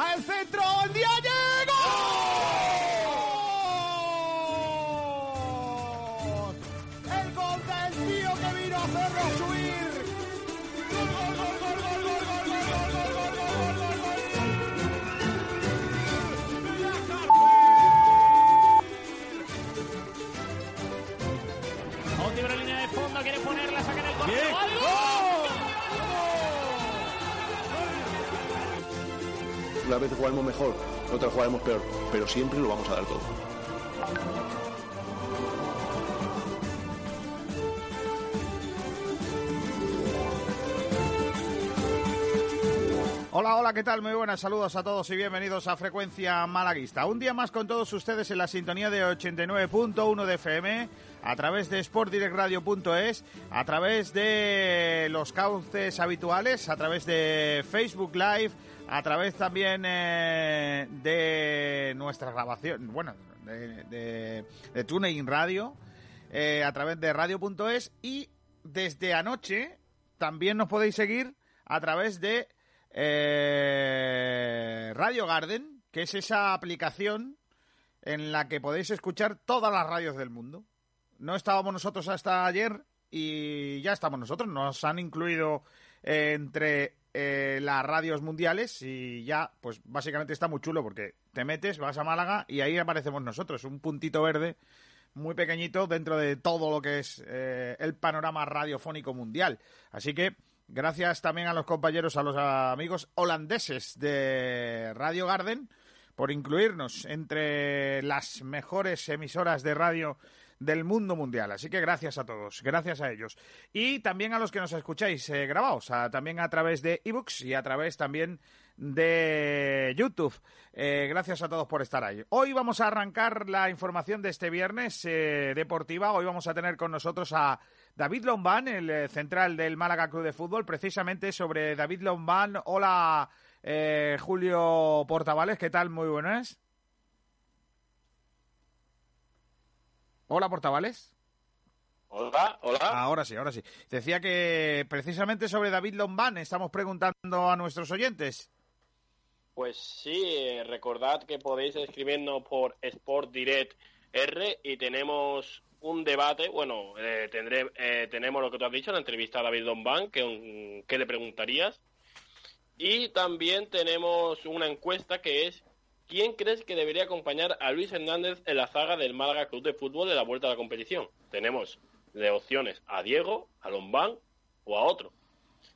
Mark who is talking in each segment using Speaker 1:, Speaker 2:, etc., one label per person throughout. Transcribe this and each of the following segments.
Speaker 1: al centro, el
Speaker 2: Una vez jugaremos mejor, otra jugaremos peor, pero siempre lo vamos a dar todo.
Speaker 1: Hola, hola, ¿qué tal? Muy buenas saludos a todos y bienvenidos a Frecuencia Malaguista. Un día más con todos ustedes en la sintonía de 89.1 de FM, a través de sportdirectradio.es, a través de los cauces habituales, a través de Facebook Live, a través también eh, de nuestra grabación, bueno, de, de, TuneIn Radio, eh, a través de radio.es y desde anoche también nos podéis seguir a través de eh, Radio Garden, que es esa aplicación en la que podéis escuchar todas las radios del mundo. No estábamos nosotros hasta ayer y ya estamos nosotros. Nos han incluido eh, entre eh, las radios mundiales y ya, pues básicamente está muy chulo porque te metes, vas a Málaga y ahí aparecemos nosotros, un puntito verde muy pequeñito dentro de todo lo que es el panorama radiofónico mundial. Así que gracias también a los compañeros, a los amigos holandeses de Radio Garden por incluirnos entre las mejores emisoras de radio del mundo mundial. Así que gracias a todos, gracias a ellos. Y también a los que nos escucháis eh, grabados, también a través de ebooks y a través también de YouTube. Eh, gracias a todos por estar ahí. Hoy vamos a arrancar la información de este viernes eh, deportiva. Hoy vamos a tener con nosotros a David Lombán, el eh, central del Málaga Club de Fútbol, precisamente sobre David Lombán. Hola, eh, Julio Portavales, ¿qué tal? Muy buenas. Hola, Portavales.
Speaker 3: Hola, hola.
Speaker 1: Ahora sí, ahora sí. Decía que precisamente sobre David Lombán estamos preguntando a nuestros oyentes.
Speaker 3: Pues sí, eh, recordad que podéis escribirnos por Sport Direct R y tenemos un debate. Bueno, eh, tendré, eh, tenemos lo que tú has dicho, la entrevista a David Lombán, que, un- ¿qué le preguntarías? Y también tenemos una encuesta que es ¿Quién crees que debería acompañar a Luis Hernández en la zaga del Málaga Club de Fútbol de la vuelta a la competición? Tenemos de opciones a Diego, a Lombán o a otro.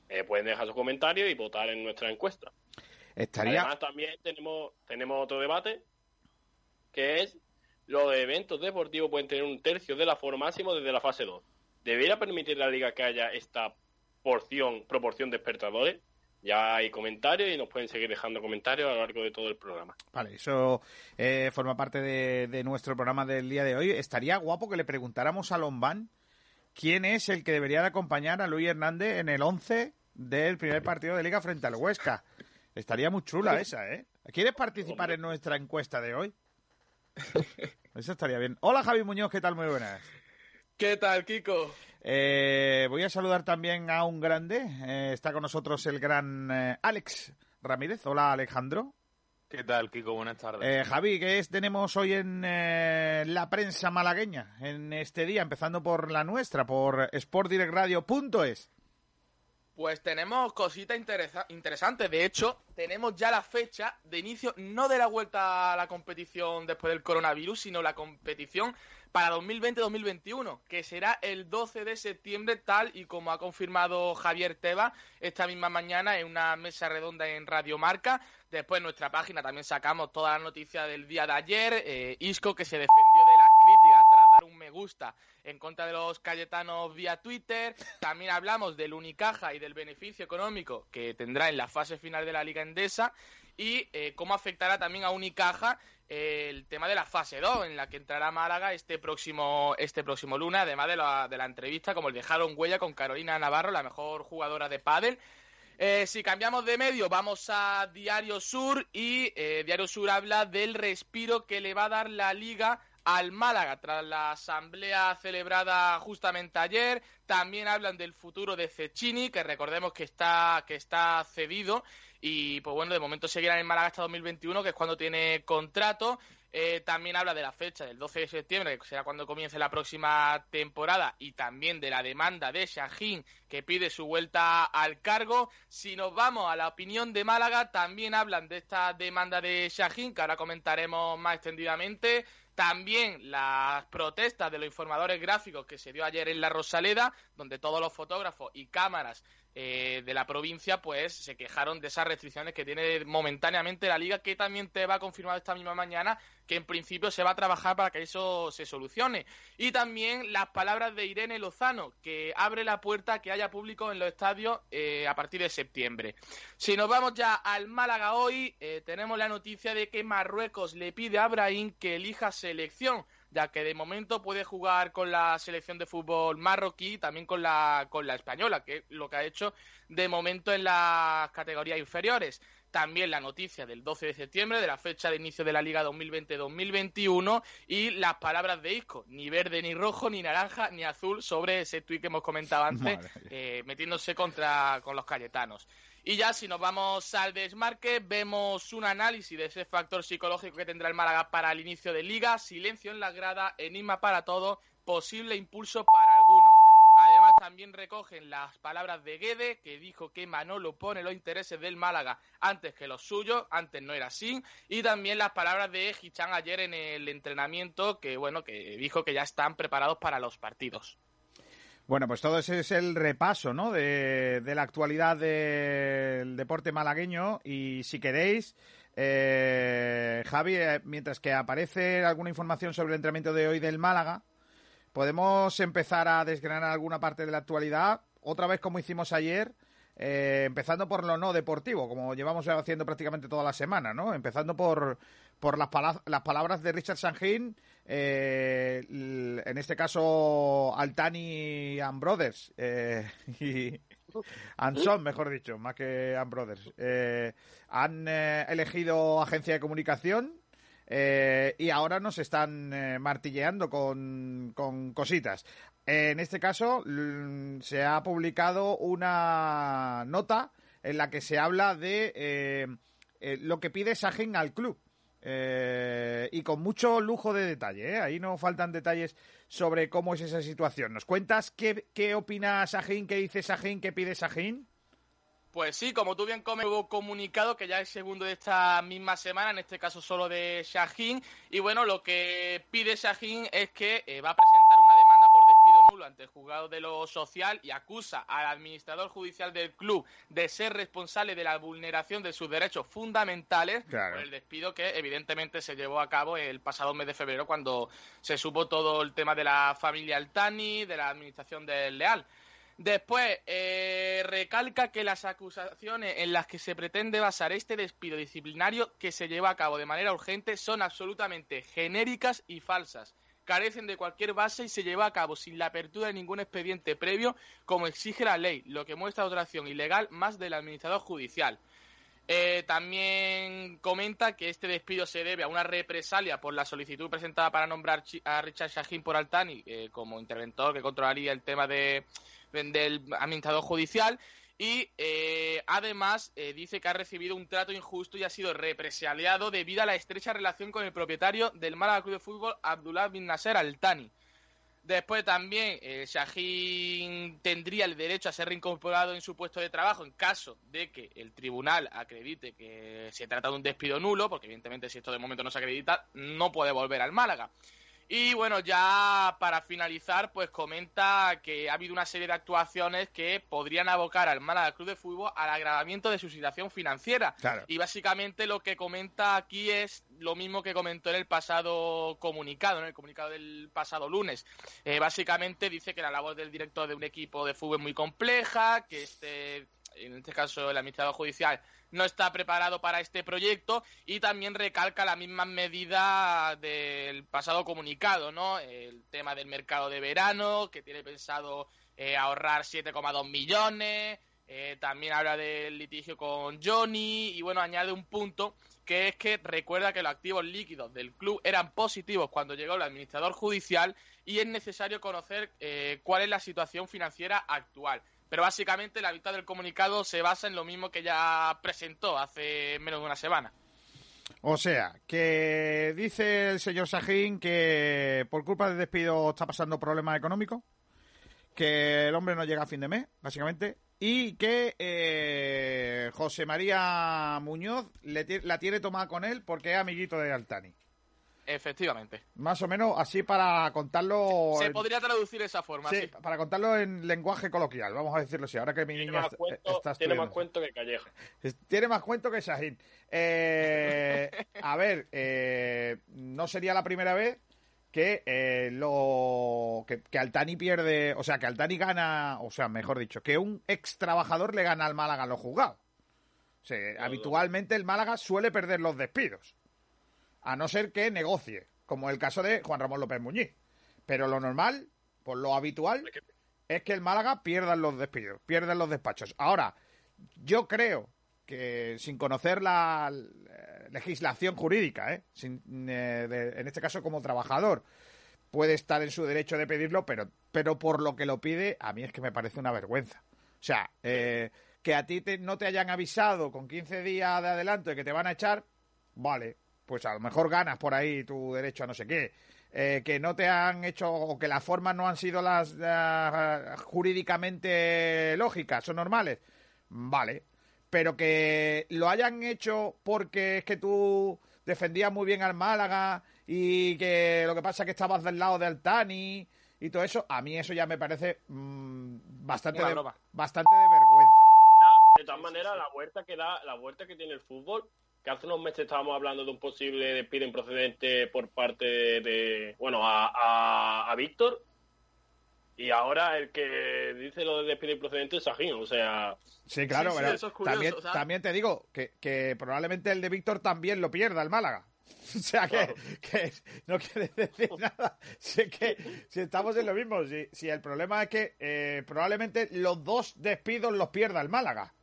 Speaker 3: Eh, pueden dejar su comentario y votar en nuestra encuesta.
Speaker 1: Estaría.
Speaker 3: Además, también tenemos, tenemos otro debate, que es los eventos deportivos pueden tener un tercio del aforo máximo desde la fase 2. ¿Debería permitir la liga que haya esta porción, proporción de espectadores? Ya hay comentarios y nos pueden seguir dejando comentarios a lo largo de todo el programa.
Speaker 1: Vale, eso eh, forma parte de, de nuestro programa del día de hoy. Estaría guapo que le preguntáramos a Lombán quién es el que debería de acompañar a Luis Hernández en el 11 del primer partido de Liga frente al Huesca. Estaría muy chula esa, ¿eh? ¿Quieres participar en nuestra encuesta de hoy? Eso estaría bien. Hola Javi Muñoz, ¿qué tal? Muy buenas.
Speaker 4: ¿Qué tal, Kiko?
Speaker 1: Eh, voy a saludar también a un grande. Eh, está con nosotros el gran eh, Alex Ramírez. Hola Alejandro.
Speaker 4: ¿Qué tal, Kiko? Buenas tardes.
Speaker 1: Eh, Javi, ¿qué es, tenemos hoy en eh, la prensa malagueña en este día? Empezando por la nuestra, por sportdirectradio.es.
Speaker 5: Pues tenemos cositas interesa- interesantes. De hecho, tenemos ya la fecha de inicio, no de la vuelta a la competición después del coronavirus, sino la competición para 2020-2021, que será el 12 de septiembre, tal y como ha confirmado Javier Teba esta misma mañana en una mesa redonda en Radio Marca. Después en nuestra página también sacamos toda la noticia del día de ayer. Eh, Isco, que se defendió un me gusta en contra de los cayetanos vía Twitter. También hablamos del Unicaja y del beneficio económico que tendrá en la fase final de la Liga Endesa y eh, cómo afectará también a Unicaja eh, el tema de la fase 2 en la que entrará Málaga este próximo este próximo lunes, además de la, de la entrevista como el dejaron huella con Carolina Navarro, la mejor jugadora de pádel. Eh, si cambiamos de medio, vamos a Diario Sur y Diario Sur habla del respiro que le va a dar la liga al Málaga tras la asamblea celebrada justamente ayer. También hablan del futuro de Cecchini, que recordemos que está, que está cedido. Y pues bueno, de momento seguirá en Málaga hasta 2021, que es cuando tiene contrato. Eh, también habla de la fecha del 12 de septiembre, que será cuando comience la próxima temporada, y también de la demanda de Shahin, que pide su vuelta al cargo. Si nos vamos a la opinión de Málaga, también hablan de esta demanda de Shahin, que ahora comentaremos más extendidamente. También las protestas de los informadores gráficos que se dio ayer en la Rosaleda, donde todos los fotógrafos y cámaras eh, de la provincia pues se quejaron de esas restricciones que tiene momentáneamente la liga, que también te va a confirmar esta misma mañana que en principio se va a trabajar para que eso se solucione. Y también las palabras de Irene Lozano, que abre la puerta a que haya público en los estadios eh, a partir de septiembre. Si nos vamos ya al Málaga hoy, eh, tenemos la noticia de que Marruecos le pide a Brahim que elija selección ya que de momento puede jugar con la selección de fútbol marroquí y también con la, con la española, que es lo que ha hecho de momento en las categorías inferiores. También la noticia del 12 de septiembre, de la fecha de inicio de la Liga 2020-2021, y las palabras de Isco, ni verde, ni rojo, ni naranja, ni azul, sobre ese tuit que hemos comentado antes, eh, metiéndose contra con los cayetanos. Y ya si nos vamos al desmarque, vemos un análisis de ese factor psicológico que tendrá el Málaga para el inicio de liga, silencio en la grada, enigma para todo, posible impulso para también recogen las palabras de Guede, que dijo que Manolo pone los intereses del Málaga antes que los suyos, antes no era así, y también las palabras de Hichan ayer en el entrenamiento, que bueno, que dijo que ya están preparados para los partidos.
Speaker 1: Bueno, pues todo ese es el repaso, ¿no? De, la actualidad del deporte malagueño y si queréis, eh, Javi, eh, mientras que aparece alguna información sobre el entrenamiento de hoy del Málaga, podemos empezar a desgranar alguna parte de la actualidad, otra vez como hicimos ayer, eh, empezando por lo no deportivo, como llevamos haciendo prácticamente toda la semana, ¿no? Empezando por, por las, las palabras de Richard Sanjin eh, en este caso Altani and Brothers eh, y Anson, mejor dicho, más que and Brothers, eh, han eh, elegido agencia de comunicación y ahora nos están martilleando con, con cositas. En este caso se ha publicado una nota en la que se habla de lo que pide Sajen al club. Eh, y con mucho lujo de detalle. ¿eh? Ahí no faltan detalles sobre cómo es esa situación. ¿Nos cuentas qué, qué opina Sajín, qué dice Sajín, qué pide Sajín?
Speaker 5: Pues sí, como tú bien comes, hubo comunicado que ya es segundo de esta misma semana, en este caso solo de Shahin. Y bueno, lo que pide Shahin es que eh, va a presentar una demanda por despido nulo ante el juzgado de lo social y acusa al administrador judicial del club de ser responsable de la vulneración de sus derechos fundamentales por el despido que evidentemente se llevó a cabo el pasado mes de febrero cuando se supo todo el tema de la familia Altani, de la administración del Leal. Después, eh, recalca que las acusaciones en las que se pretende basar este despido disciplinario que se lleva a cabo de manera urgente son absolutamente genéricas y falsas. Carecen de cualquier base y se lleva a cabo sin la apertura de ningún expediente previo, como exige la ley, lo que muestra otra acción ilegal más del administrador judicial. Eh, también comenta que este despido se debe a una represalia por la solicitud presentada para nombrar a Richard Shahin por Altani eh, como interventor que controlaría el tema de del administrador judicial y eh, además eh, dice que ha recibido un trato injusto y ha sido represaliado debido a la estrecha relación con el propietario del Málaga Club de Fútbol, Abdullah bin Nasser Al-Tani. Después también eh, tendría el derecho a ser reincorporado en su puesto de trabajo en caso de que el tribunal acredite que se trata de un despido nulo, porque evidentemente si esto de momento no se acredita, no puede volver al Málaga. Y bueno, ya para finalizar, pues comenta que ha habido una serie de actuaciones que podrían abocar al Málaga Club de Fútbol al agravamiento de su situación financiera. Y básicamente lo que comenta aquí es lo mismo que comentó en el pasado comunicado, en el comunicado del pasado lunes. Eh, básicamente dice que la labor del director de un equipo de fútbol es muy compleja, que este en este caso el administrador judicial, no está preparado para este proyecto y también recalca la misma medida del pasado comunicado, ¿no? El tema del mercado de verano, que tiene pensado eh, ahorrar 7,2 millones, Eh, también habla del litigio con Johnny y bueno, añade un punto que es que recuerda que los activos líquidos del club eran positivos cuando llegó el administrador judicial y es necesario conocer eh, cuál es la situación financiera actual. Pero básicamente la mitad del comunicado se basa en lo mismo que ya presentó hace menos de una semana.
Speaker 1: O sea, que dice el señor Sajín que por culpa del despido está pasando problemas económicos, que el hombre no llega a fin de mes, básicamente, y que eh, José María Muñoz le la tiene tomada con él porque es amiguito de Altani.
Speaker 5: Efectivamente.
Speaker 1: Más o menos así para contarlo.
Speaker 5: Se podría traducir de esa forma.
Speaker 1: Sí, para contarlo en lenguaje coloquial, vamos a decirlo así. Ahora que mi niña está
Speaker 3: Tiene más cuento que Calleja.
Speaker 1: Tiene más cuento que Shahin. Eh, a ver, eh, no sería la primera vez que eh, lo que, que, Altani pierde, o sea, que Altani gana, o sea, mejor dicho, que un ex trabajador le gana al Málaga lo juzgado. O sea, habitualmente el Málaga suele perder los despidos a no ser que negocie, como el caso de Juan Ramón López Muñiz. Pero lo normal, por lo habitual, es que el Málaga pierda los despidos, pierda los despachos. Ahora, yo creo que sin conocer la legislación jurídica, ¿eh? Eh, en este caso como trabajador, puede estar en su derecho de pedirlo, pero, pero por lo que lo pide, a mí es que me parece una vergüenza. O sea, eh, que a ti no te hayan avisado con 15 días de adelanto de que te van a echar, vale, pues a lo mejor ganas por ahí tu derecho a no sé qué. Eh, que no te han hecho o que las formas no han sido las jurídicamente lógicas o normales, vale. Pero que lo hayan hecho porque es que tú defendías muy bien al Málaga y que lo que pasa es que estabas del lado del Tani y todo eso, a mí eso ya me parece mm, bastante, de, bastante de vergüenza.
Speaker 3: De todas maneras, la vuelta que da, la vuelta que tiene el fútbol que hace unos meses estábamos hablando de un posible despido improcedente por parte de, bueno, a, a, Víctor. Y ahora el que dice lo de despido improcedente es Sajín, o sea...
Speaker 1: Sí, claro, pero también, también te digo que, que probablemente el de Víctor también lo pierda el Málaga. O sea que, que, no quiere decir nada. Si, que, si estamos en lo mismo, si, si el problema es que eh, probablemente los dos despidos los pierda el Málaga.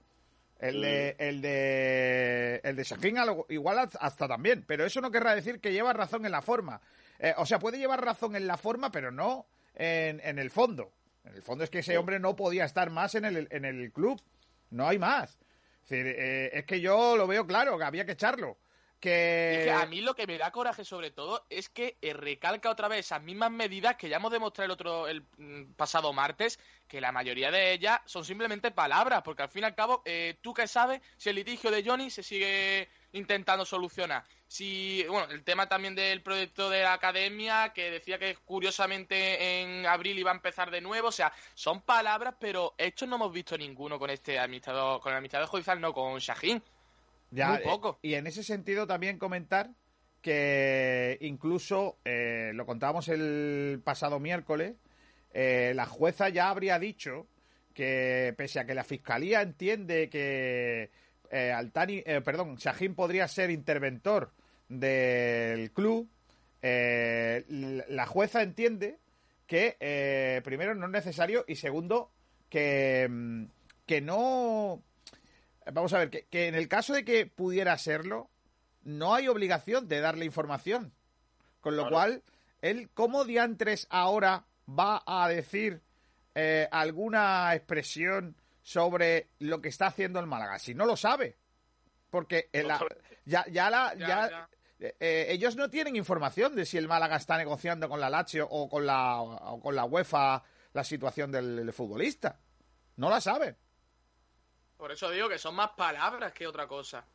Speaker 1: El de, el de, el de igual hasta también, pero eso no querrá decir que lleva razón en la forma. Eh, o sea, puede llevar razón en la forma, pero no en, en, el fondo. En el fondo es que ese hombre no podía estar más en el, en el club. No hay más. Es, decir, eh, es que yo lo veo claro, que había que echarlo. Que...
Speaker 5: a mí lo que me da coraje sobre todo es que eh, recalca otra vez esas mismas medidas que ya hemos demostrado el otro el mm, pasado martes, que la mayoría de ellas son simplemente palabras, porque al fin y al cabo, eh, tú que sabes si el litigio de Johnny se sigue intentando solucionar. Si, bueno, el tema también del proyecto de la academia, que decía que curiosamente en abril iba a empezar de nuevo, o sea, son palabras, pero hechos no hemos visto ninguno con este administrador, con el administrador judicial, no con Shahin. Ya, eh, poco.
Speaker 1: y en ese sentido también comentar que incluso, eh, lo contábamos el pasado miércoles, eh, la jueza ya habría dicho que pese a que la fiscalía entiende que Altani, perdón, Shahin podría ser interventor del club, la jueza entiende que primero no es necesario y segundo que, mm, que no Vamos a ver, que, en el caso de que pudiera serlo, no hay obligación de darle información. Con lo cual, él, ¿cómo diantres ahora va a decir eh, alguna expresión sobre lo que está haciendo el Málaga? Si no lo sabe. Porque ya, ya, la, ya, eh, ellos no tienen información de si el Málaga está negociando con la Lazio o con la, o con la UEFA la situación del futbolista. No la saben.
Speaker 5: Por eso digo que son más palabras que otra cosa.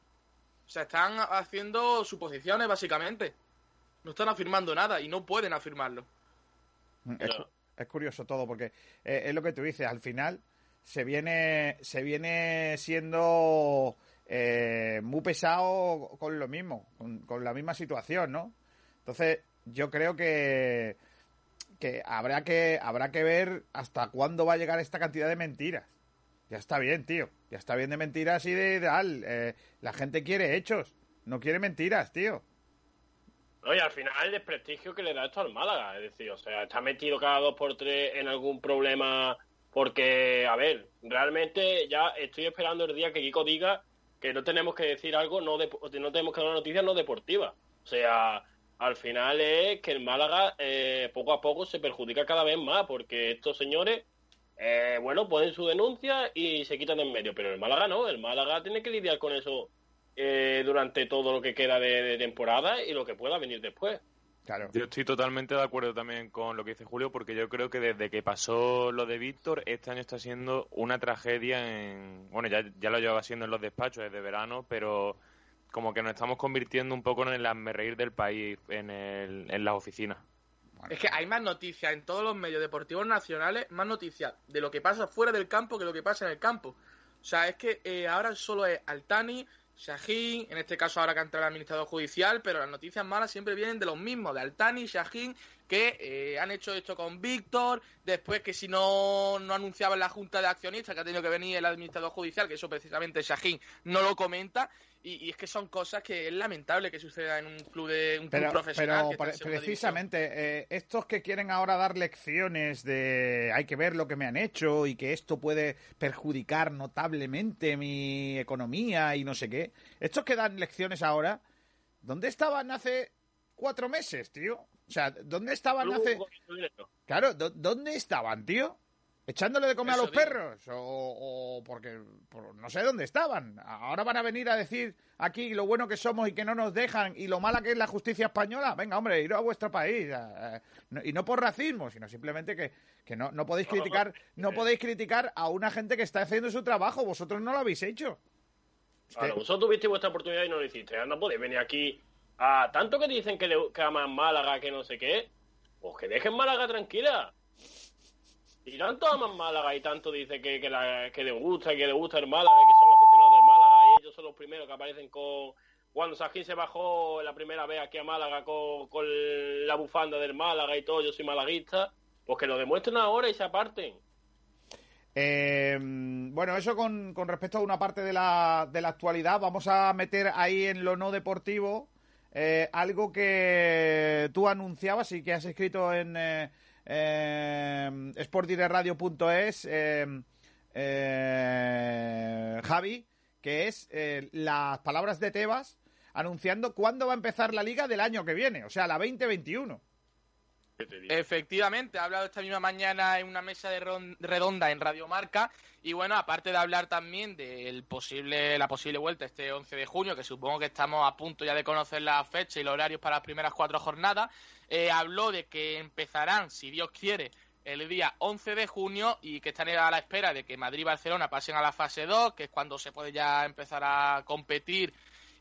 Speaker 5: O sea, están haciendo suposiciones, básicamente. No están afirmando nada y no pueden afirmarlo.
Speaker 1: Es, curioso todo, porque eh, es lo que tú dices, al final se viene, se viene siendo eh, muy pesado con lo mismo, con, la misma situación, ¿no? Entonces, yo creo que, que habrá que habrá que ver hasta cuándo va a llegar esta cantidad de mentiras. Ya está bien, tío. Ya está bien de mentiras y de tal. Eh, la gente quiere hechos, no quiere mentiras, tío.
Speaker 3: Oye, al final el desprestigio que le da esto al Málaga. Es decir, o sea, está metido cada dos por tres en algún problema Porque, a ver, realmente ya estoy esperando el día que Kiko diga que no tenemos que decir algo, no, no tenemos que dar una noticia no deportiva. O sea, al final es que el Málaga eh, poco a poco se perjudica cada vez más, porque estos señores, eh, bueno, ponen su denuncia y se quitan de en medio, pero el Málaga no, el Málaga tiene que lidiar con eso eh, durante todo lo que queda de temporada y lo que pueda venir después.
Speaker 4: Yo estoy totalmente de acuerdo también con lo que dice Julio, porque yo creo que desde que pasó lo de Víctor, este año está siendo una tragedia en... Bueno, ya, ya lo llevaba siendo en los despachos desde verano, pero como que nos estamos convirtiendo un poco en el reír del país en, el, en las oficinas.
Speaker 5: Es que hay más noticias en todos los medios deportivos nacionales, más noticias de lo que pasa fuera del campo que lo que pasa en el campo. O sea, es que eh, ahora solo es Altani, Shahin, en este caso ahora que ha entrado el administrador judicial, pero las noticias malas siempre vienen de los mismos, de Altani, Shahin, que eh, han hecho esto con Víctor, después que si no, no anunciaban la junta de accionistas que ha tenido que venir el administrador judicial, que eso precisamente Shahin no lo comenta, y, es que son cosas que es lamentable que suceda en un club de un club profesional.
Speaker 1: Pero precisamente, eh, estos que quieren ahora dar lecciones de hay que ver lo que me han hecho y que esto puede perjudicar notablemente mi economía y no sé qué, estos que dan lecciones ahora, ¿dónde estaban hace cuatro meses, tío? O sea, ¿dónde estaban hace... Claro, ¿dónde estaban, tío? Echándole de comer a los perros o, porque no sé dónde estaban. Ahora van a venir a decir aquí lo bueno que somos y que no nos dejan y lo mala que es la justicia española. Venga, hombre, ir a vuestro país. y no por racismo, sino simplemente que, que no, no podéis criticar no podéis criticar a una gente que está haciendo su trabajo. Vosotros no lo habéis hecho.
Speaker 3: Claro, vosotros tuvisteis vuestra oportunidad y no lo hiciste. No podéis venir aquí a tanto que dicen que, que aman Málaga, que no sé qué. Pues que dejen Málaga tranquila. Y tanto aman Málaga y tanto dice que, que, la, que le gusta que le gusta el Málaga y que son aficionados del Málaga y ellos son los primeros que aparecen con... Cuando Sajín se bajó la primera vez aquí a Málaga con, con la bufanda del Málaga y todo, yo soy malaguista, pues que lo demuestren ahora y se aparten.
Speaker 1: Eh, bueno, eso con, con, respecto a una parte de la, de la actualidad, vamos a meter ahí en lo no deportivo eh, algo que tú anunciabas y que has escrito en... Eh, eh, sportdireradio.es, eh, eh, Javi, que es eh, las palabras de Tebas anunciando cuándo va a empezar la liga del año que viene, o sea, la 2021.
Speaker 5: Efectivamente, ha hablado esta misma mañana en una mesa de redonda en Radio Marca y bueno, aparte de hablar también de posible, la posible vuelta este 11 de junio, que supongo que estamos a punto ya de conocer la fecha y los horarios para las primeras cuatro jornadas, eh, habló de que empezarán, si Dios quiere, el día 11 de junio y que están a la espera de que Madrid y Barcelona pasen a la fase 2, que es cuando se puede ya empezar a competir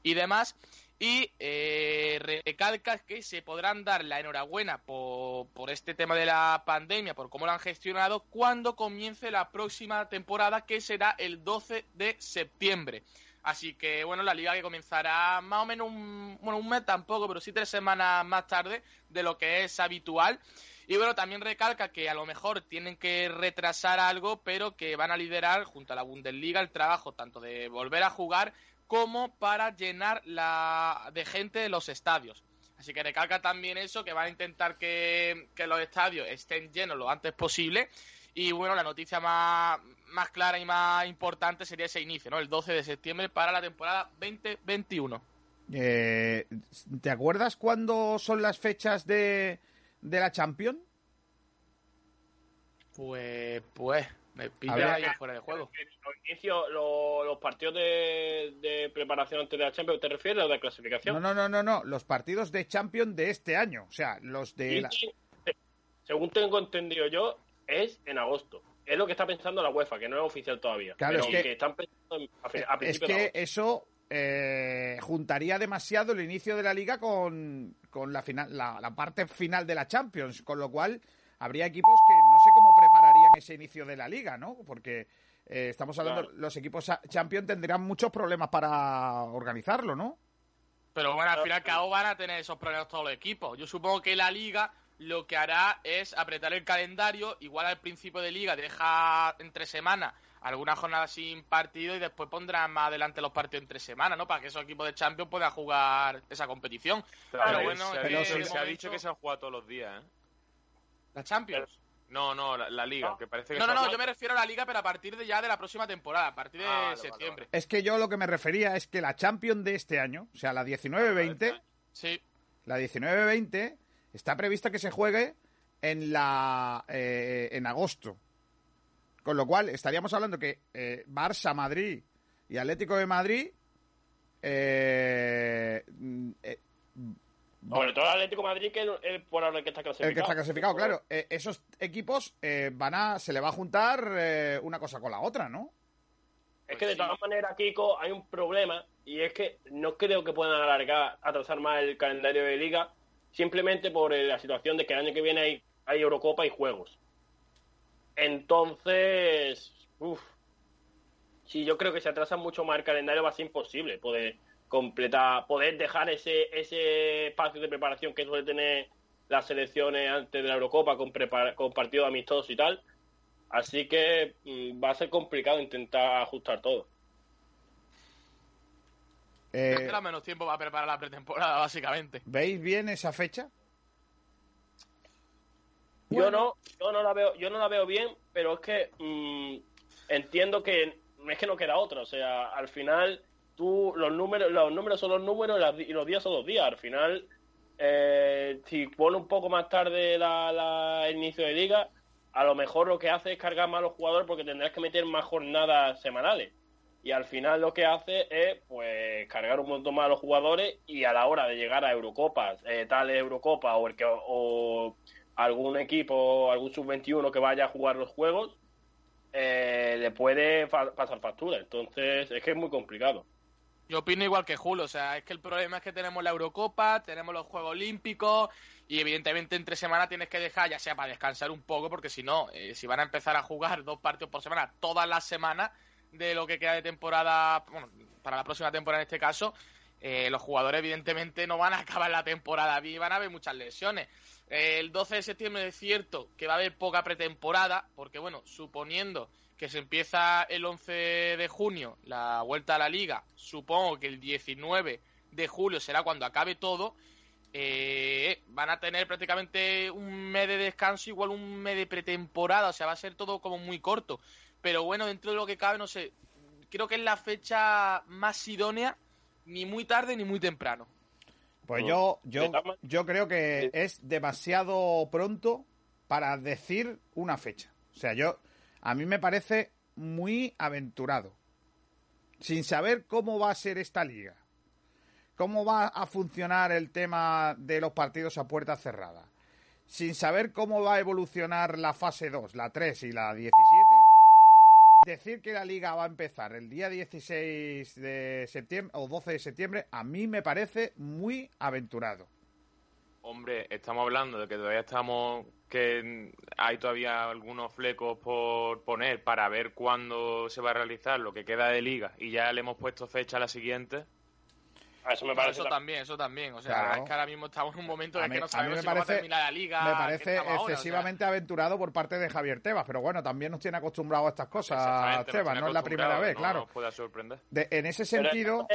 Speaker 5: y demás y eh, recalca que se podrán dar la enhorabuena por, por, este tema de la pandemia, por cómo lo han gestionado, cuando comience la próxima temporada, que será el 12 de septiembre. Así que, bueno, la liga que comenzará más o menos un, bueno, un mes tampoco, pero sí tres semanas más tarde de lo que es habitual. Y bueno, también recalca que a lo mejor tienen que retrasar algo, pero que van a liderar junto a la Bundesliga el trabajo tanto de volver a jugar como para llenar la de gente los estadios. Así que recalca también eso, que van a intentar que, los estadios estén llenos lo antes posible. Y bueno, la noticia más, más clara y más importante sería ese inicio, ¿no? El 12 de septiembre para la temporada 2021.
Speaker 1: Eh, ¿Te acuerdas cuándo son las fechas de, de la Champions?
Speaker 5: Pues, pues, me pilla ahí fuera de juego.
Speaker 3: Los, los partidos de, preparación antes de la Champions, ¿te refieres o de clasificación?
Speaker 1: No, no, no, no, no, los partidos de Champions de este año, o sea, los de...
Speaker 3: Según tengo entendido yo, es en agosto. Es lo que está pensando la UEFA, que no es oficial todavía. Claro, es que, están pensando a,
Speaker 1: Es que eso eh, juntaría demasiado el inicio de la liga con, con la, final, la, la parte final de la Champions, con lo cual habría equipos que no sé cómo prepararían ese inicio de la liga, ¿no? Porque eh, estamos hablando, los equipos Champions tendrían muchos problemas para organizarlo, ¿no?
Speaker 5: Pero bueno, al final cabo van a tener esos problemas todos los equipos. Yo supongo que la liga lo que hará es apretar el calendario, igual al principio de liga deja entre semanas alguna jornada sin partido y después pondrán más adelante los partidos entre semanas, ¿no? Para que esos equipos de Champions puedan jugar esa competición.
Speaker 4: pero bueno, se, ha dicho que se han jugado todos los días, ¿eh?
Speaker 5: La Champions.
Speaker 4: No, no, la, la liga,
Speaker 3: No.
Speaker 4: que parece que
Speaker 5: No, no, no, yo me refiero a la liga, pero a partir de ya de la próxima temporada, a partir de
Speaker 3: Ah, vale,
Speaker 5: septiembre.
Speaker 1: Es que yo lo que me refería es que la Champions de este año, o sea, la 19-20,
Speaker 5: Sí,
Speaker 1: la 19-20 está prevista que se juegue en la eh, en agosto. Con lo cual estaríamos hablando que eh, Barça, Madrid y Atlético de Madrid eh, mm, eh,
Speaker 3: Sobre todo el Atlético de Madrid, que es el, por ahora el que está clasificado.
Speaker 1: el que está clasificado, claro, eh, esos equipos eh, van a se le va a juntar eh, una cosa con la otra, ¿no?
Speaker 3: Es que de
Speaker 5: Pues sí.
Speaker 3: todas maneras, Kiko, hay un problema y es que no creo que puedan alargar, atrasar más el calendario de liga simplemente por eh, la situación de que el año que viene hay, hay Eurocopa y juegos. Entonces, uff, si yo creo que se atrasa mucho más el calendario va a ser imposible poder completar, poder dejar ese, ese espacio de preparación que suele tener las selecciones antes de la Eurocopa con, prepara- con partidos amistosos y tal. Así que mm, va a ser complicado intentar ajustar todo.
Speaker 1: Eh,
Speaker 5: tendrá menos tiempo para preparar la pretemporada, básicamente.
Speaker 1: ¿Veis bien esa fecha?
Speaker 3: Yo no, yo no la veo, yo no la veo bien, pero es que mm, entiendo que es que no queda otra. O sea, al final tú los números, los números son los números y los días son los días. Al final, eh, si pone un poco más tarde la, inicio de liga, a lo mejor lo que hace es cargar más a los jugadores porque tendrás que meter más jornadas semanales. Y al final lo que hace es pues cargar un montón más a los jugadores y a la hora de llegar a Eurocopas, eh, tal Eurocopa o el que o algún equipo, algún sub-21 que vaya a jugar los juegos, eh, le puede pasar factura. Entonces es que es muy complicado.
Speaker 5: Yo opino igual que Julio, o sea, es que el problema es que tenemos la Eurocopa, tenemos los Juegos Olímpicos y evidentemente entre semana tienes que dejar, ya sea para descansar un poco, porque si no, eh, si van a empezar a jugar dos partidos por semana todas las semanas de lo que queda de temporada, bueno, para la próxima temporada en este caso, eh, los jugadores evidentemente no van a acabar la temporada y van a haber muchas lesiones. El 12 de septiembre es cierto que va a haber poca pretemporada, porque bueno, suponiendo que se empieza el 11 de junio la vuelta a la liga, supongo que el 19 de julio será cuando acabe todo, eh, van a tener prácticamente un mes de descanso, igual un mes de pretemporada, o sea, va a ser todo como muy corto. Pero bueno, dentro de lo que cabe, no sé, creo que es la fecha más idónea, ni muy tarde ni muy temprano.
Speaker 1: Pues
Speaker 3: Mm.
Speaker 1: yo, yo, yo creo que es demasiado pronto para decir una fecha. O sea, yo a mí me parece muy aventurado. Sin saber cómo va a ser esta liga. Cómo va a funcionar el tema de los partidos a puerta cerrada. Sin saber cómo va a evolucionar la fase 2, la 3 y la 17. Decir que la liga va a empezar el día 16 de septiembre o 12 de septiembre a mí me parece muy aventurado.
Speaker 4: Hombre, estamos hablando de que todavía estamos, que hay todavía algunos flecos por poner para ver cuándo se va a realizar lo que queda de liga y ya le hemos puesto fecha a la siguiente.
Speaker 3: A eso me parece
Speaker 5: eso
Speaker 3: ta-
Speaker 5: también, eso también. O sea,
Speaker 1: Claro.
Speaker 5: es que ahora mismo estamos en un momento
Speaker 1: A
Speaker 5: en
Speaker 1: mí-
Speaker 5: que no sabemos
Speaker 1: me
Speaker 5: si cómo va a
Speaker 1: parece-
Speaker 5: terminar la liga.
Speaker 1: me parece
Speaker 5: estamos ahora, o sea.
Speaker 1: excesivamente aventurado por parte de Javier Tebas, pero bueno, también nos tiene acostumbrado a estas cosas, Tebas, no es la primera vez, claro.
Speaker 4: No nos pueda sorprender.
Speaker 1: De- en ese sentido,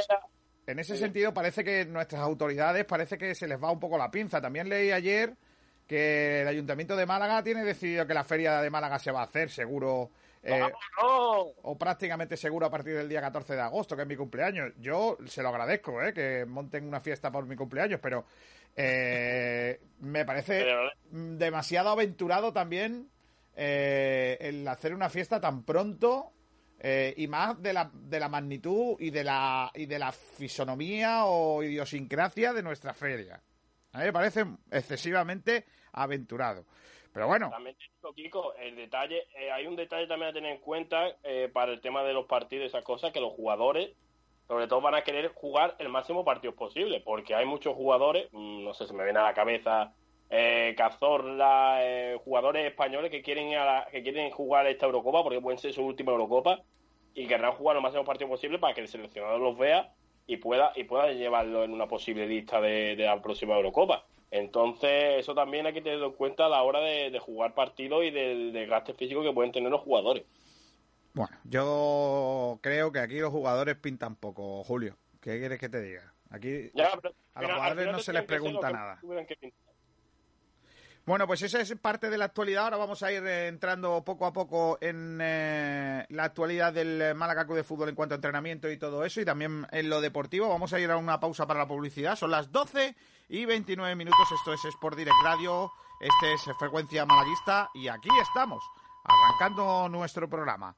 Speaker 1: en ese
Speaker 3: Sí.
Speaker 1: sentido parece que nuestras autoridades parece que se les va un poco la pinza. También leí ayer que el Ayuntamiento de Málaga tiene decidido que la feria de Málaga se va a hacer seguro eh, o prácticamente seguro a partir del día 14 de agosto, que es mi cumpleaños. Yo se lo agradezco, ¿eh? que monten una fiesta por mi cumpleaños, pero eh, me parece demasiado aventurado también eh, el hacer una fiesta tan pronto eh, y más de la, de la magnitud y de la, y de la fisonomía o idiosincrasia de nuestra feria. A mí me parece excesivamente aventurado. Pero bueno,
Speaker 3: También Kiko, el detalle, eh, hay un detalle también a tener en cuenta eh, para el tema de los partidos y esas cosas, que los jugadores, sobre todo, van a querer jugar el máximo partidos posible, porque hay muchos jugadores, mm, no sé, se me viene a la cabeza eh, Cazorla, eh, jugadores españoles que quieren, a la- que quieren jugar esta Eurocopa, porque pueden ser su última Eurocopa, y querrán jugar el máximo partidos posible para que el seleccionador los vea y pueda y pueda llevarlo en una posible lista de la próxima Eurocopa. Entonces, eso también hay que tenerlo en cuenta a la hora de, de jugar partidos y del desgaste físico que pueden tener los jugadores.
Speaker 1: Bueno, yo creo que aquí los jugadores pintan poco, Julio. ¿Qué quieres que te diga? Aquí
Speaker 3: Ya, pero
Speaker 1: A los jugadores no se les pregunta nada.
Speaker 3: que.
Speaker 1: Bueno, pues esa es parte de la actualidad. Ahora vamos a ir eh, entrando poco a poco en eh, la actualidad del Málaga Club de Fútbol en cuanto a entrenamiento y todo eso, y también en lo deportivo. Vamos a ir a una pausa para la publicidad. Son las 12 y 29 minutos. Esto es Sport Direct Radio. Este es Frecuencia Malaguista y aquí estamos, arrancando nuestro programa.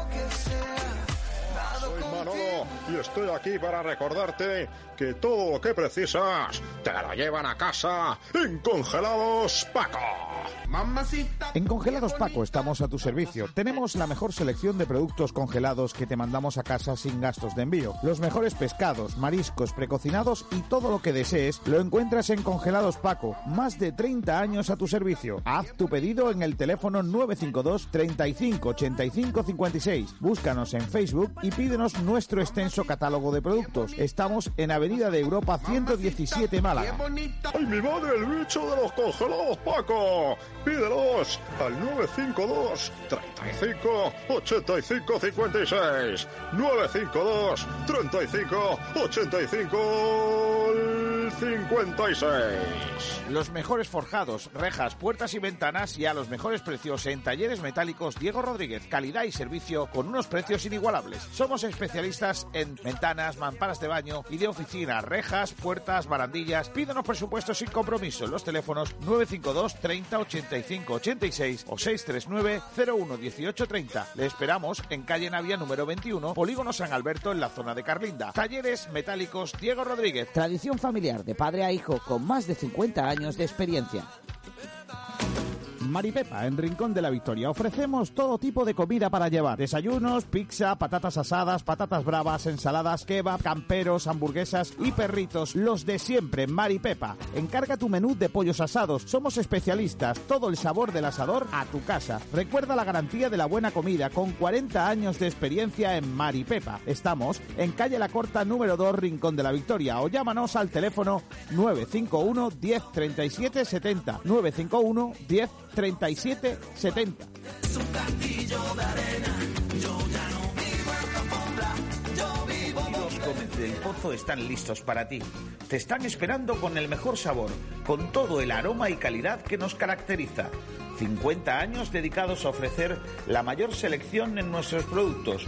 Speaker 6: Y estoy aquí para recordarte que todo lo que precisas te lo llevan a casa en Congelados Paco.
Speaker 1: En Congelados Paco estamos a tu servicio. Tenemos la mejor selección de productos congelados que te mandamos a casa sin gastos de envío. Los mejores pescados, mariscos, precocinados y todo lo que desees lo encuentras en Congelados Paco. Más de 30 años a tu servicio. Haz tu pedido en el teléfono 952 35 85 56. Búscanos en Facebook y pídenos nuestro extenso catálogo de productos. Estamos en Avenida de Europa 117 Málaga.
Speaker 6: ¡Ay, mi madre, el bicho de los congelados Paco! Pídelos al 952 35 85 56. 952 35 85 56.
Speaker 1: Los mejores forjados, rejas, puertas y ventanas y a los mejores precios en talleres metálicos Diego Rodríguez. Calidad y servicio con unos precios inigualables. Somos especialistas en ventanas, mamparas de baño y de oficina, rejas, puertas, barandillas. Pídenos presupuestos sin compromiso en los teléfonos 952 30 85 86 o 639 01 18 30. Le esperamos en calle Navia número 21, Polígono San Alberto en la zona de Carlinda. Talleres metálicos Diego Rodríguez.
Speaker 7: Tradición familiar de padre a hijo con más de 50 años de experiencia.
Speaker 1: Maripepa, en Rincón de la Victoria. Ofrecemos todo tipo de comida para llevar. Desayunos, pizza, patatas asadas, patatas bravas, ensaladas, kebab, camperos, hamburguesas y perritos. Los de siempre, Maripepa. Encarga tu menú de pollos asados. Somos especialistas. Todo el sabor del asador a tu casa. Recuerda la garantía de la buena comida con 40 años de experiencia en Maripepa. Estamos en calle La Corta número 2, Rincón de la Victoria. O llámanos al teléfono 951 10 37 70. 951 10 37 70.
Speaker 8: Los Gómez del Pozo están listos para ti. Te están esperando con el mejor sabor, con todo el aroma y calidad que nos caracteriza. 50 años dedicados a ofrecer la mayor selección en nuestros productos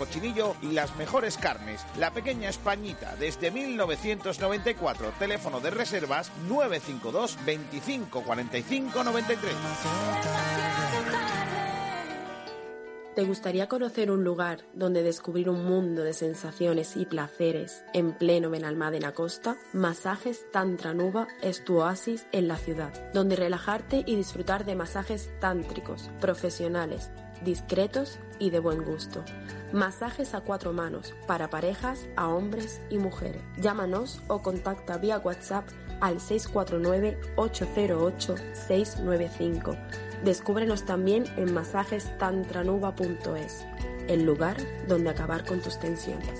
Speaker 1: cochinillo y las mejores carnes. La Pequeña Españita desde 1994. Teléfono de reservas 952 25 45 93.
Speaker 9: ¿Te gustaría conocer un lugar donde descubrir un mundo de sensaciones y placeres en pleno Benalmádena Costa? Masajes Tantra Nuba es tu oasis en la ciudad, donde relajarte y disfrutar de masajes tántricos, profesionales, discretos y de buen gusto. Masajes a cuatro manos para parejas, a hombres y mujeres. Llámanos o contacta vía WhatsApp al 649-808-695. Descúbrenos también en masajestantranuba.es, el lugar donde acabar con tus tensiones.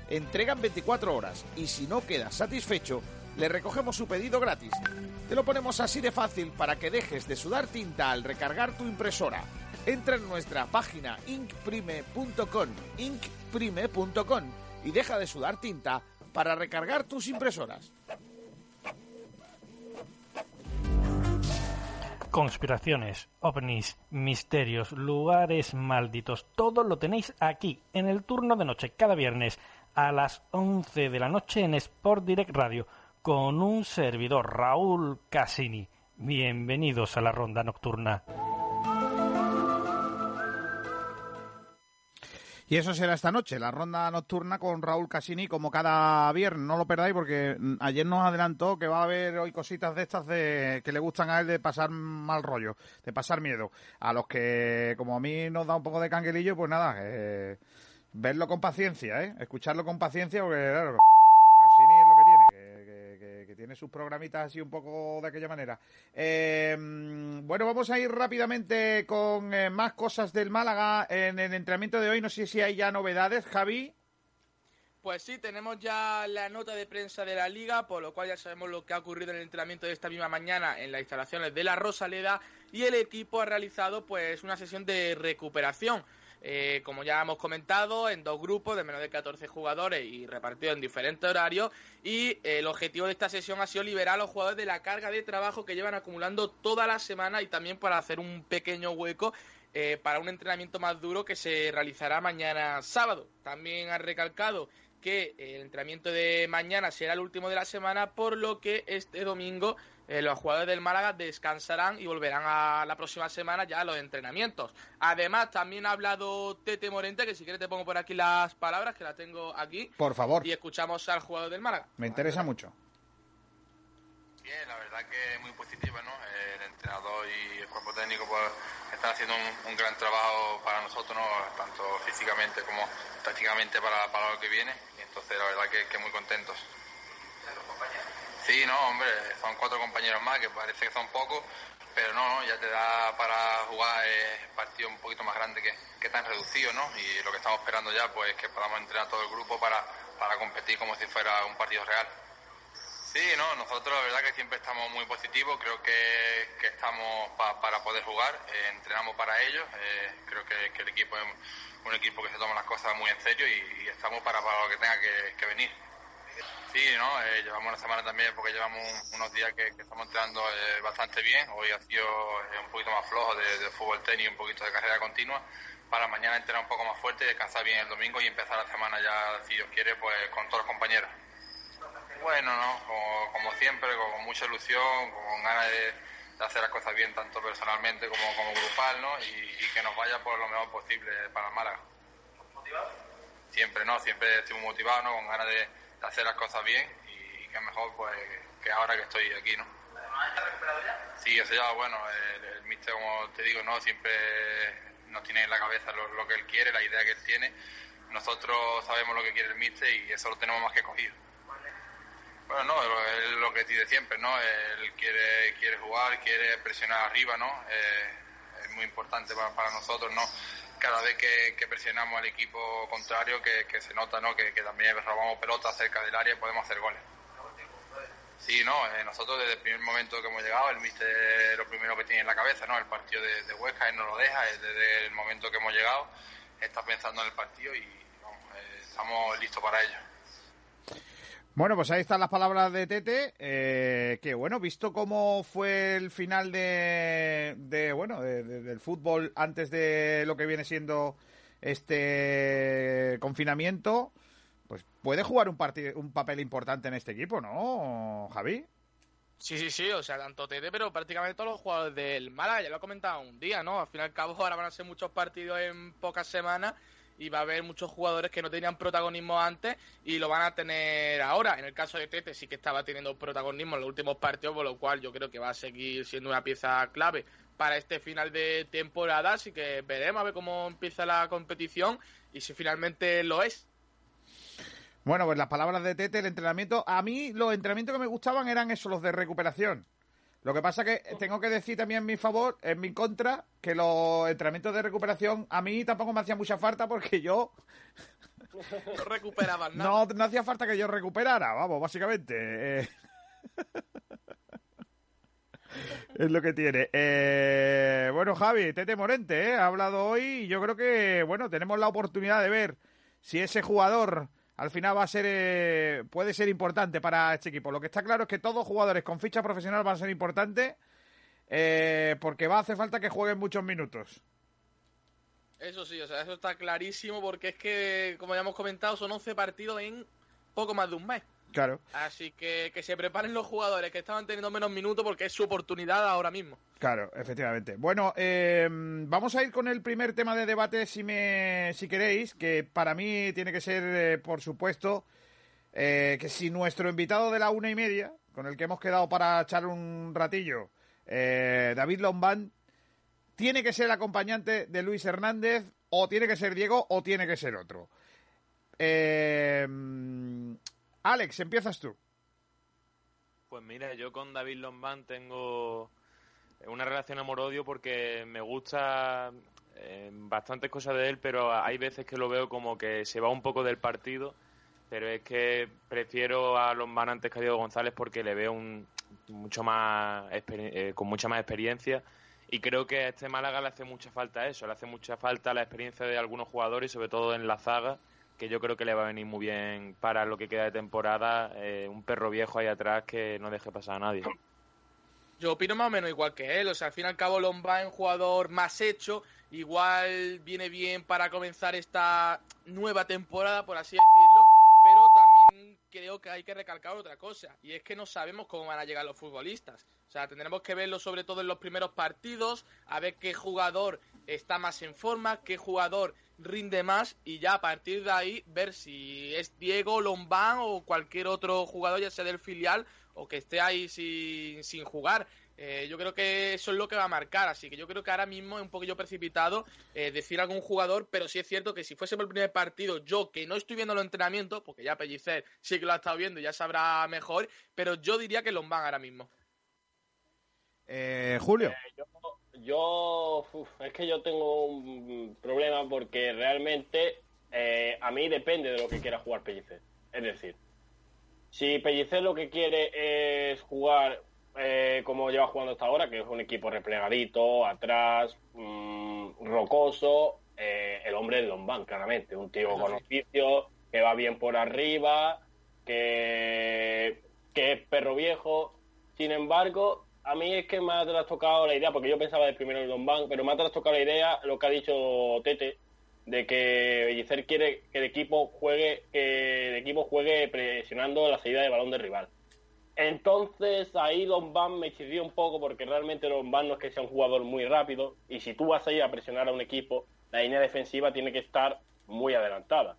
Speaker 1: Entregan 24 horas y si no quedas satisfecho, le recogemos su pedido gratis. Te lo ponemos así de fácil para que dejes de sudar tinta al recargar tu impresora. Entra en nuestra página inkprime.com, inkprime.com y deja de sudar tinta para recargar tus impresoras.
Speaker 10: Conspiraciones, ovnis, misterios, lugares malditos, todo lo tenéis aquí, en el turno de noche, cada viernes a las 11 de la noche en Sport Direct Radio con un servidor, Raúl Casini. Bienvenidos a la ronda nocturna.
Speaker 11: Y eso será esta noche, la ronda nocturna con Raúl Casini, como cada viernes. No lo perdáis porque ayer nos adelantó que va a haber hoy cositas de estas de que le gustan a él de pasar mal rollo, de pasar miedo. A los que, como a mí nos da un poco de canguelillo, pues nada, eh, verlo con paciencia, ¿eh? Escucharlo con paciencia porque, claro, Cassini es lo que tiene, que, tiene sus programitas así un poco de aquella manera. Eh, bueno, vamos a ir rápidamente con eh, más cosas del Málaga en el entrenamiento de hoy. No sé si hay ya novedades, Javi.
Speaker 5: Pues sí, tenemos ya la nota de prensa de la liga, por lo cual ya sabemos lo que ha ocurrido en el entrenamiento de esta misma mañana en las instalaciones de la Rosaleda y el equipo ha realizado pues una sesión de recuperación. Eh, como ya hemos comentado, en dos grupos de menos de 14 jugadores y repartidos en diferentes horarios. Y el objetivo de esta sesión ha sido liberar a los jugadores de la carga de trabajo que llevan acumulando toda la semana y también para hacer un pequeño hueco eh, para un entrenamiento más duro que se realizará mañana sábado. También ha recalcado que el entrenamiento de mañana será el último de la semana, por lo que este domingo eh, los jugadores del Málaga descansarán y volverán a la próxima semana ya a los entrenamientos. Además, también ha hablado Tete Morente, que si quieres te pongo por aquí las palabras, que las tengo aquí.
Speaker 11: Por favor.
Speaker 5: Y escuchamos al jugador del Málaga.
Speaker 11: Me interesa mucho.
Speaker 12: Bien, la verdad que muy positiva, ¿no? El entrenador y el cuerpo técnico pues, están haciendo un, un gran trabajo para nosotros, ¿no? Tanto físicamente como tácticamente para, para lo que viene. Y entonces, la verdad que, que muy contentos. Sí, no, hombre, son cuatro compañeros más, que parece que son pocos, pero no, ya te da para jugar eh, partidos un poquito más grandes que, que tan reducidos, ¿no? Y lo que estamos esperando ya, pues que podamos entrenar todo el grupo para, para competir como si fuera un partido real. Sí, no, nosotros la verdad que siempre estamos muy positivos, creo que, que estamos pa, para poder jugar, eh, entrenamos para ellos, eh, creo que, que, el equipo es un equipo que se toma las cosas muy en serio y, estamos para, para lo que tenga que venir. Sí, ¿no? Eh, llevamos una semana también porque llevamos unos días que, estamos entrenando eh, bastante bien. Hoy ha sido eh, un poquito más flojo de, fútbol tenis, un poquito de carrera continua. Para mañana entrenar un poco más fuerte, descansar bien el domingo y empezar la semana ya, si Dios quiere, pues con todos los compañeros. Bueno, ¿no? Como, siempre, con mucha ilusión, con ganas de, hacer las cosas bien tanto personalmente como, como grupal, ¿no? Y, que nos vaya por lo mejor posible para el Málaga. ¿Motivado? Siempre, ¿no? Siempre estoy muy motivado, ¿no? Con ganas de hacer las cosas bien y que mejor pues que ahora que estoy aquí, ¿no? ¿Está recuperado ya? Sí, eso ya, bueno, el, el mister, como te digo, no siempre nos tiene en la cabeza lo, que él quiere, la idea que él tiene. Nosotros sabemos lo que quiere el mister y eso lo tenemos más que cogido. Bueno, no, es lo que dice siempre, ¿no? Él quiere, quiere jugar, quiere presionar arriba, ¿no? Eh, es muy importante para, para nosotros, ¿no? Cada vez que, presionamos al equipo contrario que, se nota ¿no? que, también robamos pelota cerca del área y podemos hacer goles. Sí, no, eh, nosotros desde el primer momento que hemos llegado, el mister lo primero que tiene en la cabeza, ¿no? El partido de, de Huesca, él no lo deja, desde el momento que hemos llegado, está pensando en el partido y eh, estamos listos para ello.
Speaker 1: Bueno, pues ahí están las palabras de Tete, eh, que bueno, visto cómo fue el final de, bueno, del fútbol antes de lo que viene siendo este confinamiento, pues puede jugar un, un papel importante en este equipo, ¿no, Javi?
Speaker 5: Sí, sí, sí, o sea, tanto Tete, pero prácticamente todos los jugadores del Málaga, ya lo he comentado un día, ¿no? Al fin y al cabo ahora van a ser muchos partidos en pocas semanas y va a haber muchos jugadores que no tenían protagonismo antes y lo van a tener ahora. En el caso de Tete sí que estaba teniendo protagonismo en los últimos partidos, por lo cual yo creo que va a seguir siendo una pieza clave para este final de temporada, así que veremos a ver cómo empieza la competición y si finalmente lo es.
Speaker 1: Bueno, pues las palabras de Tete, el entrenamiento, a mí los entrenamientos que me gustaban eran esos, los de recuperación. Lo que pasa que tengo que decir también en mi favor, en mi contra, que los entrenamientos de recuperación a mí tampoco me hacía mucha falta porque yo...
Speaker 5: No recuperaban
Speaker 1: nada. No, no hacía falta que yo recuperara, vamos, básicamente. Eh. es lo que tiene. Eh, bueno, Javi, Tete Morente eh, ha hablado hoy y yo creo que, bueno, tenemos la oportunidad de ver si ese jugador al final va a ser eh, puede ser importante para este equipo. Lo que está claro es que todos jugadores con ficha profesional van a ser importantes eh, porque va a hacer falta que jueguen muchos minutos.
Speaker 5: Eso sí, o sea, eso está clarísimo porque es que, como ya hemos comentado, son 11 partidos en poco más de un mes.
Speaker 1: Claro.
Speaker 5: Así que que se preparen los jugadores que estaban teniendo menos minutos porque es su oportunidad ahora mismo.
Speaker 1: Claro, efectivamente. Bueno, eh, vamos a ir con el primer tema de debate, si, me, si queréis, que para mí tiene que ser, eh, por supuesto, eh, que si nuestro invitado de la una y media, con el que hemos quedado para echar un ratillo, David Lombán, tiene que ser el acompañante de Luis Hernández, o tiene que ser Diego, o tiene que ser otro. Eh, Alex, empiezas tú.
Speaker 4: Pues mira, yo con David Lombán tengo una relación amor-odio porque me gusta eh, bastantes cosas de él, pero hay veces que lo veo como que se va un poco del partido, pero es que prefiero a Lombán antes que a Diego González porque le veo un, mucho más eh, con mucha más experiencia y creo que a este Málaga le hace mucha falta eso, le hace mucha falta la experiencia de algunos jugadores, sobre todo en la zaga que yo creo que le va a venir muy bien para lo que queda de temporada, eh, un perro viejo ahí atrás que no deje pasar a nadie.
Speaker 5: Yo opino más o menos igual que él, o sea, al fin y al cabo Lomba es un jugador más hecho, igual viene bien para comenzar esta nueva temporada, por así decirlo, pero también creo que hay que recalcar otra cosa, y es que no sabemos cómo van a llegar los futbolistas. O sea, tendremos que verlo sobre todo en los primeros partidos, a ver qué jugador está más en forma, qué jugador rinde más y ya a partir de ahí ver si es Diego, Lombán o cualquier otro jugador, ya sea del filial o que esté ahí sin, sin jugar. Eh, yo creo que eso es lo que va a marcar, así que yo creo que ahora mismo es un poquillo precipitado eh, decir algún jugador, pero sí es cierto que si fuese por el primer partido, yo que no estoy viendo los entrenamientos, porque ya Pellicer sí que lo ha estado viendo y ya sabrá mejor, pero yo diría que Lombán ahora mismo.
Speaker 1: Eh, Julio
Speaker 3: yo, es que yo tengo un problema porque realmente eh, a mí depende de lo que quiera jugar Pellicer. Es decir, si Pellicer lo que quiere es jugar eh, como lleva jugando hasta ahora, que es un equipo replegadito, atrás, mm, rocoso, eh, el hombre de Lombán, claramente, un tío con oficio, que va bien por arriba, que, que es perro viejo. Sin embargo, a mí es que me ha trastocado la idea, porque yo pensaba de primero el Don Bank, pero me ha trastocado la idea lo que ha dicho Tete, de que Bellicer quiere que el equipo juegue, que el equipo juegue presionando la salida de balón del rival. Entonces ahí Don Van me chirrió un poco porque realmente Don Van no es que sea un jugador muy rápido y si tú vas a ir a presionar a un equipo, la línea defensiva tiene que estar muy adelantada.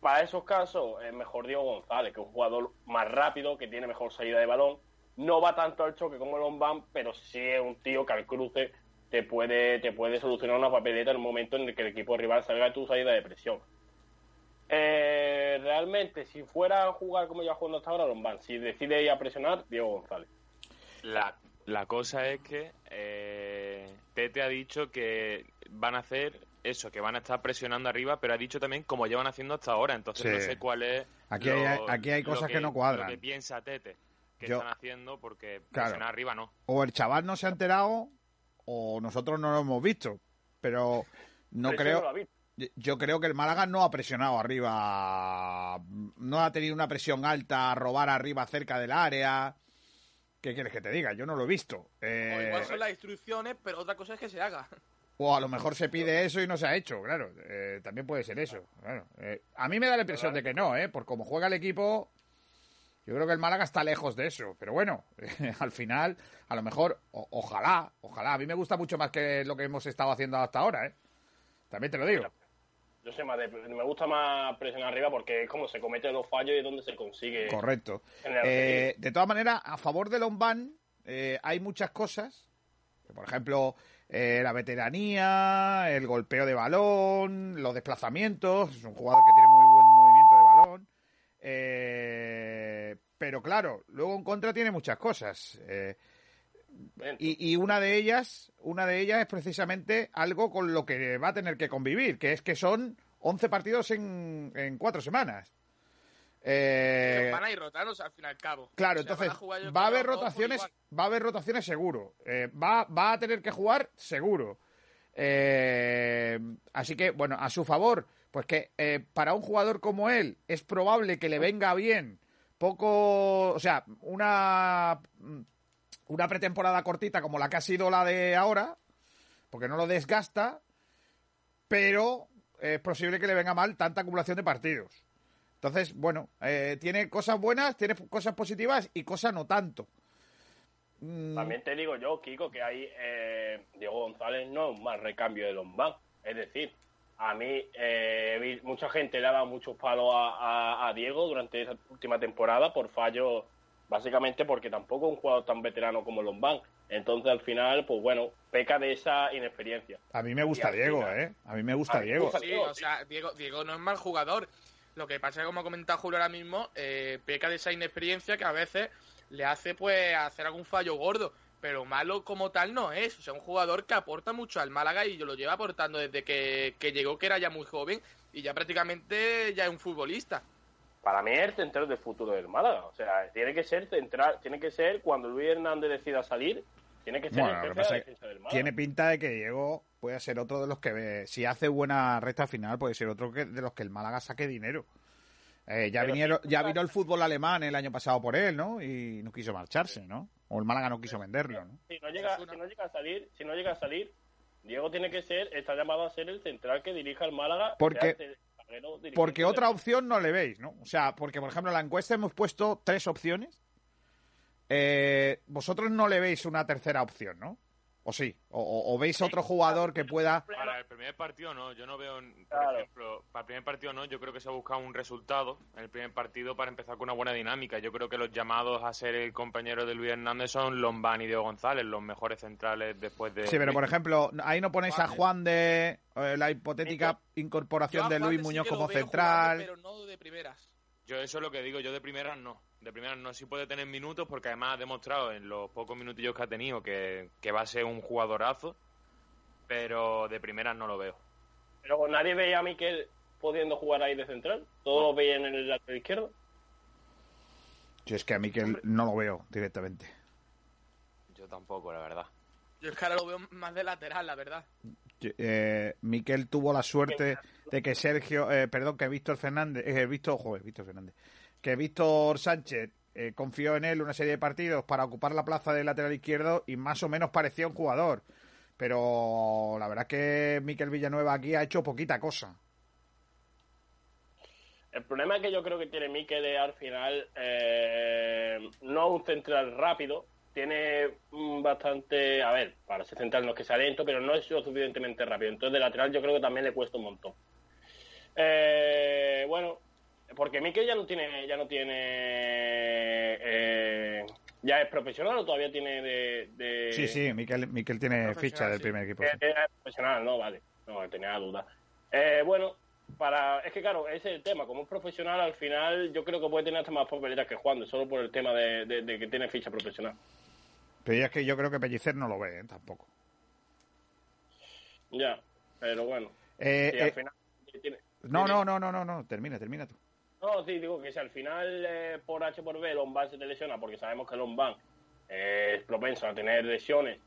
Speaker 3: Para esos casos es mejor Diego González, que es un jugador más rápido, que tiene mejor salida de balón. No va tanto al choque como Van, pero sí es un tío que al cruce te puede, te puede solucionar una papeleta en el momento en el que el equipo rival salga de tu salida de presión. Eh, realmente, si fuera a jugar como ya jugando hasta ahora, Lombán. Si decide ir a presionar, Diego González.
Speaker 4: La, la cosa es que eh, Tete ha dicho que van a hacer eso, que van a estar presionando arriba, pero ha dicho también como llevan haciendo hasta ahora. Entonces no sé cuál es.
Speaker 1: Aquí hay, aquí hay cosas que, no cuadran.
Speaker 4: Lo que piensa Tete que están haciendo porque presionar arriba no.
Speaker 1: O el chaval no se ha enterado o nosotros no lo hemos visto. Pero no creo. Yo creo que el Málaga no ha presionado arriba, no ha tenido una presión alta a robar arriba cerca del área. ¿Qué quieres que te diga? Yo no lo he visto.
Speaker 5: O igual son las instrucciones, pero otra cosa es que se haga.
Speaker 1: O a lo mejor se pide eso y no se ha hecho, claro. Eh, también puede ser eso. Eh, a mí me da la impresión de que no, ¿eh? Por cómo juega el equipo, yo creo que el Málaga está lejos de eso. Pero bueno, al final, a lo mejor, ojalá, ojalá. A mí me gusta mucho más que lo que hemos estado haciendo hasta ahora, ¿eh? También te lo digo.
Speaker 3: Yo sé más, me gusta más presionar arriba porque es como se comete los fallos y es donde se consigue.
Speaker 1: Correcto. Eh, de todas maneras, a favor de Lombán eh, hay muchas cosas. Por ejemplo, eh, la veteranía, el golpeo de balón, los desplazamientos. Es un jugador que tiene muy buen movimiento de balón. Pero claro, luego en contra tiene muchas cosas. Y, una de ellas, una de ellas es precisamente algo con lo que va a tener que convivir, que es que son 11 partidos en, en cuatro semanas.
Speaker 5: Eh, van a ir rotados al fin y al cabo.
Speaker 1: Claro, entonces va a haber rotaciones, va a haber rotaciones seguro. Eh, va, va a tener que jugar seguro. Eh, así que, bueno, a su favor, pues que para un jugador como él es probable que le venga bien poco, o sea, una una pretemporada cortita como la que ha sido la de ahora, porque no lo desgasta, pero es posible que le venga mal tanta acumulación de partidos. Entonces, bueno, eh, tiene cosas buenas, tiene cosas positivas y cosas no tanto.
Speaker 3: Mm. También te digo yo, Kiko, que hay eh, Diego González no es un mal recambio de Lombán. Es decir, a mí eh, mucha gente le ha dado muchos palos a, a, Diego durante esa última temporada por fallos básicamente porque tampoco es un jugador tan veterano como Lombán. Entonces, al final, pues bueno, peca de esa inexperiencia.
Speaker 1: A mí me gusta Diego, ¿eh? A mí me gusta Diego.
Speaker 5: Sí, o sea, Diego, Diego no es mal jugador. Lo que pasa es que, como ha comentado Julio ahora mismo, eh, peca de esa inexperiencia que a veces le hace, pues, hacer algún fallo gordo. Pero malo como tal no es. O sea, un jugador que aporta mucho al Málaga y yo lo lleva aportando desde que, que llegó, que era ya muy joven y ya prácticamente ya es un futbolista
Speaker 3: para mí es el central del futuro del Málaga. O sea, tiene que ser central, tiene que ser cuando Luis Hernández decida salir, tiene que ser el defensa del Málaga.
Speaker 1: Tiene pinta de que Diego puede ser otro de los que, si hace buena recta final, puede ser otro de los que el Málaga saque dinero. Eh, ya vinieron, ya vino el fútbol alemán el año pasado por él, ¿no? Y no quiso marcharse, ¿no? O el Málaga no quiso venderlo, ¿no?
Speaker 3: Si no llega, si no llega a salir, si no llega a salir, Diego tiene que ser, está llamado a ser el central que dirija el Málaga.
Speaker 1: Porque porque otra opción no le veis, ¿no? O sea, porque por ejemplo en la encuesta hemos puesto tres opciones. Eh, vosotros no le veis una tercera opción, ¿no? ¿O sí? ¿O, veis otro jugador que pueda...?
Speaker 4: Para el primer partido no, yo no veo, por ejemplo, para el primer partido no, yo creo que se ha buscado un resultado en el primer partido para empezar con una buena dinámica. Yo creo que los llamados a ser el compañero de Luis Hernández son Lombán y Diego González, los mejores centrales después de...
Speaker 1: Sí, pero por ejemplo, ahí no ponéis a Juan de eh, la hipotética incorporación de Luis Muñoz como central...
Speaker 5: pero no de primeras.
Speaker 4: Yo eso es lo que digo, yo de primeras no. De primeras no, sí puede tener minutos porque además ha demostrado en los pocos minutillos que ha tenido que, va a ser un jugadorazo, pero de primeras no lo veo.
Speaker 3: Pero nadie veía a Miquel pudiendo jugar ahí de central, todos lo veían en el lateral izquierdo.
Speaker 1: Yo es que a Miquel no lo veo directamente.
Speaker 4: Yo tampoco, la verdad.
Speaker 5: Yo es que ahora lo veo más de lateral, la verdad.
Speaker 1: Eh, Miquel tuvo la suerte de que Sergio, eh, perdón, que Víctor Fernández, eh, Víctor, joder, Víctor Fernández, que Víctor Sánchez eh, confió en él una serie de partidos para ocupar la plaza de lateral izquierdo y más o menos parecía un jugador. Pero la verdad es que Miquel Villanueva aquí ha hecho poquita cosa.
Speaker 3: El problema que yo creo que tiene Miquel al final eh, no un central rápido, tiene bastante, a ver, para ser central no es que sea lento, pero no es lo suficientemente rápido. Entonces de lateral yo creo que también le cuesta un montón. Eh, bueno, porque Miquel ya no tiene, ya no tiene, eh, ya es profesional o todavía tiene de,
Speaker 1: Sí, sí, Miquel, Miquel tiene ficha del primer equipo.
Speaker 3: Es profesional, no, vale, no tenía duda. Eh, bueno, para, es que claro, ese es el tema. Como es profesional, al final yo creo que puede tener hasta más papeletas que Juan, solo por el tema de, que tiene ficha profesional.
Speaker 1: Pero es que yo creo que Pellicer no lo ve, ¿eh? tampoco.
Speaker 3: Ya, pero bueno.
Speaker 1: Eh, al final no, no, no, no, no, no, termina, termina tú.
Speaker 3: No, sí, digo que si al final eh, por H por B Lombán se te lesiona, porque sabemos que Lombán es propenso a tener lesiones,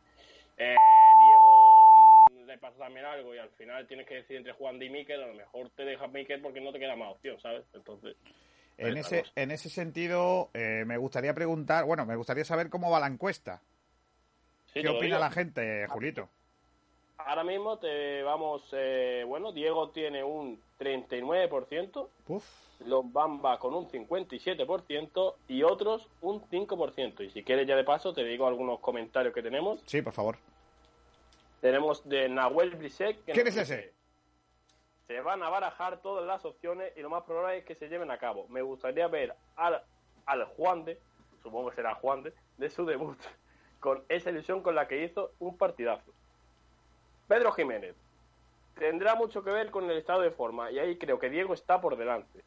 Speaker 3: eh, Diego le pasa también algo y al final tienes que decidir entre Juan y Miquel, a lo mejor te dejas Miquel porque no te queda más opción, ¿sabes? Entonces...
Speaker 1: En ese, en ese sentido, eh, me gustaría preguntar, bueno, me gustaría saber cómo va la encuesta. ¿Qué opina la gente, Julito?
Speaker 3: Ahora mismo te vamos, eh, bueno, Diego tiene un 39%, Lombamba con un 57% y otros un 5%. Y si quieres ya de paso te digo algunos comentarios que tenemos.
Speaker 1: Sí, por favor.
Speaker 3: Tenemos de Nahuel Brisek.
Speaker 1: Que ¿Quién es ese?
Speaker 3: Se van a barajar todas las opciones y lo más probable es que se lleven a cabo. Me gustaría ver al, al Juan de, supongo que será Juan de, de su debut, con esa ilusión con la que hizo un partidazo. Pedro Jiménez, tendrá mucho que ver con el estado de forma y ahí creo que Diego está por delante.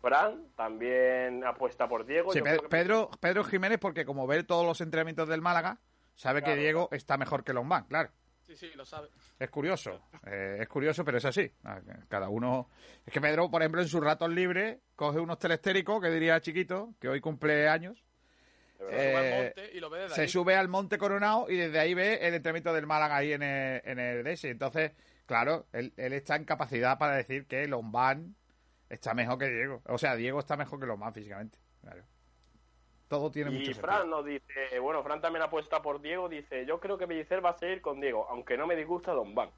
Speaker 3: Fran también apuesta por Diego.
Speaker 1: Sí, Pedro, Pedro, Jiménez porque como ve todos los entrenamientos del Málaga, sabe que Diego está mejor que Lombán, claro.
Speaker 5: Sí, sí, lo sabe.
Speaker 1: Es curioso, eh, es curioso, pero es así. Ah, cada uno... Es que Pedro, por ejemplo, en sus ratos libres, coge unos telestéricos, que diría chiquito, que hoy cumple años,
Speaker 5: eh,
Speaker 1: se sube al monte Coronado y desde ahí ve el entrenamiento del Málaga ahí en el, en el DS. Entonces, claro, él, está en capacidad para decir que Lombán está mejor que Diego. O sea, Diego está mejor que Lombán físicamente. Claro. Todo tiene
Speaker 3: y Fran nos dice, bueno, Fran también apuesta por Diego, dice, yo creo que Bellicer va a seguir con Diego, aunque no me disgusta Lombán.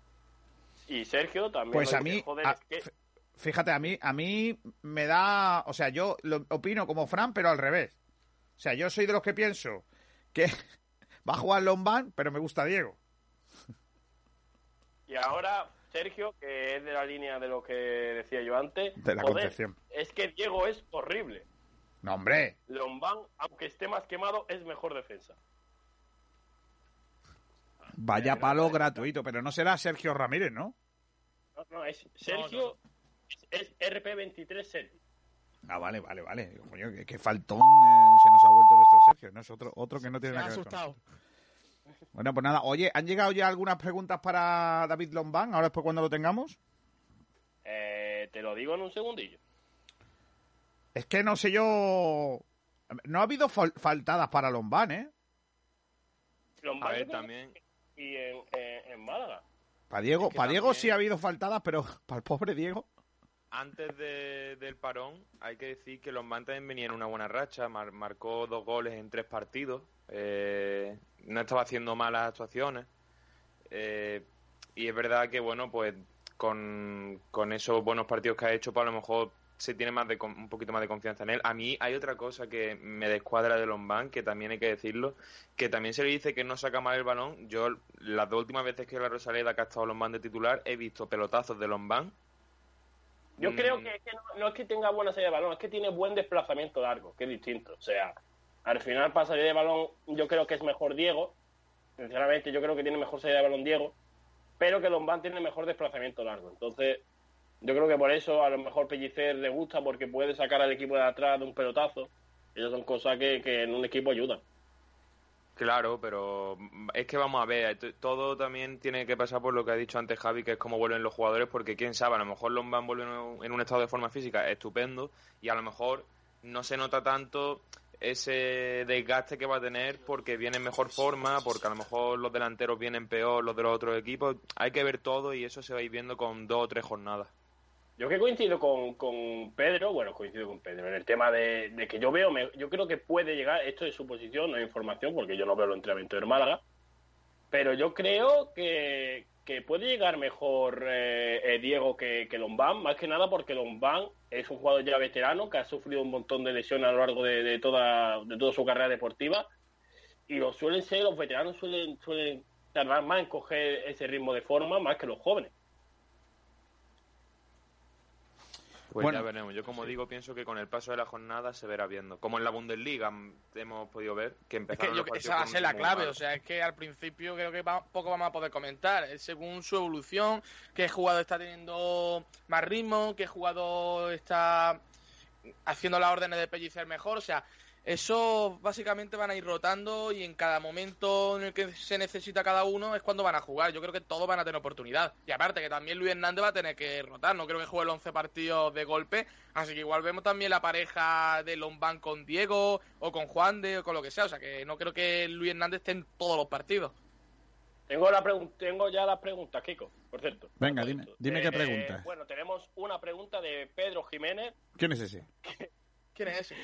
Speaker 3: Y Sergio también.
Speaker 1: Pues a mí, fíjate, a mí, a mí me da, o sea, yo lo opino como Fran, pero al revés. O sea, yo soy de los que pienso que va a jugar Lombán, pero me gusta Diego.
Speaker 3: Y ahora, Sergio, que es de la línea de lo que decía yo antes,
Speaker 1: de la concepción.
Speaker 3: es que Diego es horrible.
Speaker 1: No, hombre.
Speaker 3: Lombán, aunque esté más quemado, es mejor defensa.
Speaker 1: Vaya palo gratuito, pero no será Sergio Ramírez, ¿no?
Speaker 3: No, no, es Sergio, es RP23 Sergio.
Speaker 1: Ah, vale, vale, vale. Coño, qué, faltón eh, se nos ha vuelto nuestro Sergio, ¿no? Es otro, otro que no tiene nada que ver. Con... Bueno, pues nada, oye, ¿han llegado ya algunas preguntas para David Lombán? Ahora después cuando lo tengamos.
Speaker 3: Eh, te lo digo en un segundillo.
Speaker 1: Es que no sé yo. No ha habido faltadas para Lombán, ¿eh?
Speaker 3: Lombán también. Y en, Málaga.
Speaker 1: Para Diego, para Diego sí ha habido faltadas, pero para el pobre Diego.
Speaker 4: Antes del parón, hay que decir que Lombán también venía en una buena racha, marcó dos goles en tres partidos. Eh, no estaba haciendo malas actuaciones. Eh, y es verdad que, bueno, pues con, esos buenos partidos que ha hecho, pues a lo mejor se tiene más de, un poquito más de confianza en él. A mí hay otra cosa que me descuadra de Lombán, que también hay que decirlo, que también se le dice que no saca mal el balón. Yo, las dos últimas veces que la Rosaleda que ha estado Lombán de titular, he visto pelotazos de Lombán.
Speaker 3: Yo creo mm. que, no, es que tenga buena salida de balón, es que tiene buen desplazamiento largo, que es distinto. O sea, al final para salir de balón yo creo que es mejor Diego. Sinceramente yo creo que tiene mejor salida de balón Diego, pero que Lombán tiene mejor desplazamiento largo. Entonces yo creo que por eso a lo mejor Pellicer le gusta porque puede sacar al equipo de atrás de un pelotazo. Esas son cosas que, que en un equipo ayudan.
Speaker 4: Claro, pero es que vamos a ver, todo también tiene que pasar por lo que ha dicho antes Javi, que es cómo vuelven los jugadores, porque quién sabe, a lo mejor Lombán vuelve en un estado de forma física estupendo y a lo mejor no se nota tanto ese desgaste que va a tener porque viene en mejor forma, porque a lo mejor los delanteros vienen peor, los de los otros equipos. Hay que ver todo y eso se va a ir viendo con dos o tres jornadas.
Speaker 3: Yo que coincido con, con Pedro, bueno, coincido con Pedro en el tema de, que yo veo, yo creo que puede llegar, esto es suposición, no es información, porque yo no veo el entrenamiento del Málaga, pero yo creo que, que puede llegar mejor eh, eh, Diego que, que Lombán, más que nada porque Lombán es un jugador ya veterano que ha sufrido un montón de lesiones a lo largo de, de toda, de toda su carrera deportiva y lo suelen ser, los veteranos suelen, suelen tardar más en coger ese ritmo de forma más que los jóvenes.
Speaker 4: Pues
Speaker 1: Bueno.
Speaker 4: ya veremos. Yo, como digo, pienso que con el paso de la jornada se verá viendo. Como en la Bundesliga mm, hemos podido ver que
Speaker 5: Es
Speaker 4: empezaron
Speaker 5: que yo,
Speaker 4: los partidos
Speaker 5: esa va a ser la clave,
Speaker 4: mal.
Speaker 5: o sea, es que al principio creo que va- poco vamos a poder comentar, es según su evolución, qué jugador está teniendo más ritmo, qué jugador está haciendo las órdenes de pellicer mejor, o sea, eso básicamente van a ir rotando y en cada momento en el que se necesita cada uno es cuando van a jugar. Yo creo que todos van a tener oportunidad. Y aparte que también Luis Hernández va a tener que rotar. No creo que juegue el 11 partidos de golpe. Así que igual vemos también la pareja de Lombán con Diego o con Juan de o con lo que sea. O sea que no creo que Luis Hernández esté en todos los partidos.
Speaker 3: Tengo, la tengo ya las preguntas, Kiko, por cierto.
Speaker 1: Venga, dime, dime qué
Speaker 3: Eh,
Speaker 1: pregunta.
Speaker 3: Bueno, tenemos una pregunta de Pedro Jiménez
Speaker 1: ¿Quién es ese?
Speaker 5: ¿Quién es ese?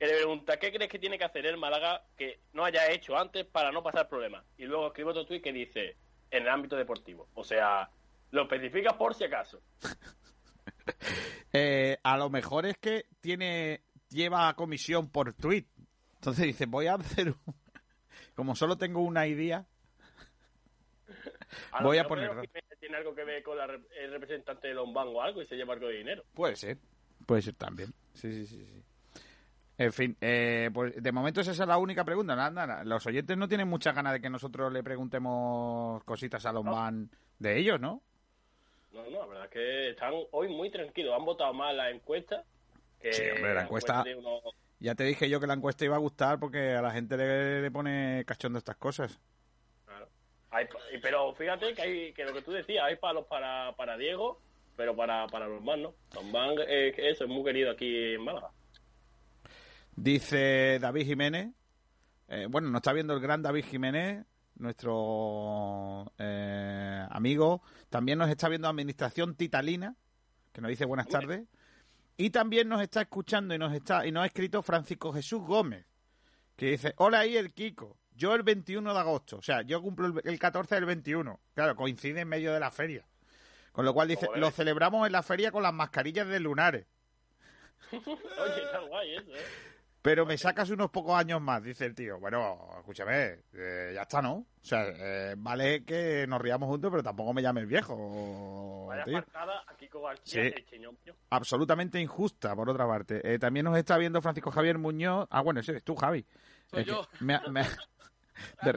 Speaker 3: Que le pregunta ¿qué crees que tiene que hacer el Málaga que no haya hecho antes para no pasar problemas? Y luego escribe otro tuit que dice en el ámbito deportivo. O sea, lo especificas por si acaso.
Speaker 1: Eh, a lo mejor es que tiene lleva comisión por tweet. Entonces dice, voy a hacer un... Como solo tengo una idea,
Speaker 3: A
Speaker 1: voy a poner
Speaker 3: tiene algo que ver con la el representante de Lombán o algo y se lleva algo de dinero.
Speaker 1: Puede ser. Puede ser también. Sí, sí, sí. sí. En fin, eh, pues de momento esa es la única pregunta. Nada, nada. Los oyentes no tienen muchas ganas de que nosotros le preguntemos cositas a Lombán de ellos, ¿no?
Speaker 3: No, no, la verdad es que están hoy muy tranquilos. Han votado más la encuesta. que
Speaker 1: Sí, hombre, la encuesta- Ya te dije yo que la encuesta iba a gustar porque a la gente le, le pone cachondo estas cosas.
Speaker 3: Claro. Hay pero fíjate que hay que lo que tú decías, hay palos para, para Diego, pero para, para Lombán no. Lombán, eh, que eso es muy querido aquí en Málaga.
Speaker 1: Dice David Jiménez. eh, bueno, nos está viendo el gran David Jiménez, nuestro eh, amigo. También nos está viendo Administración Titalina, que nos dice buenas tardes. Y también nos está escuchando y nos está y nos ha escrito Francisco Jesús Gómez, que dice, hola ahí el Kiko. Yo el 21 de agosto, o sea, yo cumplo el, el 14 del 21. Claro, coincide en medio de la feria. Con lo cual dice,
Speaker 3: Joder.
Speaker 1: lo celebramos en la feria con las mascarillas de lunares.
Speaker 3: Oye, está guay eso, ¿eh?
Speaker 1: Pero me sacas unos pocos años más, dice el tío. Bueno, escúchame, eh, ya está, ¿no? O sea, eh, vale que nos riamos juntos, pero tampoco me llames viejo.
Speaker 3: Vaya
Speaker 1: tío.
Speaker 3: a Kiko García,
Speaker 1: Sí.
Speaker 3: el.
Speaker 1: Absolutamente injusta, por otra parte. Eh, también nos está viendo Francisco Javier Muñoz. Ah, bueno, ese eres tú, Javi.
Speaker 5: Soy yo.
Speaker 1: me me de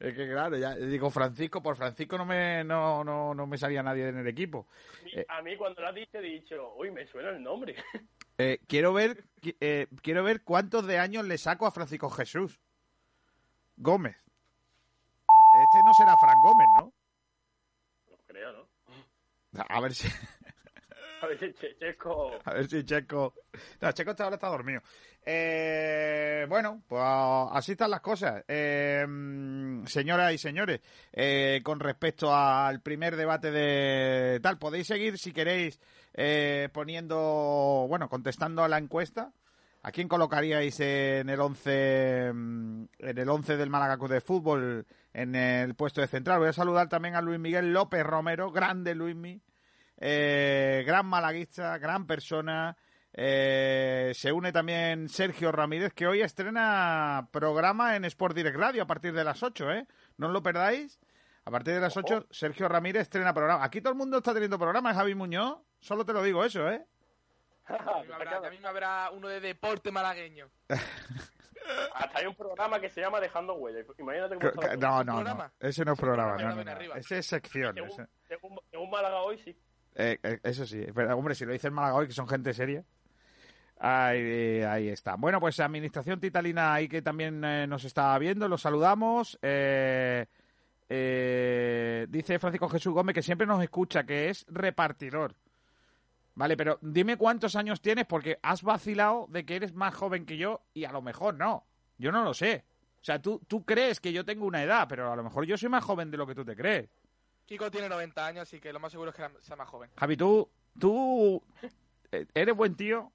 Speaker 1: es que claro, ya digo Francisco, por Francisco no me, no, no, no me salía nadie en el equipo. Eh,
Speaker 3: A mí cuando lo has dicho he dicho, uy, me suena el nombre.
Speaker 1: Eh, quiero ver eh, quiero ver cuántos de años le saco a Francisco Jesús Gómez. Este no será Fran Gómez, ¿no?
Speaker 3: No creo, ¿no?
Speaker 1: A ver si
Speaker 3: A ver si Che- Checo...
Speaker 1: a ver si Checo. No, Checo hasta ahora está dormido. Eh, bueno, pues así están las cosas. Eh, señoras y señores, eh, con respecto al primer debate de tal, podéis seguir si queréis eh, poniendo, bueno, contestando a la encuesta. ¿A quién colocaríais en el 11 mm, en el 11 del Málaga Club de Fútbol en el puesto de central? Voy a saludar también a Luis Miguel López Romero, grande Luismi, eh, gran malaguista, gran persona. Eh, se une también Sergio Ramírez, que hoy estrena programa en Sport Direct Radio a partir de las 8, ¿eh? No os lo perdáis. A partir de las 8, Sergio Ramírez estrena programa. Aquí todo el mundo está teniendo programa, ¿eh, Javi Muñoz? Solo te lo digo eso, ¿eh?
Speaker 5: A mí me habrá- habrá uno de deporte malagueño.
Speaker 3: Hasta hay un programa que se llama Dejando Huella. Imagínate cómo
Speaker 1: Que-
Speaker 3: está
Speaker 1: que-
Speaker 3: la
Speaker 1: no, no, no.
Speaker 5: programa?
Speaker 1: Ese no es programa. no, no, no. Ese es sección.
Speaker 3: Según,
Speaker 1: ese-
Speaker 3: según- según Málaga hoy, sí.
Speaker 1: Eh, eh, eso sí, pero, hombre, si lo dice el Málaga hoy, que son gente seria. Ahí, ahí está. Bueno, pues Administración Titalina ahí que también eh, nos está viendo, los saludamos. Eh, eh, dice Francisco Jesús Gómez que siempre nos escucha, que es repartidor. Vale, pero dime cuántos años tienes porque has vacilado de que eres más joven que yo y a lo mejor no. Yo no lo sé. O sea, tú, tú crees que yo tengo una edad, pero a lo mejor yo soy más joven de lo que tú te crees.
Speaker 5: Kiko tiene 90 años, así que lo más seguro es que sea más joven.
Speaker 1: Javi, tú
Speaker 13: tú eh, eres buen tío,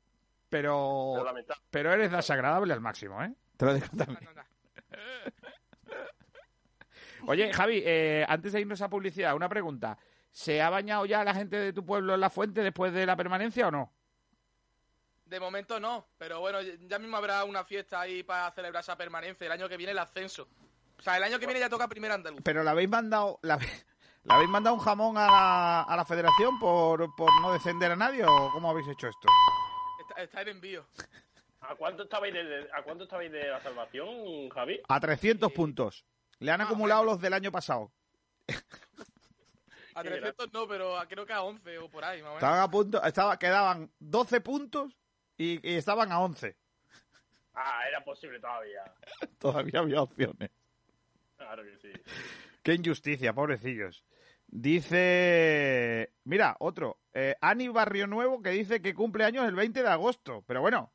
Speaker 13: pero,
Speaker 3: Pero
Speaker 13: eres desagradable al máximo, ¿eh? Te lo digo también. Oye, Javi, eh, antes de irnos a publicidad, una pregunta. ¿Se ha bañado ya la gente de tu pueblo en la fuente después de la permanencia o no?
Speaker 5: De momento no, pero bueno, ya mismo habrá una fiesta ahí para celebrar esa permanencia. El año que viene el ascenso. O sea, el año que viene ya toca primera andaluz.
Speaker 13: Pero le habéis mandado, la, ¿le habéis mandado un jamón a la, a la federación por, por no descender a nadie o cómo habéis hecho esto?
Speaker 5: Está, está en envío.
Speaker 3: ¿A cuánto estabais de, a cuánto estabais de la salvación, Javi?
Speaker 13: A 300 puntos. Le han acumulado los del año pasado.
Speaker 5: A 300 no, pero a- creo que a 11 o por ahí, más o menos.
Speaker 13: Estaban a punto, estaba, quedaban 12 puntos y, y estaban a 11.
Speaker 3: Ah, era posible todavía.
Speaker 13: Todavía había opciones.
Speaker 3: Claro que sí.
Speaker 13: Qué injusticia, pobrecillos. Dice. Mira, otro. Eh, Ani Barrio Nuevo que dice que cumple años el 20 de agosto. Pero bueno,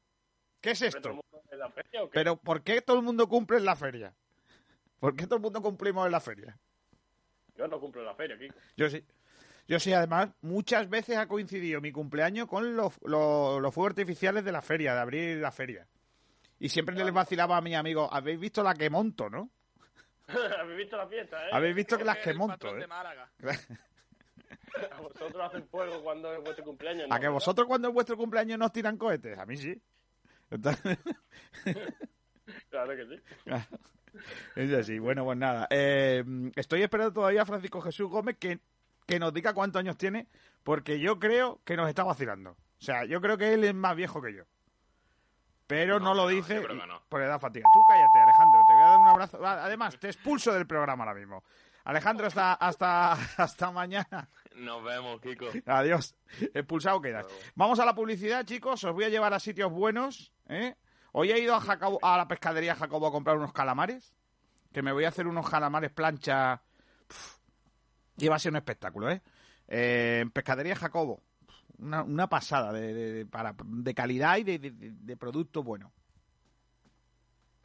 Speaker 13: ¿qué es esto?
Speaker 3: ¿En feria?
Speaker 13: Pero ¿por qué todo el mundo cumple en la feria? ¿Por qué todo el mundo cumplimos en la feria?
Speaker 3: Yo no cumplo la feria, Kiko.
Speaker 13: Yo sí. Yo sí, además, muchas veces ha coincidido mi cumpleaños con los, los, los fuegos artificiales de la feria, de abrir la feria. Y siempre les vacilaba a mis amigos, habéis visto la que monto, ¿no?
Speaker 3: ¿Habéis visto la fiesta, eh?
Speaker 13: Habéis visto que las que monto, ¿eh?
Speaker 5: de Málaga.
Speaker 3: ¿A vosotros hacen fuego cuando es vuestro cumpleaños?
Speaker 13: ¿A que
Speaker 3: ¿no?
Speaker 13: vosotros cuando es vuestro cumpleaños nos tiran cohetes? A mí sí. Entonces-
Speaker 3: Claro que sí.
Speaker 13: es así. Bueno, pues nada. Eh, estoy esperando todavía a Francisco Jesús Gómez que, que nos diga cuántos años tiene, porque yo creo que nos está vacilando. O sea, yo creo que él es más viejo que yo. Pero no, lo dice
Speaker 4: creo que no.
Speaker 13: por edad fatiga. Tú cállate, Alejandro. Te voy a dar un abrazo. Además, te expulso del programa ahora mismo. Alejandro, hasta, hasta, hasta mañana.
Speaker 4: Nos vemos, Kiko.
Speaker 13: Adiós. Expulsado quedas. Vamos a la publicidad, chicos. Os voy a llevar a sitios buenos. ¿eh? Hoy he ido a, Jacobo- a la pescadería Jacobo a comprar unos calamares. Que me voy a hacer unos calamares plancha. Pff, y va a ser un espectáculo, ¿eh? Eh, en pescadería Jacobo. Una, una pasada de, de- para, de calidad y de, de- de- de producto bueno.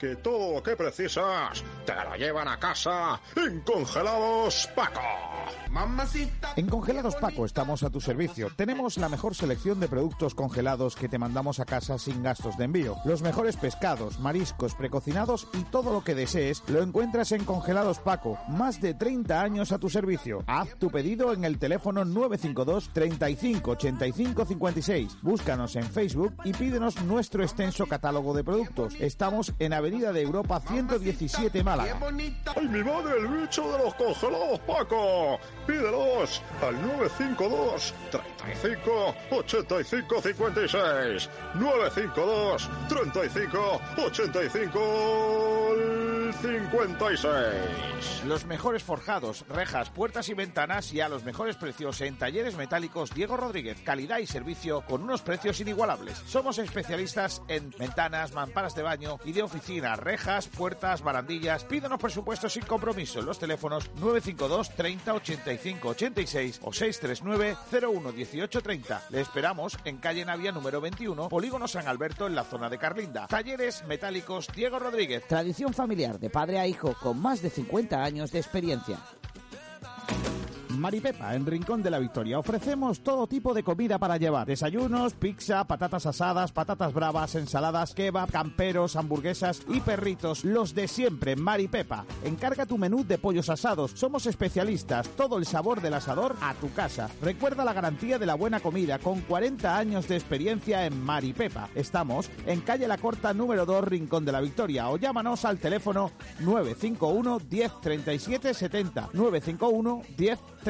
Speaker 6: que todo lo que precisas te lo llevan a casa en Congelados Paco.
Speaker 14: En Congelados Paco estamos a tu servicio. Tenemos la mejor selección de productos congelados que te mandamos a casa sin gastos de envío. Los mejores pescados, mariscos, precocinados y todo lo que desees lo encuentras en Congelados Paco. Más de 30 años a tu servicio. Haz tu pedido en el teléfono 952 35 85 56. Búscanos en Facebook y pídenos nuestro extenso catálogo de productos. Estamos en Avenida de Europa 117 Málaga.
Speaker 6: ¡Ay, mi madre, el bicho de los congelados, Paco! Pídelos al 952 35 85 56. 952 35 85 56.
Speaker 1: Los mejores forjados, rejas, puertas y ventanas y a los mejores precios en talleres metálicos Diego Rodríguez. Calidad y servicio con unos precios inigualables. Somos especialistas en ventanas, mamparas de baño y de oficina, rejas, puertas, barandillas. Pídanos presupuesto sin compromiso los teléfonos 952 30 85 86 o 639 01 18 30. Le esperamos en calle Navia número 21, Polígono San Alberto en la zona de Carlinda. Talleres metálicos Diego Rodríguez.
Speaker 15: Tradición familiar de padre a hijo con más de 50 años de experiencia.
Speaker 14: Maripepa, en Rincón de la Victoria. Ofrecemos todo tipo de comida para llevar. Desayunos, pizza, patatas asadas, patatas bravas, ensaladas, kebab, camperos, hamburguesas y perritos. Los de siempre, Maripepa. Encarga tu menú de pollos asados. Somos especialistas. Todo el sabor del asador a tu casa. Recuerda la garantía de la buena comida con 40 años de experiencia en Maripepa. Estamos en calle La Corta número 2, Rincón de la Victoria. O llámanos al teléfono 951 10 37 70. 951 10 37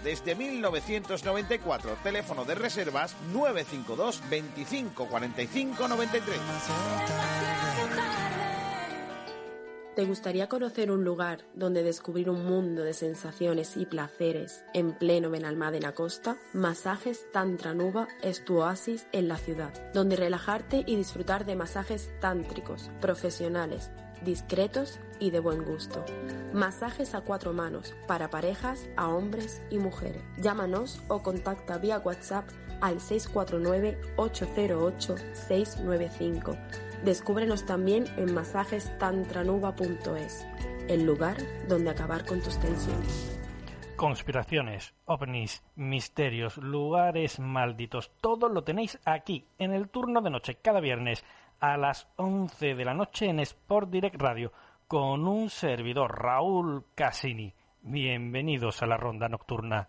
Speaker 1: desde 1994. Teléfono de reservas 952 25 45 93.
Speaker 9: ¿Te gustaría conocer un lugar donde descubrir un mundo de sensaciones y placeres en pleno Benalmádena Costa? Masajes Tantra Nuba es tu oasis en la ciudad, donde relajarte y disfrutar de masajes tántricos, profesionales, discretos y de buen gusto. Masajes a cuatro manos para parejas, a hombres y mujeres. Llámanos o contacta vía WhatsApp al 649-808-695. Descúbrenos también en masajestantranuba.es, el lugar donde acabar con tus tensiones.
Speaker 10: Conspiraciones, ovnis, misterios, lugares malditos, todo lo tenéis aquí, en el turno de noche, cada viernes a las 11 de la noche en Sport Direct Radio con un servidor, Raúl Casini. Bienvenidos a la ronda nocturna.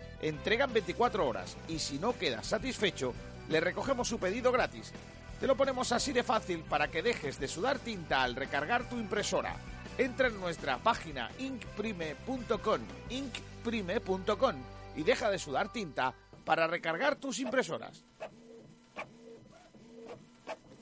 Speaker 1: Entregan 24 horas y si no quedas satisfecho, le recogemos su pedido gratis. Te lo ponemos así de fácil para que dejes de sudar tinta al recargar tu impresora. Entra en nuestra página inkprime.com, inkprime.com y deja de sudar tinta para recargar tus impresoras.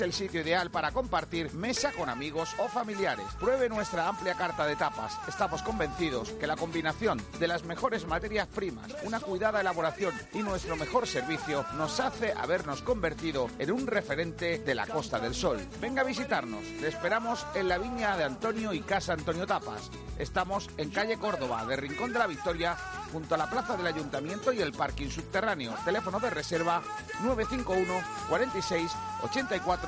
Speaker 8: el sitio ideal para compartir mesa con amigos o familiares. Pruebe nuestra amplia carta de tapas. Estamos convencidos que la combinación de las mejores materias primas, una cuidada elaboración y nuestro mejor servicio nos hace habernos convertido en un referente de la Costa del Sol. Venga a visitarnos. Le esperamos en la viña de Antonio y Casa Antonio Tapas. Estamos en calle Córdoba, de Rincón de la Victoria, junto a la plaza del Ayuntamiento y el parking subterráneo. Teléfono de reserva 951 46 84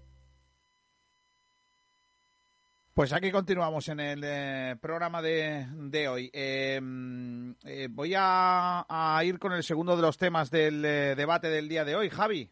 Speaker 1: Pues aquí continuamos en el eh, programa de, de hoy. Eh, mm, eh, voy a, a ir con el segundo de los temas del debate del día de hoy. Javi.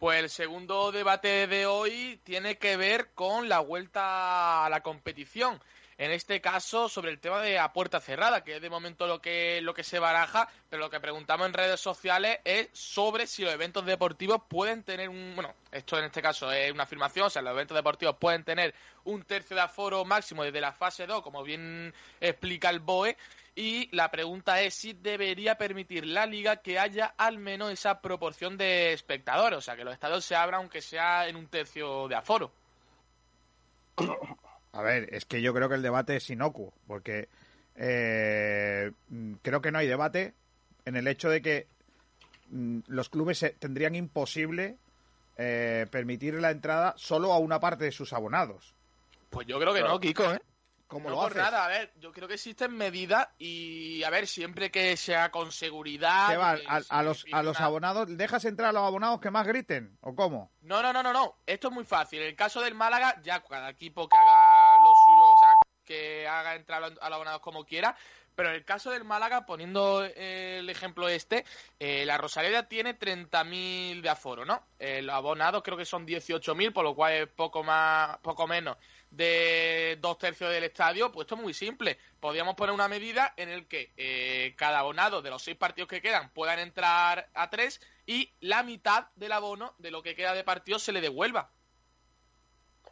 Speaker 5: Pues el segundo debate de hoy tiene que ver con la vuelta a la competición. En este caso, sobre el tema de a puerta cerrada, que es de momento lo que, lo que se baraja, pero lo que preguntamos en redes sociales es sobre si los eventos deportivos pueden tener un. Bueno, esto en este caso es una afirmación, o sea, los eventos deportivos pueden tener un tercio de aforo máximo desde la fase 2, como bien explica el BOE. Y la pregunta es si debería permitir la liga que haya al menos esa proporción de espectadores, o sea, que los estadios se abran aunque sea en un tercio de aforo.
Speaker 1: A ver, es que yo creo que el debate es inocuo, porque eh, creo que no hay debate en el hecho de que mm, los clubes se- tendrían imposible eh, permitir la entrada solo a una parte de sus abonados.
Speaker 5: Pues yo creo que no, Kiko, ¿eh?
Speaker 1: ¿Cómo
Speaker 5: no
Speaker 1: lo
Speaker 5: por
Speaker 1: haces?
Speaker 5: nada, a ver, yo creo que existen medidas y, a ver, siempre que sea con seguridad...
Speaker 1: ¿Qué va? A, los, a los abonados, ¿dejas entrar a los abonados que más griten? ¿O cómo?
Speaker 5: No, no, no, no, no. Esto es muy fácil. En el caso del Málaga, ya cada equipo que haga lo suyo, o sea, que haga entrar a los abonados como quiera. Pero en el caso del Málaga, poniendo eh, el ejemplo este, eh, la Rosaleda tiene 30.000 de aforo, ¿no? Eh, los abonados creo que son 18.000, por lo cual es poco más, poco menos de dos tercios del estadio. Pues esto es muy simple. Podríamos poner una medida en el que eh, cada abonado de los seis partidos que quedan puedan entrar a tres y la mitad del abono de lo que queda de partido se le devuelva.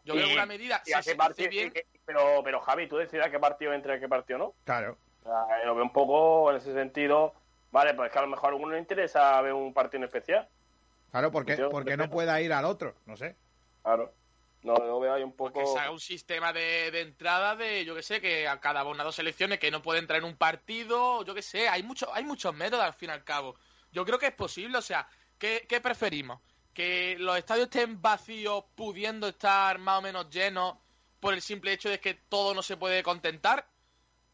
Speaker 5: Yo creo que una medida, si se
Speaker 3: partido-
Speaker 5: bien,
Speaker 3: pero, pero Javi, tú decidas qué partido entra y qué partido no.
Speaker 1: Claro.
Speaker 3: O sea, eh, lo veo un poco en ese sentido. Vale, pues que a lo mejor a alguno le interesa ver un partido en especial.
Speaker 1: Claro, porque,
Speaker 3: Yo-
Speaker 1: porque no pueda ir al otro, no sé.
Speaker 3: Claro. No, lo veo ahí un poco.
Speaker 5: que se haga un sistema de, de entrada de, yo que sé, que a cada abonado seleccione que no puede entrar en un partido, yo que sé, hay, mucho, hay muchos métodos al fin y al cabo. Yo creo que es posible, o sea, ¿qué, qué preferimos? ¿Que los estadios estén vacíos pudiendo estar más o menos llenos por el simple hecho de que todo no se puede contentar?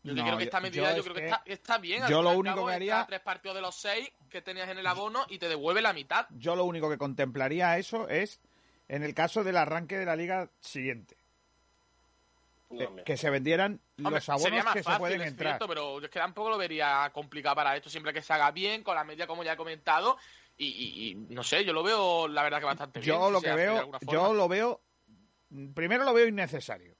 Speaker 5: Yo
Speaker 1: No,
Speaker 5: creo que esta medida
Speaker 1: yo
Speaker 5: creo que,
Speaker 1: que-
Speaker 5: está, está bien.
Speaker 1: yo lo único
Speaker 5: cabo,
Speaker 1: que haría-
Speaker 5: tres partidos de los seis que tenías en el abono y te devuelve la mitad.
Speaker 1: Yo lo único que contemplaría eso es en el caso del arranque de la liga siguiente. Que, que se vendieran
Speaker 5: Hombre,
Speaker 1: los abonos
Speaker 5: sería más
Speaker 1: que
Speaker 5: fácil,
Speaker 1: se pueden
Speaker 5: es
Speaker 1: entrar.
Speaker 5: cierto, pero yo es que tampoco lo vería complicado para esto, siempre que se haga bien, con la media como ya he comentado, y, y- y no sé, yo lo veo la verdad que bastante bien.
Speaker 1: Yo
Speaker 5: si
Speaker 1: lo que veo, yo lo veo, primero lo veo innecesario.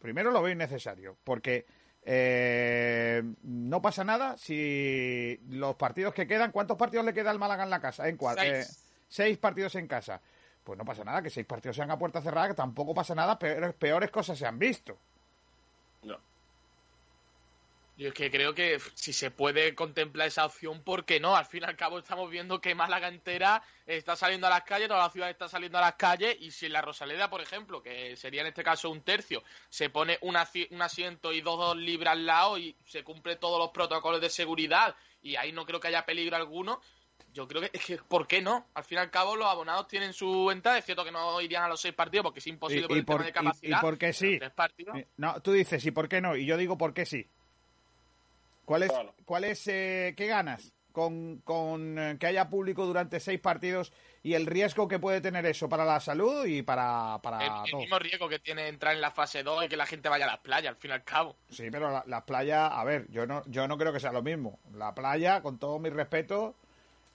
Speaker 1: Primero lo veo innecesario, porque eh, no pasa nada si los partidos que quedan, ¿cuántos partidos le queda al Málaga en la casa? En cua-
Speaker 5: Seis.
Speaker 1: eh, seis partidos en casa. Pues no pasa nada, que seis partidos sean a puerta cerrada, que tampoco pasa nada, peores, peores cosas se han visto.
Speaker 5: Yo es que creo que si se puede contemplar esa opción, ¿por qué no? Al fin y al cabo estamos viendo que Málaga entera está saliendo a las calles, toda la ciudad está saliendo a las calles, y si en la Rosaleda, por ejemplo, que sería en este caso un tercio, se pone un, un asiento y dos, dos libras al lado y se cumple todos los protocolos de seguridad, y ahí no creo que haya peligro alguno, yo creo que, es que, ¿por qué no? Al fin y al cabo, los abonados tienen su entrada. Es cierto que no irían a los seis partidos porque es imposible por el tema de capacidad.
Speaker 1: ¿Y, por qué sí? No, tú dices, ¿y por qué no? Y yo digo, ¿por qué sí? ¿Cuál es, cuál es eh, qué ganas con, con eh, que haya público durante seis partidos y el riesgo que puede tener eso para la salud y para, para
Speaker 5: el, el mismo riesgo que tiene entrar en la fase 2 y que la gente vaya a las playas, al fin y al cabo.
Speaker 1: Sí, pero las la playas, a ver, yo no, yo no creo que sea lo mismo. La playa, con todo mi respeto,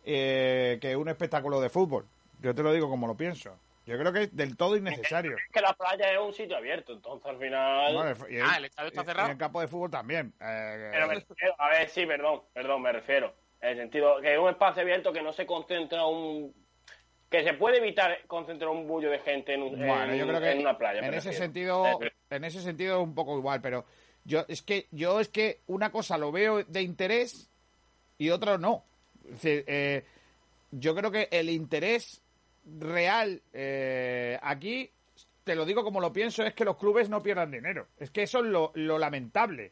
Speaker 1: eh, que un espectáculo de fútbol. Yo te lo digo como lo pienso. Yo creo que es del todo innecesario.
Speaker 3: Es que la playa es un sitio abierto, entonces al final.
Speaker 5: ah, el estadio está cerrado.
Speaker 1: Y el campo de fútbol también.
Speaker 3: Eh, pero me refiero, a ver, sí, perdón, perdón, me refiero. En el sentido que es un espacio abierto que no se concentra un. que se puede evitar concentrar un bullo de gente en, un, bueno, yo creo que en una playa.
Speaker 1: En ese sentido, en ese sentido es un poco igual, pero yo es que yo es que una cosa lo veo de interés y otra no. Eh, yo creo que el interés real eh, aquí, te lo digo como lo pienso, es que los clubes no pierdan dinero. Es que eso es lo, lamentable.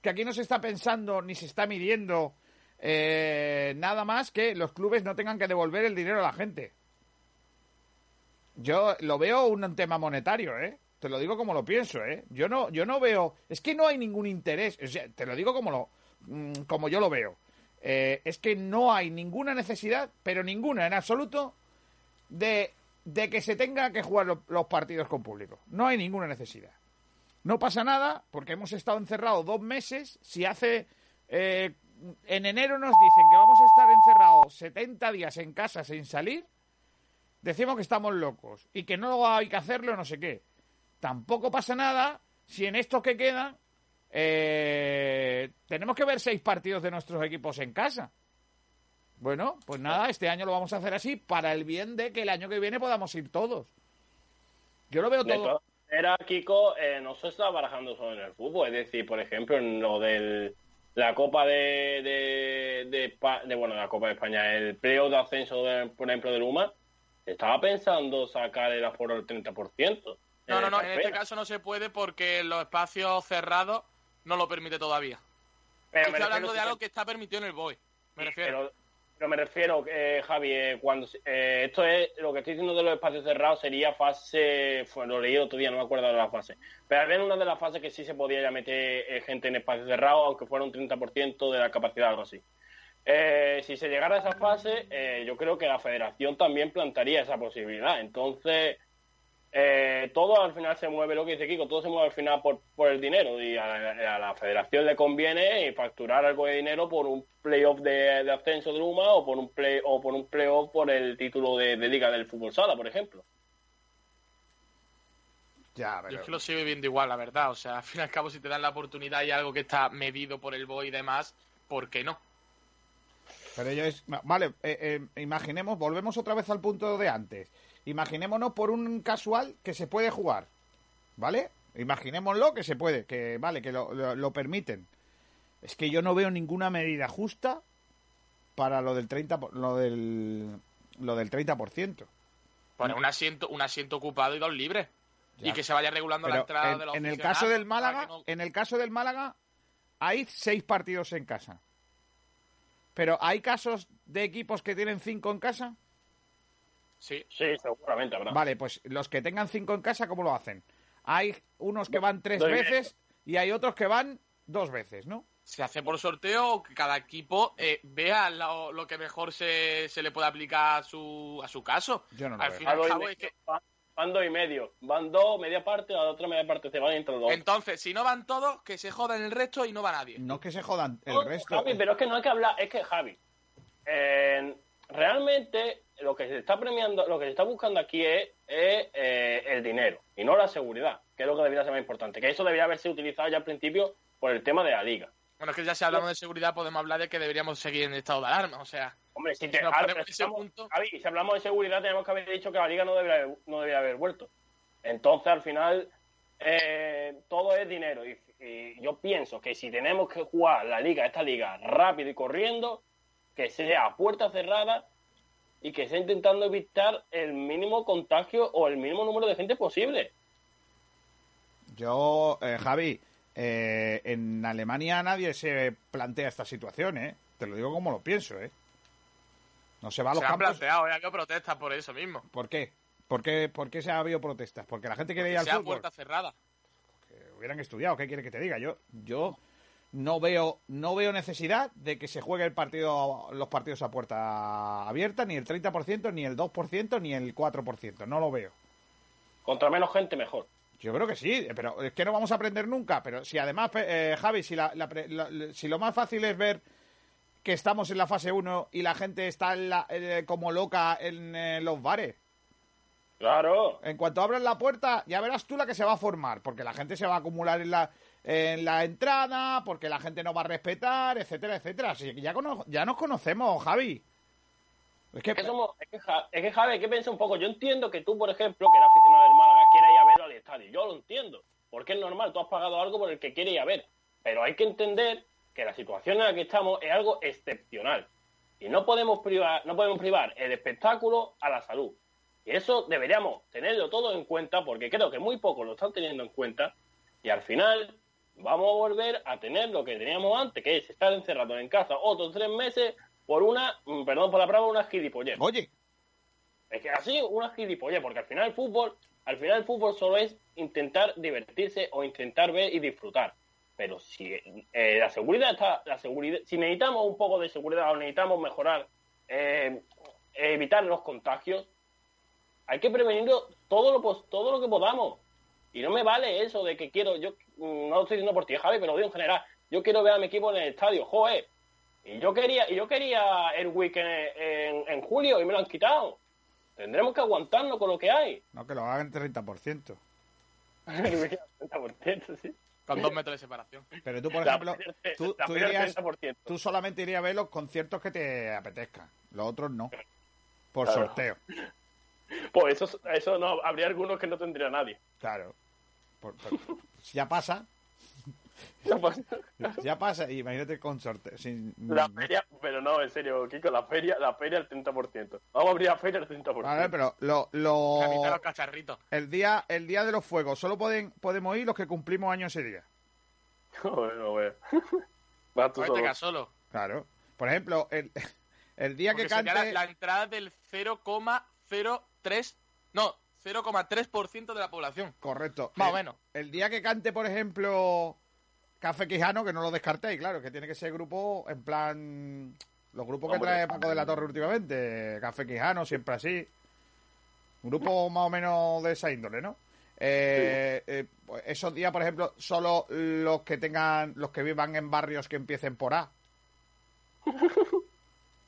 Speaker 1: Que aquí no se está pensando ni se está midiendo eh, nada más que los clubes no tengan que devolver el dinero a la gente. Yo lo veo un tema monetario, ¿eh? Te lo digo como lo pienso, ¿eh? Yo no, yo no veo... Es que no hay ningún interés. te lo digo como, lo, mm, como yo lo veo. Es que no hay ninguna necesidad, pero ninguna en absoluto, de, que se tenga que jugar los partidos con público. No hay ninguna necesidad. No pasa nada porque hemos estado encerrados dos meses. Si hace... Eh, en enero nos dicen que vamos a estar encerrados 70 días en casa sin salir, decimos que estamos locos y que no hay que hacerlo, no sé qué. Tampoco pasa nada si en estos que quedan eh, tenemos que ver seis partidos de nuestros equipos en casa. Bueno, pues nada, este año lo vamos a hacer así para el bien de que el año que viene podamos ir todos. Yo lo veo todo.
Speaker 3: Era Kiko, eh, no se está barajando solo en el fútbol, es decir, por ejemplo, en lo de la Copa de, de, bueno, la Copa de España, el playoff de ascenso, por ejemplo, de Luma, estaba pensando sacar el aforo al 30%.
Speaker 5: No, no, no, en este caso no se puede porque los espacios cerrados no lo permite todavía. Pero Estoy hablando de algo que está permitido en el BOE. Me refiero.
Speaker 3: Pero, me refiero, eh, Javi, eh, cuando eh, esto es lo que estoy diciendo de los espacios cerrados sería fase. Fue, lo leí otro día, no me acuerdo de la fase. Pero había una de las fases que sí se podía ya meter eh, gente en espacios cerrados, aunque fuera un 30% de la capacidad, algo así. si se llegara a esa fase, yo creo que la federación también plantaría esa posibilidad. Entonces eh, todo al final se mueve, lo que dice Kiko, todo se mueve al final por, por el dinero y a la, federación le conviene facturar algo de dinero por un playoff de, de ascenso de Luma o por un play o por un playoff por el título de, liga del fútbol sala, por ejemplo.
Speaker 5: Ya, Yo es que lo sigue viendo igual, la verdad. O sea, al fin y al cabo, si te dan la oportunidad y algo que está medido por el BOI y demás, ¿por qué no?
Speaker 1: Pero ellos, vale, eh, eh, imaginemos, volvemos otra vez al punto de antes. Imaginémonos por un casual que se puede jugar, ¿vale? Imaginémoslo que se puede, que vale, que lo, permiten. Es que yo no veo ninguna medida justa para lo del 30 lo del lo del 30%.
Speaker 5: Bueno, un asiento un asiento ocupado y dos libres. Y que se vaya regulando la entrada
Speaker 1: en,
Speaker 5: de los
Speaker 1: En el caso del Málaga, en el caso del Málaga hay seis partidos en casa. Pero hay casos de equipos que tienen cinco en casa.
Speaker 5: Sí.
Speaker 3: Sí, seguramente habrá.
Speaker 1: Vale, pues los que tengan cinco en casa, ¿cómo lo hacen? Hay unos que van tres veces y hay otros que van dos veces, ¿no?
Speaker 5: Se hace por sorteo, que cada equipo eh, vea lo, que mejor se, se, le puede aplicar a su, a su caso.
Speaker 1: Yo no lo
Speaker 5: Al
Speaker 1: veo.
Speaker 5: final, es que...
Speaker 3: Van dos y medio. Van dos, media parte, a la otra media parte se van entre dos.
Speaker 5: Entonces, si no van todos, que se jodan el resto y no va nadie.
Speaker 1: No que se jodan el resto.
Speaker 3: Javi, pero es que no hay que hablar, es que Javi, eh, realmente lo que se está premiando, lo que se está buscando aquí es, eh, el dinero y no la seguridad, que es lo que debería ser más importante. Que eso debería haberse utilizado ya al principio por el tema de la liga.
Speaker 5: Bueno, es que ya si hablamos de seguridad podemos hablar de que deberíamos seguir en estado de alarma, o sea...
Speaker 3: Hombre, si, te, si, hablamos de seguridad tenemos que haber dicho que la liga no debería haber, no debería haber vuelto. Entonces, al final, eh, todo es dinero. Y, y, yo pienso que si tenemos que jugar la liga, esta liga, rápido y corriendo, que sea a puerta cerrada y que sea intentando evitar el mínimo contagio o el mínimo número de gente posible.
Speaker 1: Yo, eh, Javi, eh, en Alemania nadie se plantea esta situación, ¿eh? Te lo digo como lo pienso, ¿eh? No se va a los
Speaker 5: Se han
Speaker 1: campos.
Speaker 5: planteado, ¿eh? ha habido protestas por eso mismo.
Speaker 1: ¿Por qué? ¿Por qué, por qué se ha habido protestas? Porque la gente quiere ir al
Speaker 5: sea
Speaker 1: fútbol.
Speaker 5: puerta cerrada.
Speaker 1: hubieran estudiado, ¿qué quiere que te diga? Yo, yo no veo, no veo necesidad de que se juegue el partido, los partidos a puerta abierta, ni el 30%, ni el 2%, ni el 4%. No lo veo.
Speaker 3: Contra menos gente, mejor.
Speaker 1: Yo creo que sí, pero es que no vamos a aprender nunca. Pero si además, eh, Javi, si, la, la pre- la- si lo más fácil es ver que estamos en la fase 1 y la gente está en la- eh, como loca en eh, los bares.
Speaker 3: Claro.
Speaker 1: En cuanto abran la puerta, ya verás tú la que se va a formar, porque la gente se va a acumular en la, en la entrada, porque la gente no va a respetar, etcétera, etcétera. Así que ya, cono- ya nos conocemos, Javi. Es que,
Speaker 3: Es que, somos, es, que, Ja- es que, Javi, hay que pensar un poco. Yo entiendo que tú, por ejemplo, que eres aficionado del Málaga, quieras ir a verlo al estadio. Yo lo entiendo. Porque es normal, tú has pagado algo por el que quieres ir a ver. Pero hay que entender que la situación en la que estamos es algo excepcional. Y no podemos privar, no podemos privar el espectáculo a la salud. Y eso deberíamos tenerlo todo en cuenta, porque creo que muy pocos lo están teniendo en cuenta. Y al final vamos a volver a tener lo que teníamos antes, que es estar encerrados en casa otros tres meses por una, mm, perdón por la palabra, una gilipollez.
Speaker 1: Oye.
Speaker 3: Es que así, una gilipollez, porque al final el fútbol, al final el fútbol solo es intentar divertirse o intentar ver y disfrutar. Pero si eh, la seguridad está, la seguridad, si necesitamos un poco de seguridad o necesitamos mejorar, eh, evitar los contagios, hay que prevenirlo todo lo pos- todo lo que podamos. Y no me vale eso de que quiero, yo mm, no lo estoy diciendo por ti, Javi, pero lo digo en general. Yo quiero ver a mi equipo en el estadio, joder. Y yo quería, y yo quería el weekend en, en julio y me lo han quitado. Tendremos que aguantarnos con lo que hay.
Speaker 1: no, que lo hagan 30%.
Speaker 3: 30%, sí.
Speaker 5: Con dos metros de separación.
Speaker 1: Pero tú, por
Speaker 3: La
Speaker 1: ejemplo, tú,
Speaker 3: la
Speaker 1: tú
Speaker 3: feria del
Speaker 1: irías-
Speaker 3: 30%.
Speaker 1: tú solamente irías a ver los conciertos que te apetezcan. Los otros no. Por
Speaker 3: Claro.
Speaker 1: sorteo.
Speaker 3: Pues eso, eso no, habría algunos que no tendría nadie.
Speaker 1: Claro. Por- por- ya pasa.
Speaker 3: Ya pasa.
Speaker 1: Ya pasa. Imagínate con sorteo. sin-
Speaker 3: La feria, pero no, en serio, Kiko, la feria, la feria al 30%. Vamos a abrir la feria al 30%.
Speaker 1: Vale, pero lo, lo-
Speaker 5: los cacharritos.
Speaker 1: el día el día de los fuegos solo pueden podemos ir los que cumplimos años ese día.
Speaker 3: bueno, bueno. Vas tú
Speaker 5: Pues
Speaker 3: solo.
Speaker 5: solo.
Speaker 1: Claro. Por ejemplo, el, el día
Speaker 5: Porque
Speaker 1: que cante
Speaker 5: la, la entrada del 0,03... No, 0,3% de la población.
Speaker 1: correcto.
Speaker 5: Más o
Speaker 1: El-
Speaker 5: menos.
Speaker 1: El día que cante, por ejemplo, Café Quijano, que no lo descartéis, claro, que tiene que ser grupo en plan los grupos que trae Paco de la Torre últimamente, Café Quijano, siempre así. Un grupo más o menos de esa índole, ¿no? Eh, eh, pues esos días, por ejemplo, solo los que tengan, los que vivan en barrios que empiecen por A.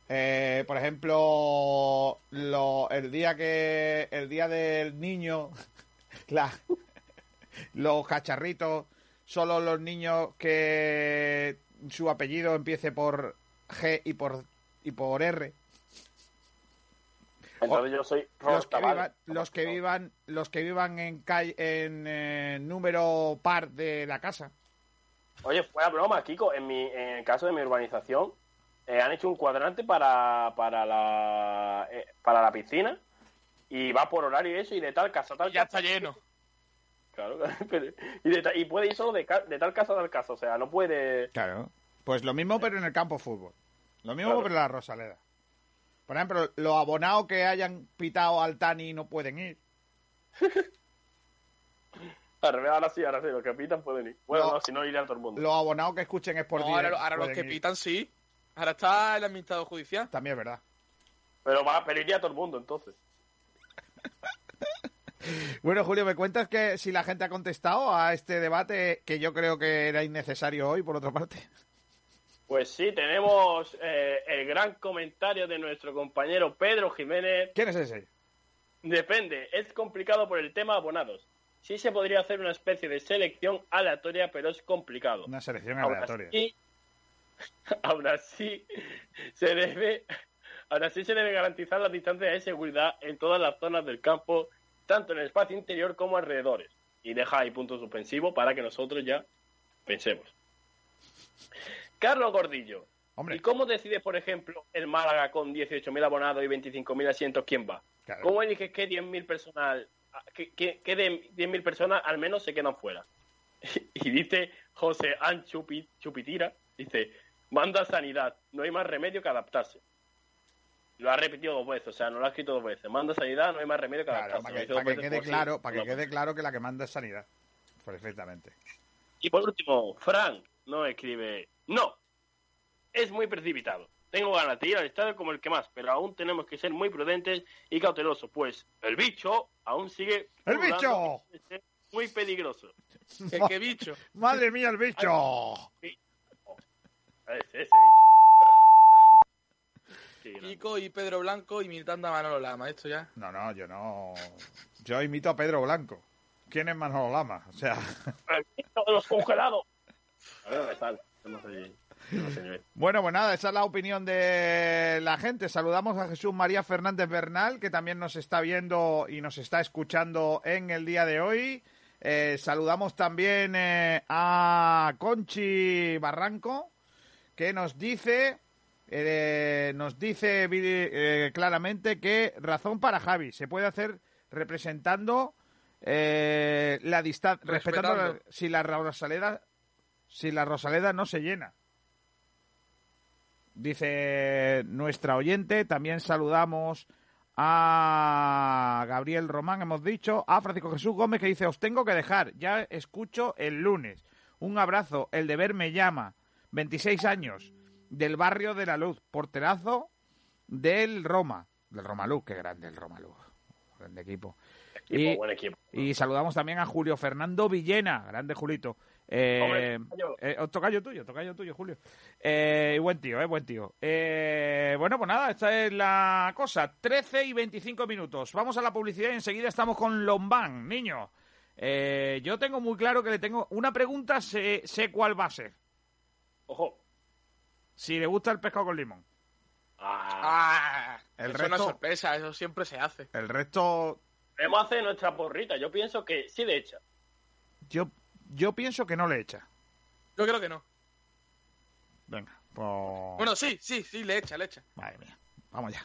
Speaker 1: Eh, por ejemplo, lo- el día que el día del niño, la- los cacharritos, solo los niños que su apellido empiece por G y por y por R.
Speaker 3: Entonces yo soy
Speaker 1: Los que vivan, los que vivan, los que vivan en calle, en eh, número par de la casa.
Speaker 3: Oye, fuera broma, Kiko, en, mi, en el caso de mi urbanización, eh, han hecho un cuadrante para, para, la, eh, para la piscina y va por horario y eso, y de tal casa a tal
Speaker 5: Ya
Speaker 3: casa.
Speaker 5: está lleno.
Speaker 3: Claro, pero- y, de y puede ir solo de, tal casa a tal casa, o sea, no puede...
Speaker 1: Claro. Pues lo mismo, pero en el campo de fútbol. Lo mismo,
Speaker 3: Claro.
Speaker 1: pero en la Rosaleda. Por ejemplo, los abonados que hayan pitado al Tani no pueden ir.
Speaker 3: Al revés, ahora sí, ahora sí, los que pitan pueden ir. Bueno,
Speaker 1: No.
Speaker 3: no, si no iría a todo el mundo.
Speaker 1: Los abonados que escuchen Sport
Speaker 5: No, ahora, ahora los que
Speaker 1: ir.
Speaker 5: pitan sí. Ahora está el administrador judicial.
Speaker 1: También es verdad.
Speaker 3: Pero, va, pero iría a todo el mundo, entonces.
Speaker 1: Bueno, Julio, ¿me cuentas que si la gente ha contestado a este debate que yo creo que era innecesario hoy, por otra parte?
Speaker 3: Pues sí, tenemos eh, el gran comentario de nuestro compañero Pedro Jiménez.
Speaker 1: ¿Quién es ese?
Speaker 3: Depende, es complicado por el tema abonados. Sí se podría hacer una especie de selección aleatoria, pero es complicado.
Speaker 1: Una selección
Speaker 3: Aún
Speaker 1: aleatoria.
Speaker 3: así, aún así se debe, aún así se debe garantizar la distancia de seguridad en todas las zonas del campo, tanto en el espacio interior como alrededores. Y deja ahí punto suspensivo para que nosotros ya pensemos. Carlos Gordillo. ¿Y cómo decide, por ejemplo, el Málaga con 18.000 abonados y 25.000 asientos quién va?
Speaker 1: Claro.
Speaker 3: ¿Cómo eliges que 10.000 personas, que, que, que de 10.000 personas al menos se quedan fuera? Y dice José An Chupi- Chupitira, dice, manda sanidad, no hay más remedio que adaptarse. Lo ha repetido dos veces, o sea, no lo ha escrito dos veces. Manda sanidad, no hay más remedio que
Speaker 16: Claro,
Speaker 3: adaptarse.
Speaker 16: para que, para quede
Speaker 3: sí,
Speaker 16: claro, para que
Speaker 3: no.
Speaker 16: quede claro que la que manda es sanidad. Perfectamente.
Speaker 3: Y por último, Frank no escribe, no, es muy precipitado. Tengo ganas de ir al estadio como el que más, pero aún tenemos que ser muy prudentes y cautelosos, pues el bicho aún sigue...
Speaker 16: ¡El bicho!
Speaker 3: Muy peligroso.
Speaker 5: ¿Qué, qué bicho?
Speaker 16: ¡Madre mía, el bicho!
Speaker 3: Ese, ese bicho.
Speaker 5: Kiko y Pedro Blanco imitando a Manolo Lama. Esto ya.
Speaker 16: No, no, yo no. Yo imito a Pedro Blanco. ¿Quién es Manolo Lama? O sea.
Speaker 3: ¡El de los congelados! A ver dónde están. No sé, no sé ni-
Speaker 16: Bueno, pues nada, esa es la opinión de la gente. Saludamos a Jesús María Fernández Bernal, que también nos está viendo y nos está escuchando en el día de hoy. Eh, saludamos también eh, a Conchi Barranco, que nos dice, eh, nos dice eh, claramente que razón para Javi se puede hacer representando eh, la distancia, respetando la- si la Rosaleda, si la Rosaleda no se llena. Dice nuestra oyente. También saludamos a Gabriel Román, hemos dicho. A Francisco Jesús Gómez que dice, os tengo que dejar. Ya escucho el lunes. Un abrazo. El deber me llama. 26 años. Del barrio de la Luz. Porterazo del Roma. Del Romaluz. Qué grande el Romaluz. Grande equipo.
Speaker 3: Equipo,
Speaker 16: Y-
Speaker 3: buen equipo.
Speaker 16: y saludamos también a Julio Fernando Villena, grande Julito. Eh,
Speaker 3: Hombre, tocayo.
Speaker 16: eh, oh, tocayo tuyo, tocayo tuyo, Julio. Eh, y buen tío, eh, buen tío. Eh, bueno, pues nada, esta es la cosa. 13 y 25 minutos. Vamos a la publicidad y enseguida estamos con Lombán, niño. Eh, yo tengo muy claro que le tengo una pregunta, sé, sé cuál va a ser.
Speaker 3: Ojo.
Speaker 16: Si le gusta el pescado con limón.
Speaker 5: Ah,
Speaker 16: El
Speaker 5: eso no es
Speaker 16: resto-
Speaker 5: sorpresa, eso siempre se hace.
Speaker 16: El resto,
Speaker 3: Debemos hacer nuestra porrita. Yo pienso que sí, de hecho.
Speaker 16: yo, yo pienso que no le echa.
Speaker 5: Yo creo que no.
Speaker 16: Venga, pues...
Speaker 5: Bueno, sí, sí, sí, le echa, le echa.
Speaker 16: Madre mía, vamos ya.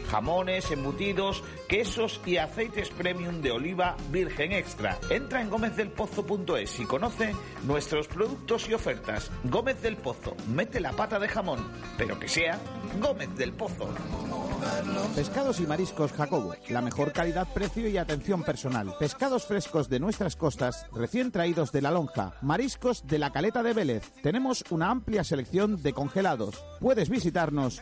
Speaker 17: Jamones, embutidos, quesos y aceites premium de oliva virgen extra. Entra en gómezdelpozo.es y conoce nuestros productos y ofertas. Gómez del Pozo, mete la pata de jamón, pero que sea Gómez del Pozo.
Speaker 1: Pescados y mariscos Jacobo, la mejor calidad, precio y atención personal. Pescados frescos de nuestras costas, recién traídos de la lonja. Mariscos de la caleta de Vélez. Tenemos una amplia selección de congelados. Puedes visitarnos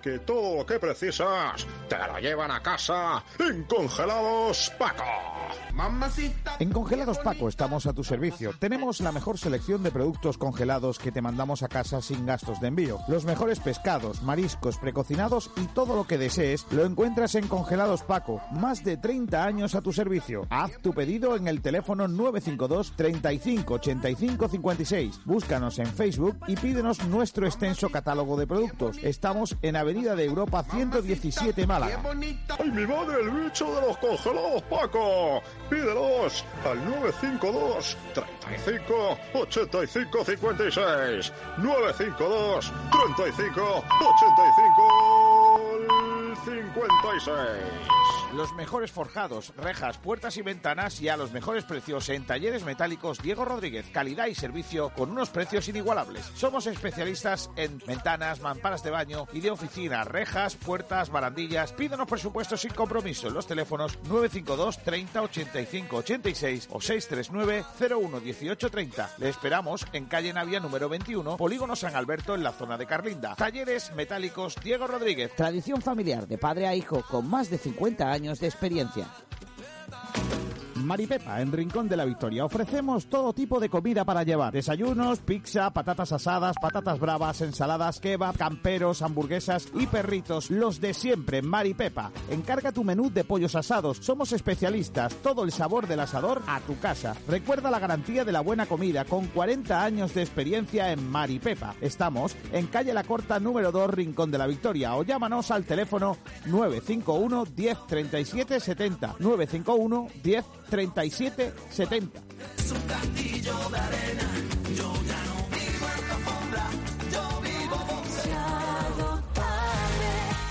Speaker 6: que todo lo que precisas te lo llevan a casa en Congelados Paco.
Speaker 1: En Congelados Paco estamos a tu servicio. Tenemos la mejor selección de productos congelados que te mandamos a casa sin gastos de envío. Los mejores pescados, mariscos, precocinados y todo lo que desees lo encuentras en Congelados Paco. Más de 30 años a tu servicio. Haz tu pedido en el teléfono 952 35 85 56. Búscanos en Facebook y pídenos nuestro extenso catálogo de productos. Estamos en Avenida de Europa 117 Málaga.
Speaker 6: ¡Ay, mi madre, el bicho de los congelados Paco! Pídelos al 952 35 85 56. 952 35 85 56.
Speaker 1: Los mejores forjados, rejas, puertas y ventanas y a los mejores precios en talleres metálicos Diego Rodríguez. Calidad y servicio con unos precios inigualables. Somos especialistas en ventanas, mamparas de baño y de oficina, rejas, puertas, barandillas. Pídanos presupuestos sin compromiso en los teléfonos 952 30 85 86 o 639 01 18 30. Le esperamos en calle Navia número 21, Polígono San Alberto en la zona de Carlinda. Talleres metálicos Diego Rodríguez.
Speaker 18: Tradición familiar de padre a hijo con más de 50 años de experiencia.
Speaker 1: Maripepa, en Rincón de la Victoria. Ofrecemos todo tipo de comida para llevar. Desayunos, pizza, patatas asadas, patatas bravas, ensaladas, kebab, camperos, hamburguesas y perritos. Los de siempre, Maripepa. Encarga tu menú de pollos asados. Somos especialistas. Todo el sabor del asador a tu casa. Recuerda la garantía de la buena comida con 40 años de experiencia en Maripepa. Estamos en calle La Corta número 2, Rincón de la Victoria. O llámanos al teléfono 951 10 37 70. 951 10 37 70.
Speaker 19: Es un castillo de arena.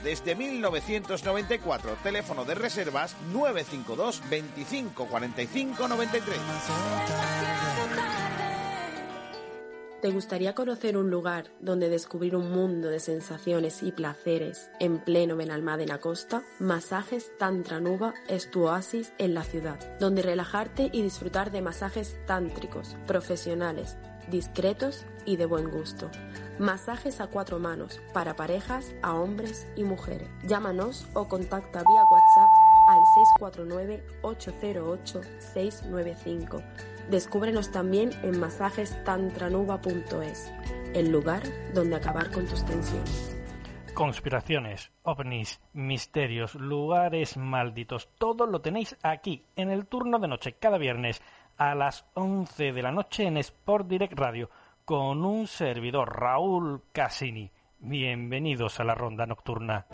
Speaker 1: desde 1994. Teléfono de reservas 952 25 45 93.
Speaker 9: ¿Te gustaría conocer un lugar donde descubrir un mundo de sensaciones y placeres en pleno Benalmádena Costa? Masajes Tantra Nuba es tu oasis en la ciudad, donde relajarte y disfrutar de masajes tántricos, profesionales, discretos y de buen gusto. Masajes a cuatro manos para parejas, a hombres y mujeres. Llámanos o contacta vía WhatsApp al 649-808-695. Descúbrenos también en masajestantranuba.es, el lugar donde acabar con tus tensiones.
Speaker 10: Conspiraciones, ovnis, misterios, lugares malditos, todo lo tenéis aquí, en el turno de noche, cada viernes a las 11 de la noche en Sport Direct Radio, con un servidor, Raúl Casini. Bienvenidos a la ronda nocturna.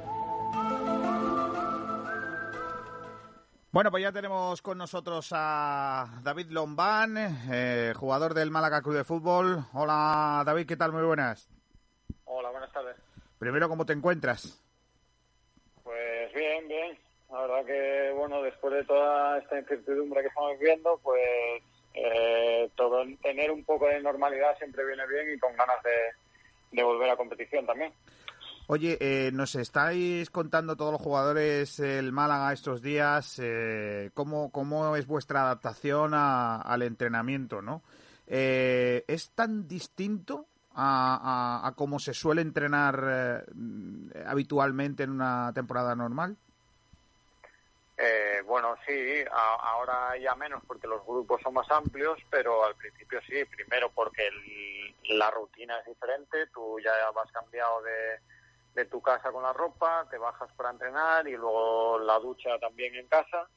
Speaker 20: Bueno, pues ya tenemos con nosotros a David Lombán, eh, jugador del Málaga Club de Fútbol. Hola David, ¿qué tal? Muy buenas.
Speaker 21: Hola, buenas tardes.
Speaker 20: Primero, ¿cómo te encuentras?
Speaker 21: Pues bien, bien. La verdad que, bueno, después de toda esta incertidumbre que estamos viviendo, pues eh, todo, tener un poco de normalidad siempre viene bien y con ganas de, de volver a competición también.
Speaker 20: Oye, eh, nos estáis contando todos los jugadores el Málaga estos días eh, cómo, cómo es vuestra adaptación al entrenamiento, ¿no? Eh, ¿Es tan distinto a, a- a cómo se suele entrenar eh, habitualmente en una temporada normal?
Speaker 21: Eh, bueno, sí, ahora ya menos porque los grupos son más amplios, pero al principio sí, primero porque el- la rutina es diferente, tú ya vas cambiado de, de tu casa con la ropa, te bajas para entrenar y luego la ducha también en casa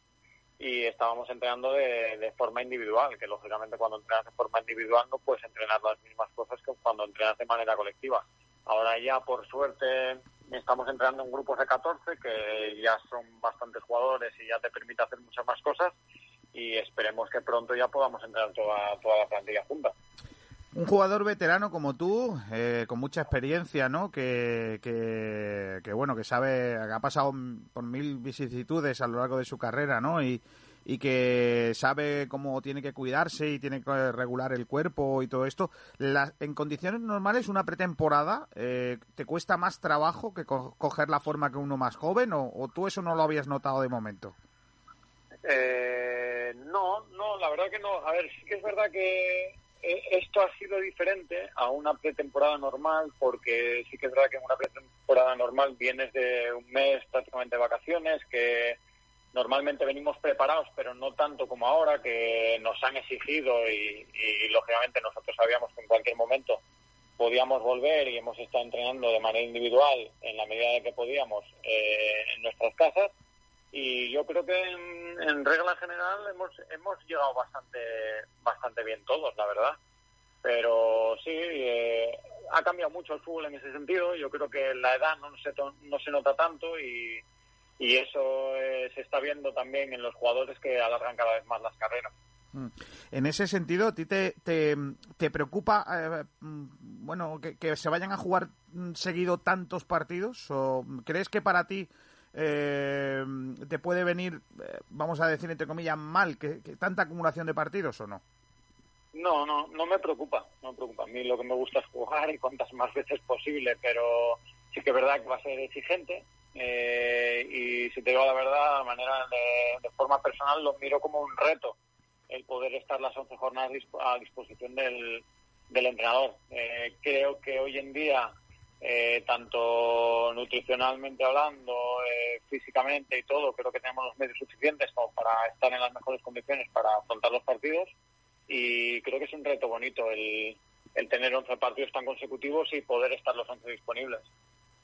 Speaker 21: y estábamos entrenando de, de forma individual, que lógicamente cuando entrenas de forma individual no puedes entrenar las mismas cosas que cuando entrenas de manera colectiva. Ahora ya, por suerte, estamos entrenando en grupos de 14, que ya son bastantes jugadores y ya te permite hacer muchas más cosas, y esperemos que pronto ya podamos entrenar toda, toda la plantilla junta.
Speaker 1: Un jugador veterano como tú, eh, con mucha experiencia, ¿no? Que, que, bueno, que sabe, ha pasado por mil vicisitudes a lo largo de su carrera, ¿no? Y, y que sabe cómo tiene que cuidarse y tiene que regular el cuerpo y todo esto. La- en condiciones normales, una pretemporada, eh, ¿te cuesta más trabajo que co- coger la forma que uno más joven o, o tú eso no lo habías notado de momento?
Speaker 21: Eh, no, no, la verdad que no. A ver, sí que es verdad que eh, esto ha sido diferente a una pretemporada normal, porque sí que es verdad que en una pretemporada normal vienes de un mes prácticamente de vacaciones, que normalmente venimos preparados, pero no tanto como ahora, que nos han exigido y, y, lógicamente nosotros sabíamos que en cualquier momento podíamos volver y hemos estado entrenando de manera individual en la medida de que podíamos eh, en nuestras casas. Y yo creo que en, regla general hemos hemos llegado bastante bastante bien todos la verdad. Pero sí eh, ha cambiado mucho el fútbol en ese sentido. Yo creo que la edad no se no se nota tanto y y eso eh, se está viendo también en los jugadores que alargan cada vez más las carreras
Speaker 1: Mm. En ese sentido, ¿a ti te, te, te preocupa eh, mm, bueno, que, que se vayan a jugar mm, seguido tantos partidos? ¿O crees que para ti eh, te puede venir, eh, vamos a decir entre comillas, mal que, que tanta acumulación de partidos o no?
Speaker 21: No, no, no me preocupa, no me preocupa. A mí lo que me gusta es jugar y cuantas más veces posible, pero sí que es verdad que va a ser exigente. Eh, y si te digo la verdad, de manera de, forma personal lo miro como un reto el poder estar las 11 jornadas a disposición del, del entrenador. Eh, creo que hoy en día, eh, tanto nutricionalmente hablando, eh, físicamente y todo, creo que tenemos los medios suficientes como para estar en las mejores condiciones para afrontar los partidos y creo que es un reto bonito el, el tener 11 partidos tan consecutivos y poder estar los 11 disponibles.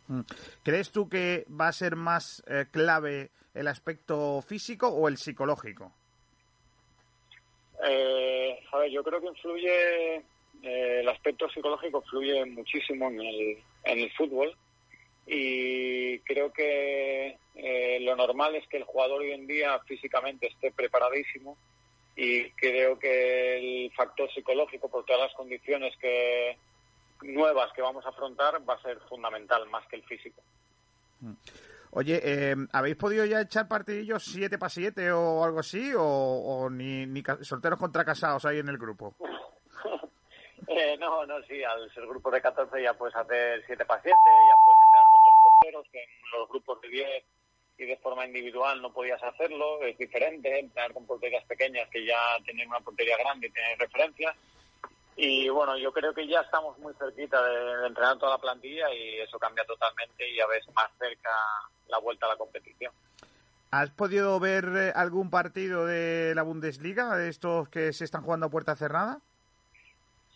Speaker 1: Mm. ¿Crees tú que va a ser más eh, clave el aspecto físico o el psicológico?
Speaker 21: Eh, a ver, yo creo que influye, eh, el aspecto psicológico influye muchísimo en el, en el fútbol y creo que eh, lo normal es que el jugador hoy en día físicamente esté preparadísimo y creo que el factor psicológico por todas las condiciones que nuevas que vamos a afrontar va a ser fundamental más que el físico.
Speaker 1: Oye, eh, ¿habéis podido ya echar partidillos 7 para 7 o algo así? ¿O, o ni, solteros contra casados ahí en el grupo?
Speaker 21: Eh, no, no, sí, al ser grupo de 14 ya puedes hacer 7 para 7, ya puedes entrar con dos porteros, que en los grupos de 10 y de forma individual no podías hacerlo, es diferente, entrar con porterías pequeñas que ya tienen una portería grande y tienen referencias. Y bueno, yo creo que ya estamos muy cerquita de, de entrenar toda la plantilla y eso cambia totalmente y ya ves más cerca la vuelta a la competición.
Speaker 1: ¿Has podido ver eh, algún partido de la Bundesliga, de estos que se están jugando a puerta cerrada?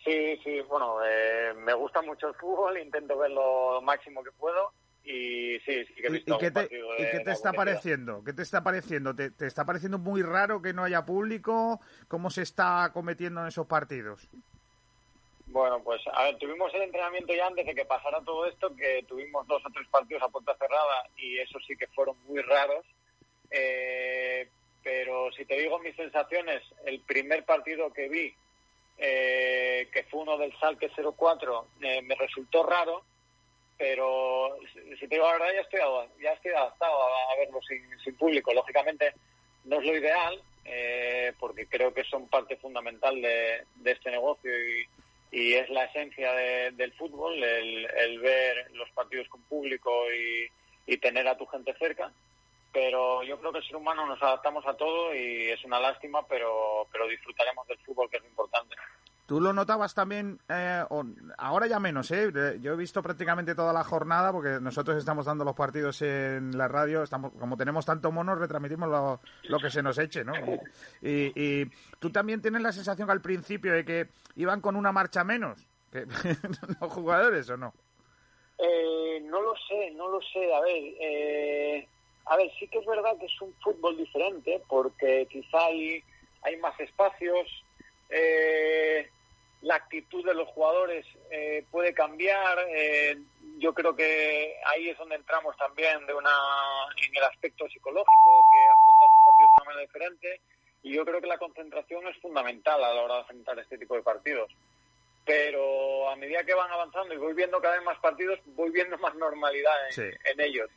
Speaker 21: Sí, sí, bueno, eh, me gusta mucho el fútbol, intento ver lo máximo que puedo y sí, sí que he
Speaker 1: ¿Y,
Speaker 21: visto
Speaker 1: y qué te,
Speaker 21: partido
Speaker 1: y qué te está pareciendo? ¿Qué te está pareciendo? ¿Te, te está pareciendo muy raro que no haya público? ¿Cómo se está cometiendo en esos partidos?
Speaker 21: Bueno, pues a ver, tuvimos el entrenamiento ya antes de que pasara todo esto, que tuvimos dos o tres partidos a puerta cerrada y eso sí que fueron muy raros. Eh, pero si te digo mis sensaciones, el primer partido que vi, eh, que fue uno del Salque 04, eh, me resultó raro, pero si te digo la verdad, ya estoy, ya estoy adaptado a, a verlo sin, público. Lógicamente no es lo ideal, eh, porque creo que son parte fundamental de este negocio y, y es la esencia de- del fútbol, el, el ver los partidos con público y, y tener a tu gente cerca. Pero yo creo que el ser humano nos adaptamos a todo y es una lástima, pero, pero disfrutaremos del fútbol, que es lo importante.
Speaker 1: ¿Tú lo notabas también, eh, ahora ya menos, ¿eh? Yo he visto prácticamente toda la jornada porque nosotros estamos dando los partidos en la radio, estamos como tenemos tanto monos, retransmitimos lo, que se nos eche, ¿no? Y, y tú también tienes la sensación al principio de que iban con una marcha menos, que los jugadores o no.
Speaker 21: Eh, no lo sé, no lo sé. A ver, eh, a ver, sí que es verdad que es un fútbol diferente porque quizá hay más espacios, eh, la actitud de los jugadores eh, puede cambiar. eh, yo creo que ahí es donde entramos también de una en el aspecto psicológico, que afronta los partidos de una manera diferente. Y yo creo que la concentración es fundamental a la hora de afrontar este tipo de partidos. Pero a medida que van avanzando y voy viendo cada vez más partidos, voy viendo más normalidad en,
Speaker 1: Sí.
Speaker 21: en ellos.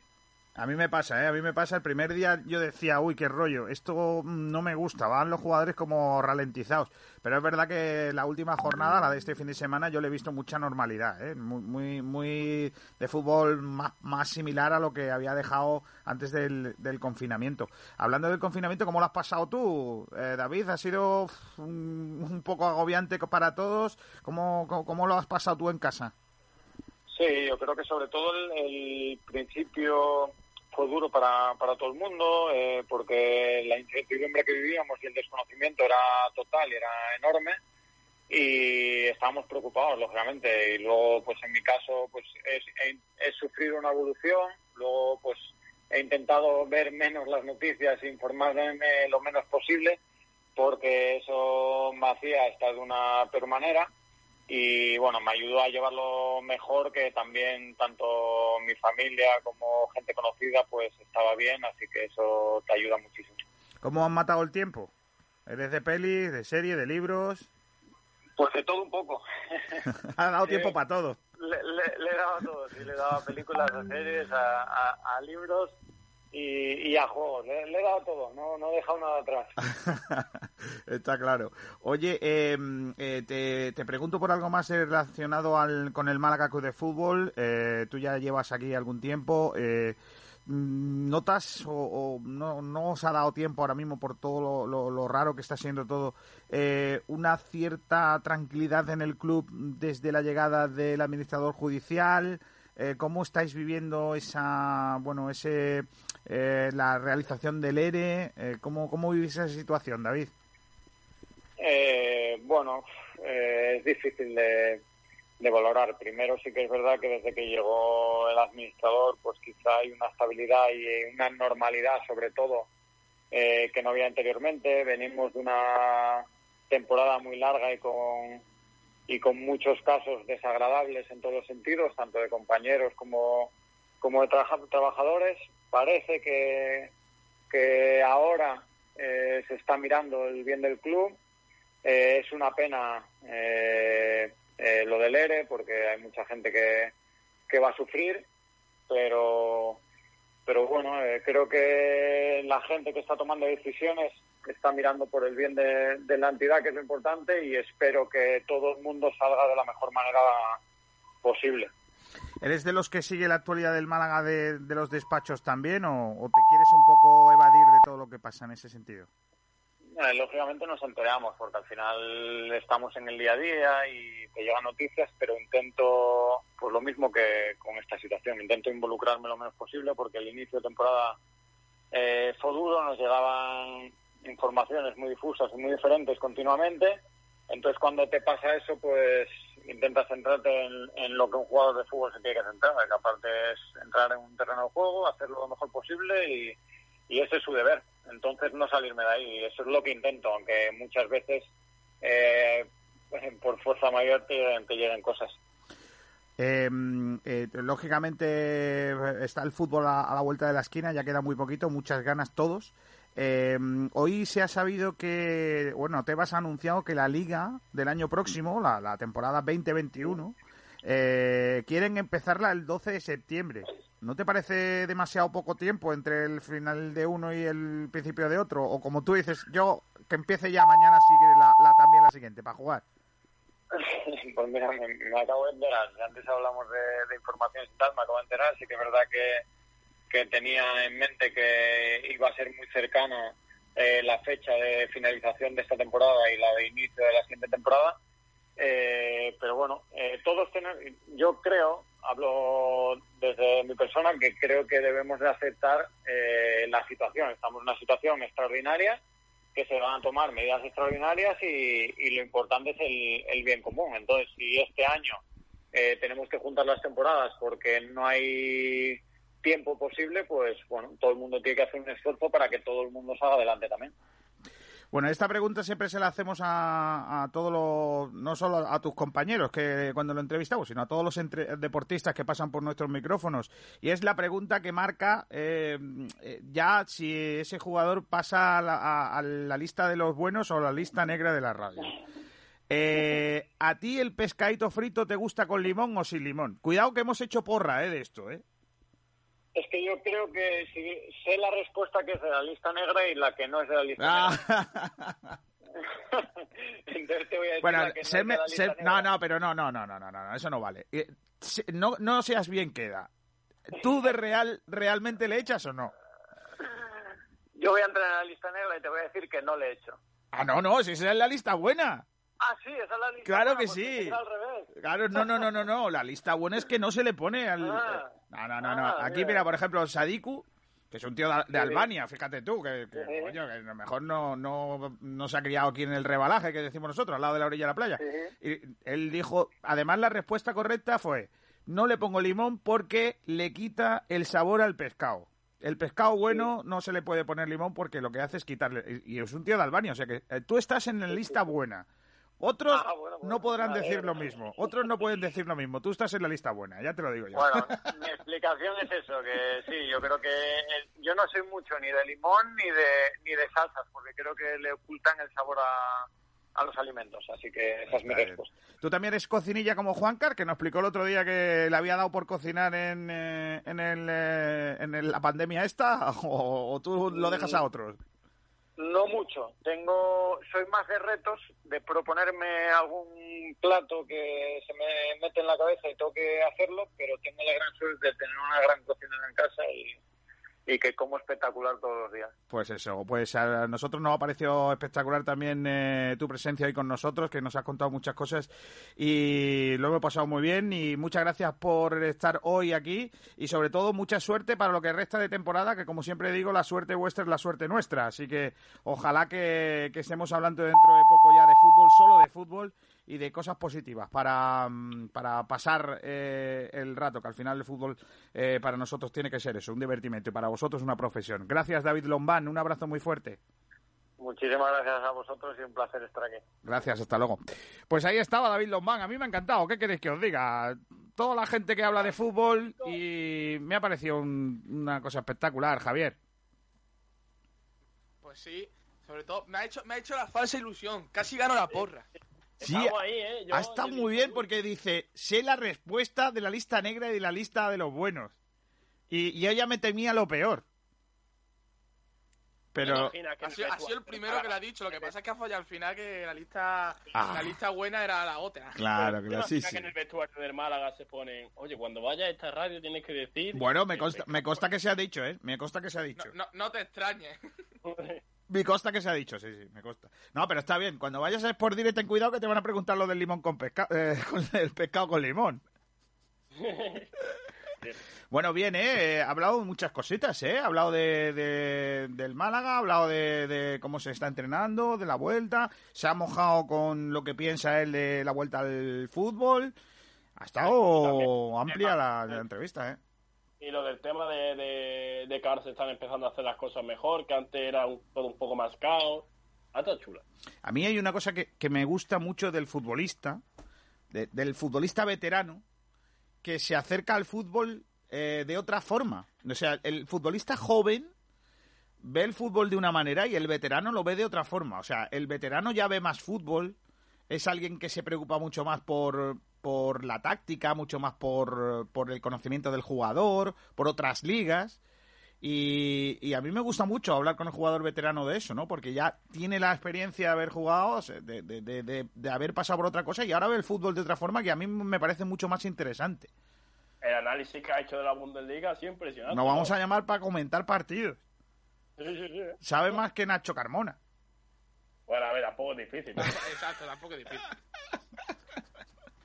Speaker 1: A mí me pasa, ¿eh? A mí me pasa. El primer día yo decía, uy, qué rollo, esto mm, no me gusta, van los jugadores como ralentizados. Pero es verdad que la última jornada, la de este fin de semana, yo le he visto mucha normalidad, ¿eh? Muy, muy, muy de fútbol más, más similar a lo que había dejado antes del, confinamiento. Hablando del confinamiento, ¿cómo lo has pasado tú, eh, David? ¿Ha sido un, un poco agobiante para todos? ¿Cómo, cómo, lo has pasado tú en casa?
Speaker 21: Sí, yo creo que sobre todo el principio fue duro para, para todo el mundo, eh, porque la incertidumbre que vivíamos y el desconocimiento era total era enorme y estábamos preocupados, lógicamente. Y luego, pues en mi caso, pues es, he, he sufrido una evolución, luego pues he intentado ver menos las noticias e informarme lo menos posible, porque eso me hacía estar de una peor manera y bueno, me ayudó a llevarlo mejor, que también tanto mi familia como gente conocida pues estaba bien, así que eso te ayuda muchísimo.
Speaker 1: ¿Cómo han matado el tiempo? ¿Eres de pelis, de serie, de libros?
Speaker 21: Pues de todo un poco.
Speaker 1: ha dado tiempo para todo.
Speaker 21: Le, le- le he dado a todo, sí, le he dado a películas, a series, a, a- a libros y, y a juegos, le, le he dado todo, no, no he dejado nada atrás.
Speaker 1: Está claro. Oye, eh, eh, te, te pregunto por algo más relacionado al, con el Málaga de Fútbol. Eh, tú ya llevas aquí algún tiempo. Eh, ¿Notas o, o no, no os ha dado tiempo ahora mismo por todo lo, lo- lo raro que está siendo todo, eh, una cierta tranquilidad en el club desde la llegada del administrador judicial? Eh, ¿Cómo estáis viviendo esa, bueno, ese, eh, la realización del ERE? Eh, ¿cómo, ¿Cómo vivís esa situación, David?
Speaker 21: Eh, bueno, eh, es difícil de, de valorar. Primero sí que es verdad que desde que llegó el administrador, pues quizá hay una estabilidad y una normalidad, sobre todo, eh, que no había anteriormente. Venimos de una temporada muy larga y con y con muchos casos desagradables en todos los sentidos, tanto de compañeros como, como de trabaja- trabajadores. Parece que, que ahora eh, se está mirando el bien del club. Eh, es una pena eh, eh, lo del ERE porque hay mucha gente que, que va a sufrir, pero, pero bueno, creo que la gente que está tomando decisiones está mirando por el bien de, de la entidad, que es lo importante, y espero que todo el mundo salga de la mejor manera posible.
Speaker 1: ¿Eres de los que sigue la actualidad del Málaga de, de los despachos también o, o te quieres un poco evadir de todo lo que pasa en ese sentido?
Speaker 21: Lógicamente nos enteramos porque al final estamos en el día a día y te llegan noticias, pero intento, pues lo mismo que con esta situación, intento involucrarme lo menos posible porque el inicio de temporada eh, fue duro, nos llegaban informaciones muy difusas y muy diferentes continuamente. Entonces cuando te pasa eso, pues intentas centrarte en, en lo que un jugador de fútbol se tiene que centrar, que aparte es entrar en un terreno de juego, hacerlo lo mejor posible y, y ese es su deber. Entonces no salirme de ahí. Eso es lo que intento, aunque muchas veces eh, por fuerza mayor te, te lleguen cosas.
Speaker 1: Eh, eh, lógicamente está el fútbol a la vuelta de la esquina, ya queda muy poquito, muchas ganas todos. Eh, hoy se ha sabido que, bueno, Tebas ha anunciado que la liga del año próximo, la, la temporada 2021, eh, quieren empezarla el 12 de septiembre. ¿No te parece demasiado poco tiempo entre el final de uno y el principio de otro? O como tú dices, yo que empiece ya mañana sigue la, la- también la siguiente para jugar.
Speaker 21: Pues mira, me, acabo de enterar. Antes hablamos de, de informaciones y tal, me acabo de enterar. Sí que es verdad que, que tenía en mente que iba a ser muy cercana eh, la fecha de finalización de esta temporada y la de inicio de la siguiente temporada. Eh, pero bueno, eh, todos tenemos, yo creo, hablo desde mi persona, que creo que debemos de aceptar eh, la situación. Estamos en una situación extraordinaria que se van a tomar medidas extraordinarias y, y lo importante es el, el bien común. Entonces, si este año eh, tenemos que juntar las temporadas porque no hay tiempo posible, pues bueno, todo el mundo tiene que hacer un esfuerzo para que todo el mundo salga adelante también.
Speaker 1: Bueno, esta pregunta siempre se la hacemos a, a todos los, no solo a tus compañeros que cuando lo entrevistamos, sino a todos los entre- deportistas que pasan por nuestros micrófonos. Y es la pregunta que marca eh, ya si ese jugador pasa a la, a la lista de los buenos o la lista negra de la radio. Eh, ¿A ti el pescadito frito te gusta con limón o sin limón? Cuidado que hemos hecho porra eh, de esto, ¿eh?
Speaker 21: Es que yo creo que si, sé la respuesta que es de la lista negra y la que no es de la lista negra.
Speaker 1: Ah,
Speaker 21: Entonces te voy a decir
Speaker 1: Bueno,
Speaker 21: la que no
Speaker 1: se me- se- no, no, pero no, no, no, no, no, no, eso no vale. Eh, no, no seas bien queda. ¿Tú de real realmente le echas o no?
Speaker 21: Yo voy a entrar en la lista negra y te voy a decir que no le he hecho.
Speaker 1: Ah, no, no, si esa es la lista buena.
Speaker 21: Ah, sí, esa es la lista
Speaker 1: Claro
Speaker 21: buena,
Speaker 1: que
Speaker 21: pues
Speaker 1: sí.
Speaker 21: al revés.
Speaker 1: Claro, no, no, no, no, no, la lista buena es que no se le pone al...
Speaker 21: Ah.
Speaker 1: No, no, no.
Speaker 21: Ah,
Speaker 1: Aquí,
Speaker 21: mira.
Speaker 1: mira, por ejemplo, Sadiku, que es un tío de. Albania, fíjate tú, que, que,
Speaker 21: Sí.
Speaker 1: coño, que a lo mejor no, no, no se ha criado aquí en el rebalaje, que decimos nosotros, al lado de la orilla de la playa. Y él dijo, además la respuesta correcta fue, no le pongo limón porque le quita el sabor al pescado. El pescado bueno no se le puede poner limón porque lo que hace es quitarle. Y y es un tío de Albania, o sea que eh, tú estás en la lista buena. Otros
Speaker 21: Ah, bueno, bueno.
Speaker 1: no podrán
Speaker 21: Vale,
Speaker 1: decir lo mismo. Otros no pueden decir lo mismo. Tú estás en la lista buena, ya te lo digo yo.
Speaker 21: Bueno, mi explicación es eso, que sí, yo creo que eh, yo no soy mucho ni de limón ni de ni de salsas, porque creo que le ocultan el sabor a, a los alimentos, así que esa es mi respuesta.
Speaker 1: Tú también eres cocinilla como Juancar, que nos explicó el otro día que le había dado por cocinar en, eh, en, el, eh, en el- la pandemia esta, o, o tú lo dejas a otros.
Speaker 21: No mucho, tengo, soy más de retos, de proponerme algún plato que se me mete en la cabeza y tengo que hacerlo, pero tengo la gran suerte de tener una gran cocinera en casa y, y que como espectacular todos los días.
Speaker 1: Pues eso, pues a nosotros nos ha parecido espectacular también eh, tu presencia hoy con nosotros, que nos has contado muchas cosas y lo hemos pasado muy bien y muchas gracias por estar hoy aquí y sobre todo mucha suerte para lo que resta de temporada, que como siempre digo, la suerte vuestra es la suerte nuestra, así que ojalá que, que estemos hablando dentro de poco ya de fútbol, solo de fútbol y de cosas positivas para, mm, para pasar eh, el rato, que al final el fútbol eh, para nosotros tiene que ser eso, un divertimento y para vosotros una profesión. Gracias David Lombán, un abrazo muy fuerte.
Speaker 21: Muchísimas gracias a vosotros y un placer estar aquí.
Speaker 1: Gracias, hasta luego. Pues ahí estaba David Lombán, a mí me ha encantado, ¿qué queréis que os diga? Toda la gente que habla de fútbol y me ha parecido un- una cosa espectacular, Javier.
Speaker 5: Pues sí, sobre todo me ha hecho, me ha hecho la falsa ilusión. Casi gano la porra.
Speaker 1: Sí,
Speaker 3: ahí, ¿eh? Yo-
Speaker 1: ha estado muy bien porque dice, sé la respuesta de la lista negra y de la lista de los buenos. Y, y ya me temía lo peor. Pero...
Speaker 5: Ha sido, ha sido el primero que lo ha dicho. Lo que pasa es que ha fallado al final que la lista,
Speaker 1: Ah.
Speaker 5: la lista buena era la otra.
Speaker 1: Claro,
Speaker 3: ¿Te
Speaker 1: claro, sí, sí.
Speaker 3: que en el vestuario del Málaga se ponen, oye, cuando vaya a esta radio tienes que decir...
Speaker 1: Bueno, me consta, me consta que se ha dicho, ¿eh? Me consta que se ha dicho.
Speaker 5: No, no te extrañes.
Speaker 1: Me consta que se ha dicho, sí, sí, me consta. No, pero está bien. Cuando vayas a Sport Direct, ten cuidado que te van a preguntar lo del limón con pescado, con el pescado con limón. Bueno, bien, ¿eh? Ha hablado muchas cositas, ¿eh? Ha hablado de, de- del Málaga, ha hablado de, de cómo se está entrenando, de la vuelta, se ha mojado con lo que piensa él de la vuelta al fútbol. Ha estado amplia la, la entrevista, ¿eh?
Speaker 3: Y lo del tema de, de, que ahora se están empezando a hacer las cosas mejor, que antes era todo un poco más caos. Está chula.
Speaker 1: A mí hay una cosa que, que me gusta mucho del futbolista, de- del futbolista veterano, que se acerca al fútbol eh, de otra forma. O sea, el futbolista joven ve el fútbol de una manera y el veterano lo ve de otra forma. O sea, el veterano ya ve más fútbol, es alguien que se preocupa mucho más por, por la táctica, mucho más por, por el conocimiento del jugador, por otras ligas. Y, y a mí me gusta mucho hablar con el jugador veterano de eso, ¿no? Porque ya tiene la experiencia de haber jugado, de, de- de- de- de haber pasado por otra cosa y ahora ve el fútbol de otra forma que a mí me parece mucho más interesante.
Speaker 3: El análisis que ha hecho de la Bundesliga ha sido impresionante.
Speaker 1: Nos vamos a llamar para comentar partidos.
Speaker 3: Sí, sí, sí.
Speaker 1: Sabe más que Nacho Carmona.
Speaker 3: Bueno, a ver, tampoco es difícil.
Speaker 5: Exacto, tampoco es difícil.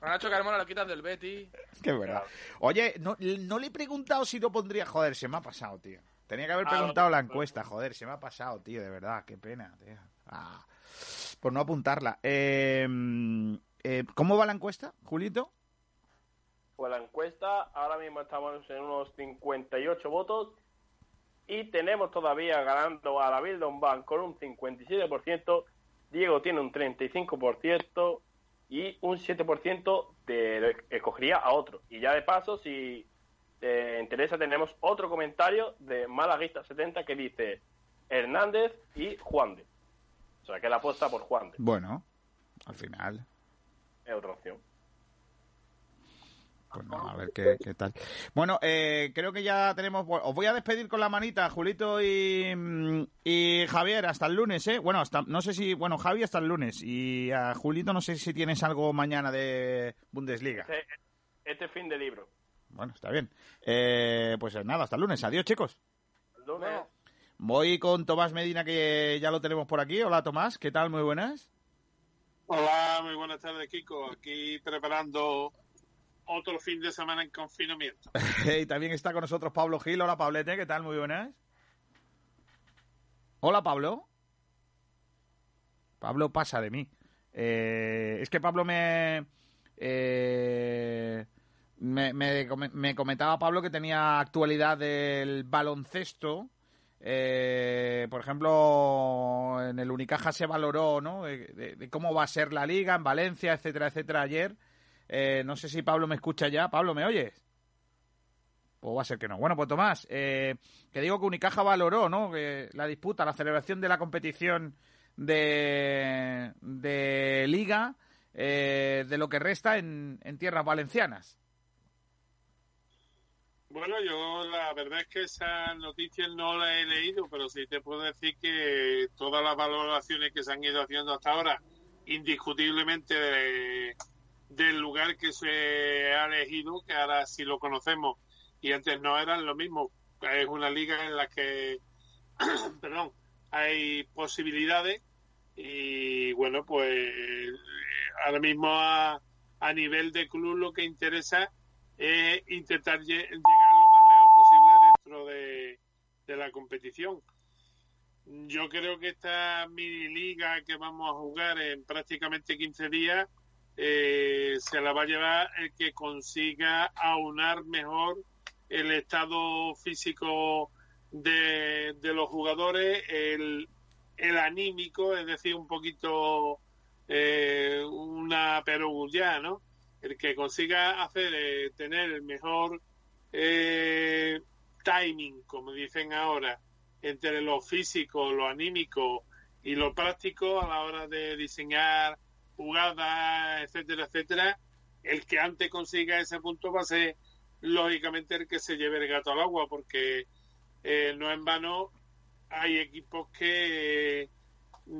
Speaker 5: A Nacho Carmona lo quitas del Betty.
Speaker 1: Qué verdad. Oye, no, no le he preguntado si lo pondría. Joder, se me ha pasado, tío. Tenía que haber
Speaker 5: Ah,
Speaker 1: preguntado
Speaker 5: no,
Speaker 1: la encuesta, joder, se me ha pasado, tío, de verdad, qué pena, tío. Ah, por no apuntarla. Eh, eh, ¿Cómo va la encuesta, Julito?
Speaker 3: Pues la encuesta, ahora mismo estamos en unos 58 votos y tenemos todavía ganando a David Lombán con un 57%, Diego tiene un 35% y un 7% de, escogería a otro. Y ya de paso, si te interesa, tenemos otro comentario de Malaguista70 que dice Hernández y Juan de. O sea, que la apuesta por Juan de.
Speaker 1: Bueno, al final.
Speaker 3: Es otra opción.
Speaker 1: Pues no, a ver qué, qué tal. Bueno, eh, creo que ya tenemos. Os voy a despedir con la manita, Julito y, mm, y Javier, hasta el lunes, ¿eh? Bueno, hasta, no sé si. Bueno, Javi hasta el lunes. Y a Julito, no sé si tienes algo mañana de Bundesliga.
Speaker 3: Este, este fin de libro.
Speaker 1: Bueno, está bien. Eh, pues nada, hasta el lunes. Adiós, chicos.
Speaker 3: Lunes.
Speaker 1: Voy con Tomás Medina, que ya lo tenemos por aquí. Hola, Tomás. ¿Qué tal? Muy buenas.
Speaker 22: Hola, muy buenas tardes, Kiko. Aquí preparando otro fin de semana en confinamiento.
Speaker 1: y también está con nosotros Pablo Gil. Hola, Pablete. ¿Qué tal? Muy buenas. Hola, Pablo. Pablo pasa de mí. Eh, es que Pablo me, eh, me, me, me comentaba Pablo que tenía actualidad del baloncesto. Eh, por ejemplo, en el Unicaja se valoró, ¿no? De cómo va a ser la liga en Valencia, etcétera, etcétera, ayer. Eh, no sé si Pablo me escucha ya. Pablo, ¿me oyes? O va a ser que no. Bueno, pues Tomás, eh, que digo que Unicaja valoró, ¿no? La disputa, la celebración de la competición de, de liga eh, de lo que resta en, en tierras valencianas.
Speaker 22: Bueno, yo la verdad es que esas noticias no las he leído, pero sí te puedo decir que todas las valoraciones que se han ido haciendo hasta ahora, indiscutiblemente del lugar que se ha elegido, que ahora sí lo conocemos y antes no eran lo mismo. Es una liga en la que, perdón, hay posibilidades y bueno, pues ahora mismo a, a nivel de club lo que interesa es intentar lle- llegar lo más lejos posible dentro de, de la competición. Yo creo que esta mini liga que vamos a jugar en prácticamente 15 días eh, se la va a llevar el que consiga aunar mejor el estado físico de, de los jugadores, el, el anímico, es decir, un poquito eh, una perogullar, ¿no? El que consiga hacer eh, tener el mejor eh, timing, como dicen ahora, entre lo físico, lo anímico y lo práctico a la hora de diseñar jugadas, etcétera, etcétera, el que antes consiga ese punto va a ser lógicamente el que se lleve el gato al agua, porque eh, no en vano hay equipos que eh,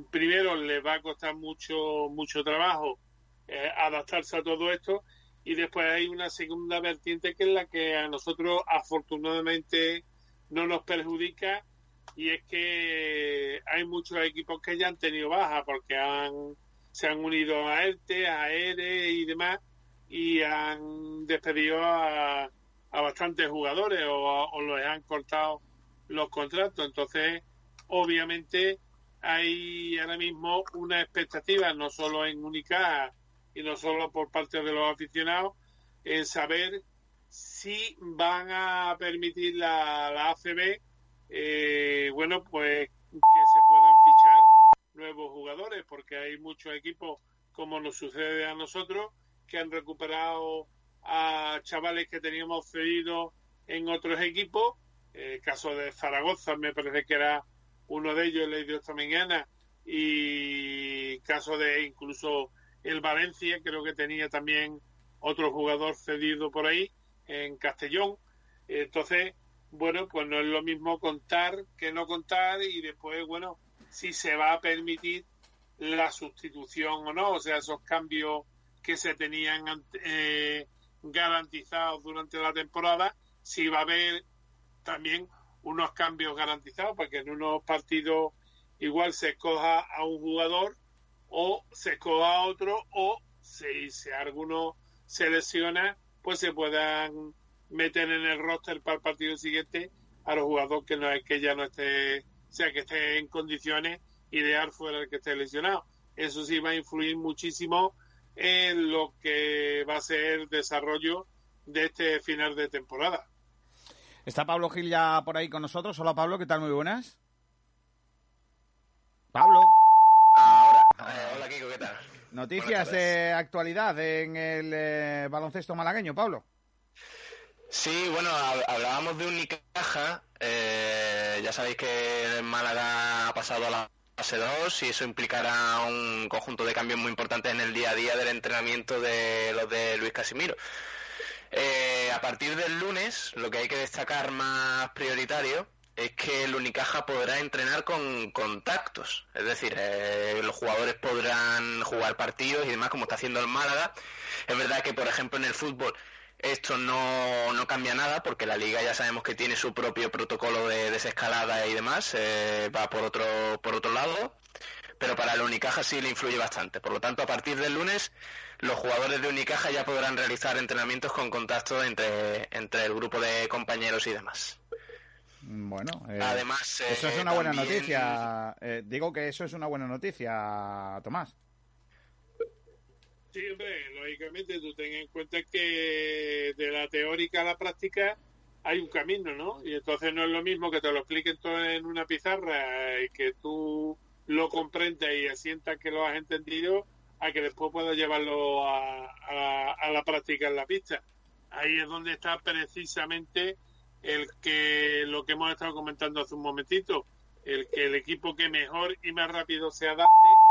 Speaker 22: primero les va a costar mucho mucho trabajo eh, adaptarse a todo esto y después hay una segunda vertiente que es la que a nosotros afortunadamente no nos perjudica y es que hay muchos equipos que ya han tenido baja porque han se han unido a ERTE, a ERE y demás y han despedido a, a bastantes jugadores o, o les han cortado los contratos. Entonces, obviamente, hay ahora mismo una expectativa, no solo en Unicaja y no solo por parte de los aficionados, en saber si van a permitir la, la ACB, eh, bueno, pues que nuevos jugadores, porque hay muchos equipos, como nos sucede a nosotros, que han recuperado a chavales que teníamos cedidos en otros equipos. El caso de Zaragoza me parece que era uno de ellos, leído esta mañana, y caso de incluso el Valencia, creo que tenía también otro jugador cedido por ahí, en Castellón. Entonces, bueno, pues no es lo mismo contar que no contar y después, bueno, si se va a permitir la sustitución o no, o sea, esos cambios que se tenían eh, garantizados durante la temporada, si va a haber también unos cambios garantizados, porque en unos partidos igual se escoja a un jugador o se escoja a otro o si, si alguno se lesiona, pues se puedan meter en el roster para el partido siguiente a los jugadores que no que ya no esté, sea, que esté en condiciones y dejar fuera el que esté lesionado. Eso sí va a influir muchísimo en lo que va a ser el desarrollo de este final de temporada.
Speaker 1: Está Pablo Gil ya por ahí con nosotros. Hola Pablo, ¿qué tal? Muy buenas. Pablo.
Speaker 23: Ahora, eh, hola Kiko, ¿qué tal?
Speaker 1: Noticias de actualidad en el eh, baloncesto malagueño, Pablo.
Speaker 23: Sí, bueno, hab- hablábamos de Unicaja. eh, ya sabéis que Málaga ha pasado a la fase 2 y eso implicará un conjunto de cambios muy importantes en el día a día del entrenamiento de los de Luis Casimiro. Eh, a partir del lunes, lo que hay que destacar más prioritario es que el Unicaja podrá entrenar con contactos. Es decir, eh, los jugadores podrán jugar partidos y demás, como está haciendo el Málaga. Es verdad que, por ejemplo, en el fútbol esto no, no cambia nada porque la liga ya sabemos que tiene su propio protocolo de desescalada y demás, eh, va por otro, por otro lado, pero para el Unicaja sí le influye bastante. Por lo tanto, a partir del lunes, los jugadores de Unicaja ya podrán realizar entrenamientos con contacto entre, entre el grupo de compañeros y demás.
Speaker 1: Bueno, eh,
Speaker 23: Además,
Speaker 1: eso es
Speaker 23: eh,
Speaker 1: una buena noticia. Eh, digo que eso es una buena noticia, Tomás.
Speaker 22: Sí, hombre, lógicamente tú ten en cuenta que de la teórica a la práctica hay un camino, ¿no? Y entonces no es lo mismo que te lo expliquen todo en una pizarra y que tú lo comprendas y asientas que lo has entendido a que después puedas llevarlo a, a- a la práctica en la pista. Ahí es donde está precisamente el que lo que hemos estado comentando hace un momentito, el que el equipo que mejor y más rápido se adapte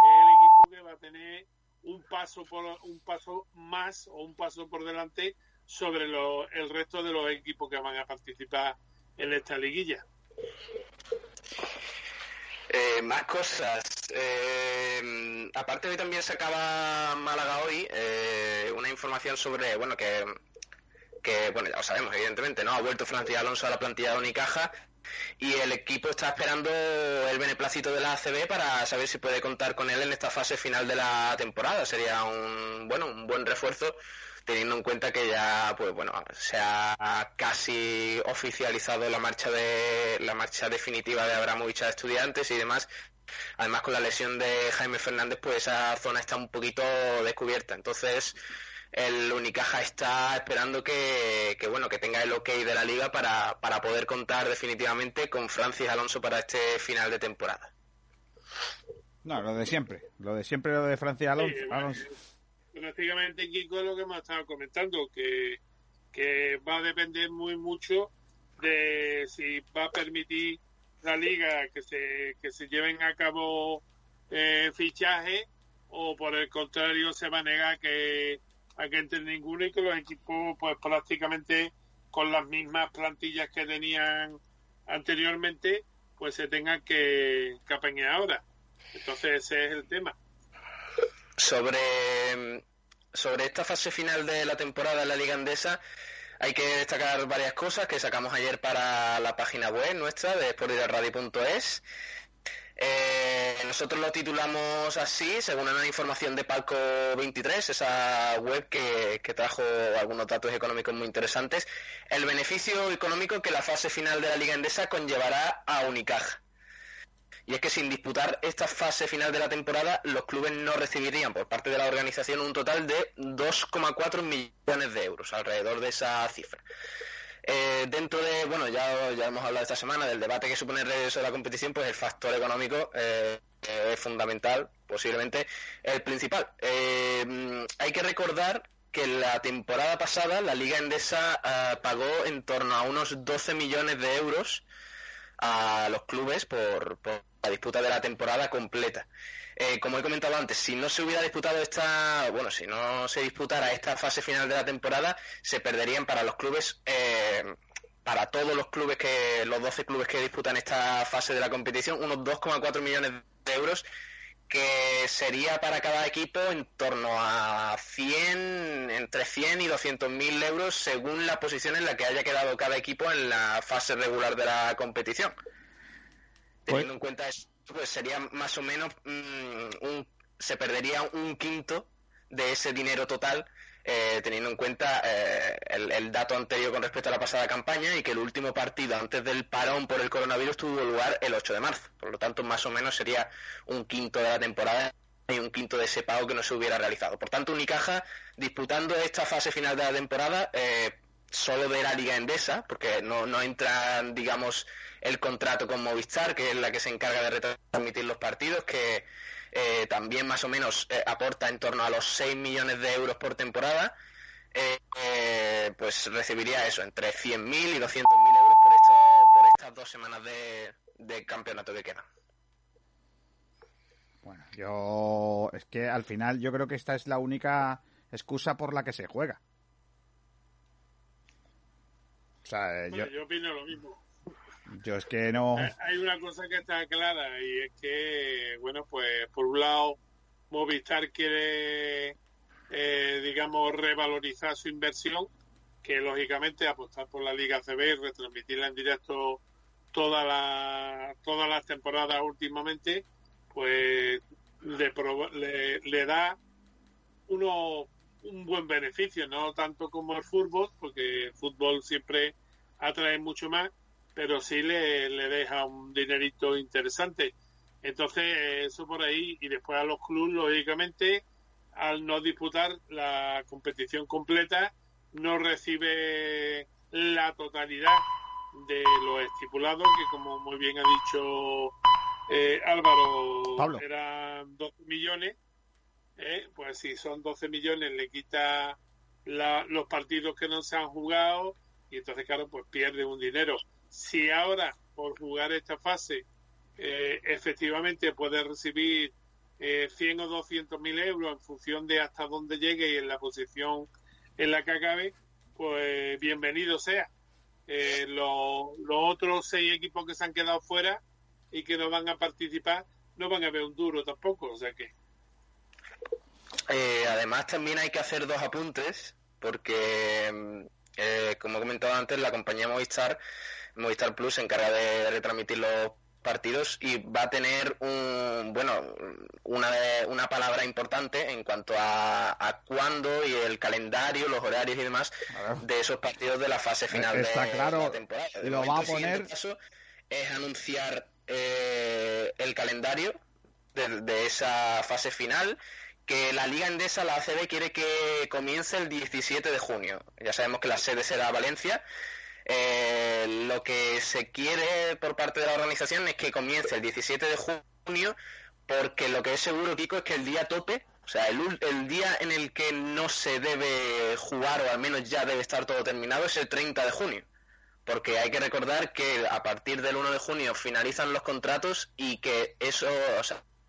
Speaker 22: es el equipo que va a tener un paso por un paso más o un paso por delante sobre lo- el resto de los equipos que van a participar en esta liguilla.
Speaker 23: Eh, más cosas. Eh, aparte hoy también sacaba Málaga hoy eh, una información sobre, bueno, que, que, bueno, ya lo sabemos, evidentemente, ¿no? Ha vuelto Francis Alonso a la plantilla de Unicaja y el equipo está esperando el beneplácito de la ACB para saber si puede contar con él en esta fase final de la temporada. Sería un, bueno, un buen refuerzo teniendo en cuenta que ya pues bueno se ha casi oficializado la marcha de la marcha definitiva de Abramovich a estudiantes y demás además con la lesión de Jaime Fernández pues esa zona está un poquito descubierta entonces el Unicaja está esperando que, que, bueno que tenga el ok de la liga para, para poder contar definitivamente con Francis Alonso para este final de temporada
Speaker 1: No, lo de siempre. Lo de siempre, lo de Francia Alonso.
Speaker 22: Sí, bueno,
Speaker 1: Alonso.
Speaker 22: Prácticamente, Kiko, es lo que hemos estado comentando, que, que va a depender muy mucho de si va a permitir la liga que se, que se lleven a cabo eh, fichajes o por el contrario se va a negar que a que entre ninguno y que los equipos pues prácticamente con las mismas plantillas que tenían anteriormente pues se tengan que, que apañar ahora entonces ese es el tema
Speaker 23: sobre, sobre esta fase final de la temporada en la Liga Andesa hay que destacar varias cosas que sacamos ayer para la página web nuestra de sportdirradio.es. Eh, nosotros lo titulamos así, según una información de Palco 23, esa web que, que trajo algunos datos económicos muy interesantes. El beneficio económico que la fase final de la Liga Endesa conllevará a Unicaja. Y es que sin disputar esta fase final de la temporada, los clubes no recibirían por parte de la organización un total de 2,4 millones de euros, alrededor de esa cifra. Eh, dentro de, bueno, ya, ya hemos hablado esta semana del debate que supone el regreso de la competición, pues el factor económico eh, es fundamental, posiblemente el principal. Eh, hay que recordar que la temporada pasada la Liga Endesa eh, pagó en torno a unos 12 millones de euros a los clubes por, por la disputa de la temporada completa. Eh, como he comentado antes, si no se hubiera disputado esta, bueno, si no se disputara esta fase final de la temporada, se perderían para los clubes, eh, para todos los clubes que, los 12 clubes que disputan esta fase de la competición, unos 2,4 millones de euros que sería para cada equipo en torno a 100, entre 100 y 200 mil euros según la posición en la que haya quedado cada equipo en la fase regular de la competición. Teniendo en cuenta eso, pues sería más o menos mm, un, se perdería un quinto de ese dinero total eh, teniendo en cuenta eh, el, dato anterior con respecto a la pasada campaña y que el último partido antes del parón por el coronavirus tuvo lugar el 8 de marzo. Por lo tanto, más o menos sería un quinto de la temporada y un quinto de ese pago que no se hubiera realizado. Por tanto, Unicaja disputando esta fase final de la temporada eh, solo de la Liga Endesa, porque no, no entra, digamos, el contrato con Movistar, que es la que se encarga de retransmitir los partidos, que eh, también más o menos eh, aporta en torno a los 6 millones de euros por temporada, eh, pues recibiría eso, entre 100.000 y 200.000 euros por, esto, por estas dos semanas de, de campeonato que quedan.
Speaker 1: Bueno, yo. Es que al final yo creo que esta es la única excusa por la que se juega. O sea, yo,
Speaker 22: opino lo mismo.
Speaker 1: yo es que no.
Speaker 22: Eh, Hay una cosa que está clara y es que, bueno, pues por un lado, Movistar quiere, eh, digamos, revalorizar su inversión, que lógicamente apostar por la Liga CB y retransmitirla en directo toda la, todas las temporadas últimamente, pues le, le, le da uno un buen beneficio, no tanto como el fútbol, porque el fútbol siempre atrae mucho más, pero sí le, le deja un dinerito interesante. Entonces, eso por ahí, y después a los clubes, lógicamente, al no disputar la competición completa, no recibe la totalidad de lo estipulado, que como muy bien ha dicho eh, Álvaro,
Speaker 1: Pablo.
Speaker 22: eran 12 millones. Eh, pues si son 12 millones, le quita la- los partidos que no se han jugado y entonces, claro, pues pierde un dinero. Si ahora, por jugar esta fase, eh, efectivamente puede recibir eh, 100 o 200 mil euros en función de hasta dónde llegue y en la posición en la que acabe, pues bienvenido sea. Eh, lo- los otros seis equipos que se han quedado fuera y que no van a participar no van a ver un duro tampoco, o sea que
Speaker 23: Eh, además, también hay que hacer dos apuntes, porque, mm, eh, como he comentado antes, la compañía Movistar, Movistar Plus, se encarga de, retransmitir los partidos y va a tener un, bueno, una, una palabra importante en cuanto a, a cuándo y el calendario, los horarios y demás de esos partidos de la fase final
Speaker 1: Eh, Está
Speaker 23: de
Speaker 1: claro,
Speaker 23: la temporada. De
Speaker 1: lo va a poner-
Speaker 23: paso es anunciar eh, el calendario de, de esa fase final que la Liga Endesa, la ACB, quiere que comience el 17 de junio. Ya sabemos que la sede será Valencia. Eh, lo que se quiere por parte de la organización es que comience el 17 de junio, porque lo que es seguro, Kiko, es que el día tope, o sea, el, el día en el que no se debe jugar, o al menos ya debe estar todo terminado, es el 30 de junio porque hay que recordar que a partir del 1 de junio finalizan los contratos y que eso,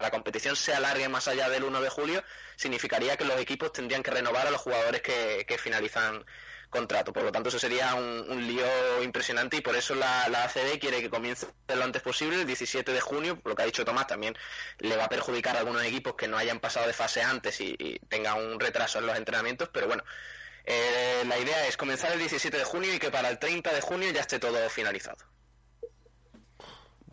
Speaker 23: la competición se alargue más allá del 1 de julio, significaría que los equipos tendrían que renovar a los jugadores que, finalizan contrato. Por lo tanto, eso sería un, lío impresionante y por eso la, la quiere que comience lo antes posible, el 17 de junio. Lo que ha dicho Tomás también le va a perjudicar a algunos equipos que no hayan pasado de fase antes y, y tengan un retraso en los entrenamientos, pero bueno, eh, la idea es comenzar el 17 de junio y que para el 30 de junio ya esté todo finalizado.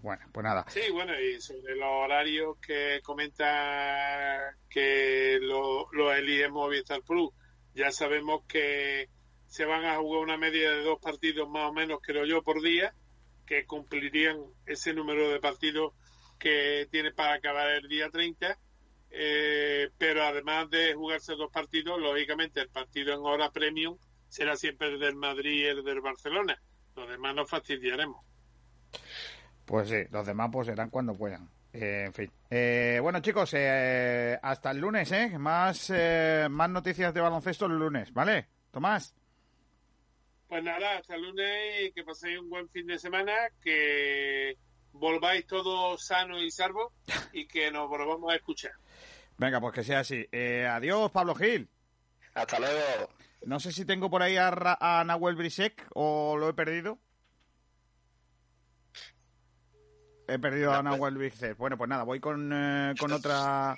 Speaker 1: Bueno, pues nada.
Speaker 22: Sí, bueno, y sobre los horarios que comenta que lo, lo elige Movistar Plus, ya sabemos que se van a jugar una media de dos partidos más o menos, creo yo, por día, que cumplirían ese número de partidos que tiene para acabar el día 30. Eh, pero además de jugarse dos partidos, lógicamente el partido en hora premium será siempre el del Madrid y el del Barcelona. Los demás nos fastidiaremos.
Speaker 1: Pues sí, los demás pues serán cuando puedan. Eh, en fin. Eh, bueno, chicos, eh, hasta el lunes, ¿eh? Más, eh, más noticias de baloncesto el lunes, ¿vale? Tomás.
Speaker 22: Pues nada, hasta el lunes y que paséis un buen fin de semana, que volváis todos sanos y salvos y que nos volvamos a escuchar.
Speaker 1: Venga, pues que sea así. Eh, adiós, Pablo Gil.
Speaker 23: Hasta luego.
Speaker 1: No sé si tengo por ahí a, Ra- a Nahuel Brisek o lo he perdido. He perdido a Nahuel Brisek. Bueno, pues nada, voy con, eh, con otra...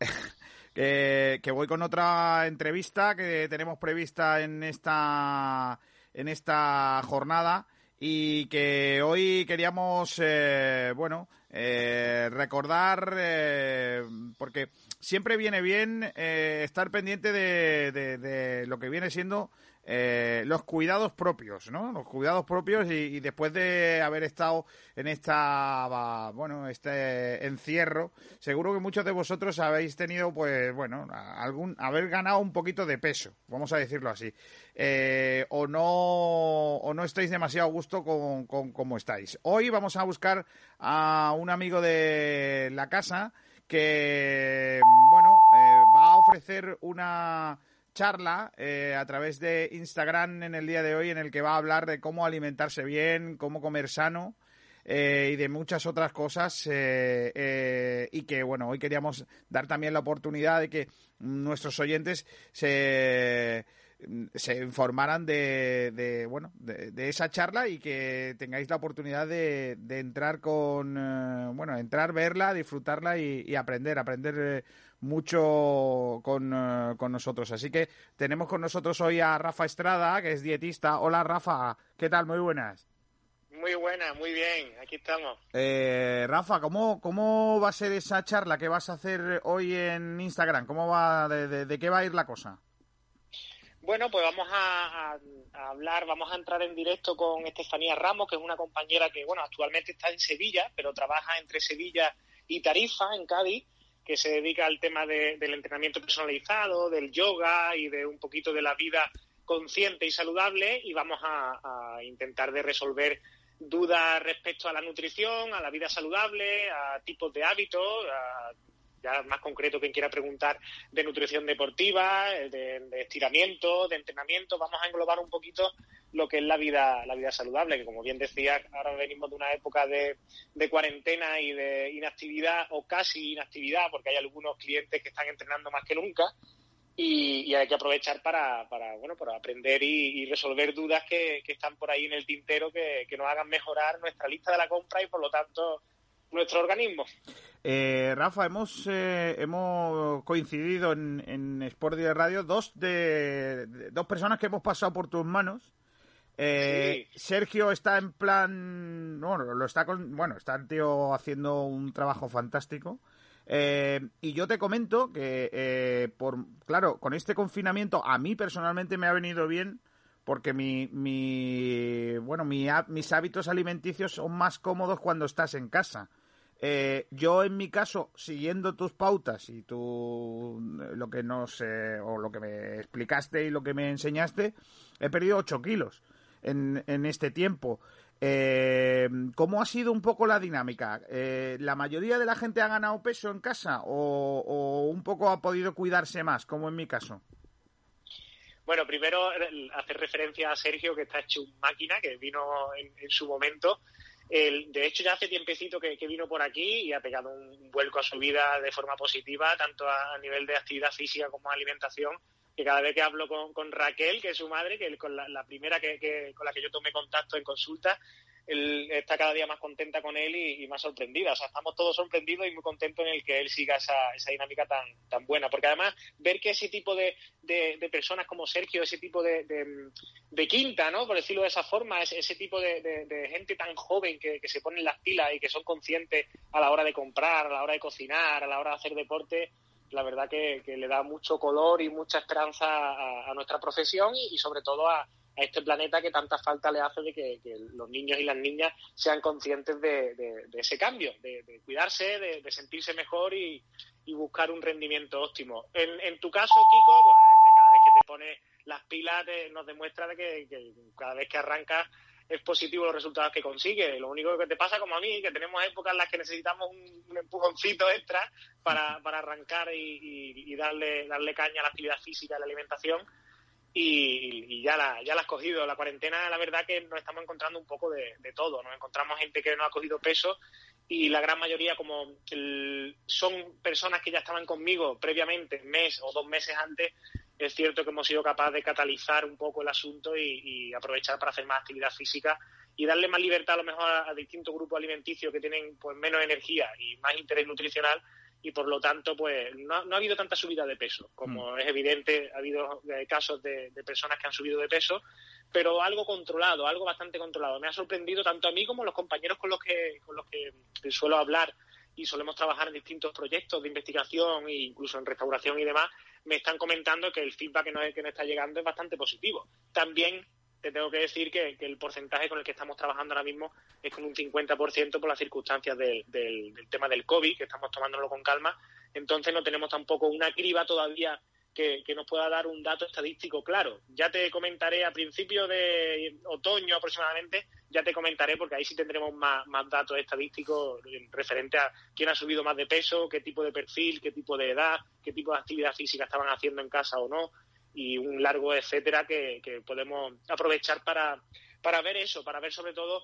Speaker 1: que, que voy con otra entrevista que tenemos prevista en esta en esta jornada y que hoy queríamos eh, bueno eh, recordar eh, porque siempre viene bien eh, estar pendiente de, de- de lo que viene siendo eh, los cuidados propios, ¿no? Los cuidados propios y, después de haber estado en esta, bueno, este encierro, seguro que muchos de vosotros habéis tenido, pues, bueno, algún, haber ganado un poquito de peso, vamos a decirlo así, Eh, o no, o no estáis demasiado a gusto con, con cómo estáis. Hoy vamos a buscar a un amigo de la casa que, bueno, eh, va a ofrecer una charla eh, a través de Instagram en el día de hoy en el que va a hablar de cómo alimentarse bien, cómo comer sano eh, y de muchas otras cosas eh, eh, y que bueno hoy queríamos dar también la oportunidad de que nuestros oyentes se se informaran de, de, bueno de, esa charla y que tengáis la oportunidad de, de entrar con eh, bueno entrar verla disfrutarla y, y aprender aprender mucho con, eh, con nosotros así que tenemos con nosotros hoy a Rafa Estrada que es dietista hola Rafa qué tal muy buenas
Speaker 24: Muy buena, muy bien, aquí estamos.
Speaker 1: eh, Rafa, ¿cómo, ¿cómo va a ser esa charla que vas a hacer hoy en Instagram? ¿Cómo va, de, de- de qué va a ir la cosa?
Speaker 24: Bueno, pues vamos a, a- a hablar, vamos a entrar en directo con Estefanía Ramos, que es una compañera que, bueno, actualmente está en Sevilla, pero trabaja entre Sevilla y Tarifa, en Cádiz, que se dedica al tema de- del entrenamiento personalizado, del yoga y de un poquito de la vida consciente y saludable, y vamos a, a intentar de resolver dudas respecto a la nutrición, a la vida saludable, a tipos de hábitos, a ya más concreto quien quiera preguntar de nutrición deportiva, eh, de, de estiramiento, de entrenamiento, vamos a englobar un poquito lo que es la vida, la vida saludable, que como bien decía, ahora venimos de una época de, de cuarentena y de inactividad o casi inactividad, porque hay algunos clientes que están entrenando más que nunca y, y hay que aprovechar para, para bueno, para aprender y, y resolver dudas que, que están por ahí en el tintero que, que nos hagan mejorar nuestra lista de la compra y por lo tanto nuestro organismo.
Speaker 1: Eh, Rafa, hemos, eh, hemos coincidido en, en Sport Direct Radio dos, de, de- dos personas que hemos pasado por tus manos. Eh, Sergio está en plan, bueno, lo está con, bueno, está el tío haciendo un trabajo fantástico. Eh, y yo te comento que, eh, por, claro, con este confinamiento a mí personalmente me ha venido bien porque mi, mi bueno, mi, mis hábitos alimenticios son más cómodos cuando estás en casa. Eh, yo en mi caso, siguiendo tus pautas y tu lo que nos eh, o lo que me explicaste y lo que me enseñaste, he perdido 8 kilos en, en este tiempo. Eh, ¿Cómo ha sido un poco la dinámica? Eh, ¿La mayoría de la gente ha ganado peso en casa o, un poco ha podido cuidarse más, como en mi caso?
Speaker 24: Bueno, primero hacer referencia a Sergio, que está hecho un máquina, que vino en su momento. El- de hecho, ya hace tiempecito que, vino por aquí y ha pegado un vuelco a su vida de forma positiva, tanto a, nivel de actividad física como alimentación, que cada vez que hablo con, con Raquel, que es su madre, que con la, la primera que, que- con la que yo tomé contacto en consulta, él está cada día más contenta con él y, más sorprendida. O sea, estamos todos sorprendidos y muy contentos en el que él siga esa, esa dinámica tan, tan buena. Porque además, ver que ese tipo de, de- personas como Sergio, ese tipo de, de- quinta, ¿no? Por decirlo de esa forma, ese, tipo de, gente tan joven que, que se ponen las pilas y que son conscientes a la hora de comprar, a la hora de cocinar, a la hora de hacer deporte, la verdad que, le da mucho color y mucha esperanza a, nuestra profesión y sobre todo a, a este planeta que tanta falta le hace de que, los niños y las niñas sean conscientes de, ese cambio, de, cuidarse, de, sentirse mejor y, buscar un rendimiento óptimo. En, en tu caso, Kiko, pues, cada vez que te pones las pilas nos demuestra de que, que cada vez que arrancas es positivo los resultados que consigue. Lo único que te pasa como a mí, que tenemos épocas en las que necesitamos un, empujoncito extra para, para arrancar y, y- y darle, darle caña a la actividad física y la alimentación. Y, y ya, la, ya la has cogido. La cuarentena, la verdad que nos estamos encontrando un poco de, de todo. Nos encontramos gente que no ha cogido peso y la gran mayoría, como el- son personas que ya estaban conmigo previamente, mes o dos meses antes, es cierto que hemos sido capaces de catalizar un poco el asunto y, y aprovechar para hacer más actividad física y darle más libertad a lo mejor a, a distintos grupos alimenticios que tienen pues menos energía y más interés nutricional y por lo tanto pues no, no ha habido tanta subida de peso. Como es evidente ha habido eh, casos de, de personas que han subido de peso pero algo controlado algo bastante controlado. Me ha sorprendido tanto a mí como a los compañeros con los que con los que suelo hablar y solemos trabajar en distintos proyectos de investigación e incluso en restauración y demás, me están comentando que el feedback que nos, que nos está llegando es bastante positivo. También te tengo que decir que, el porcentaje con el que estamos trabajando ahora mismo es con un 50% por las circunstancias del, tema del COVID, que estamos tomándolo con calma. Entonces no tenemos tampoco una criba todavía que, nos pueda dar un dato estadístico claro. Ya te comentaré a principios de otoño aproximadamente, ya te comentaré porque ahí sí tendremos más, más datos estadísticos referente a quién ha subido más de peso, qué tipo de perfil, qué tipo de edad, qué tipo de actividad física estaban haciendo en casa o no y un largo etcétera que, que podemos aprovechar para, para ver eso, para ver sobre todo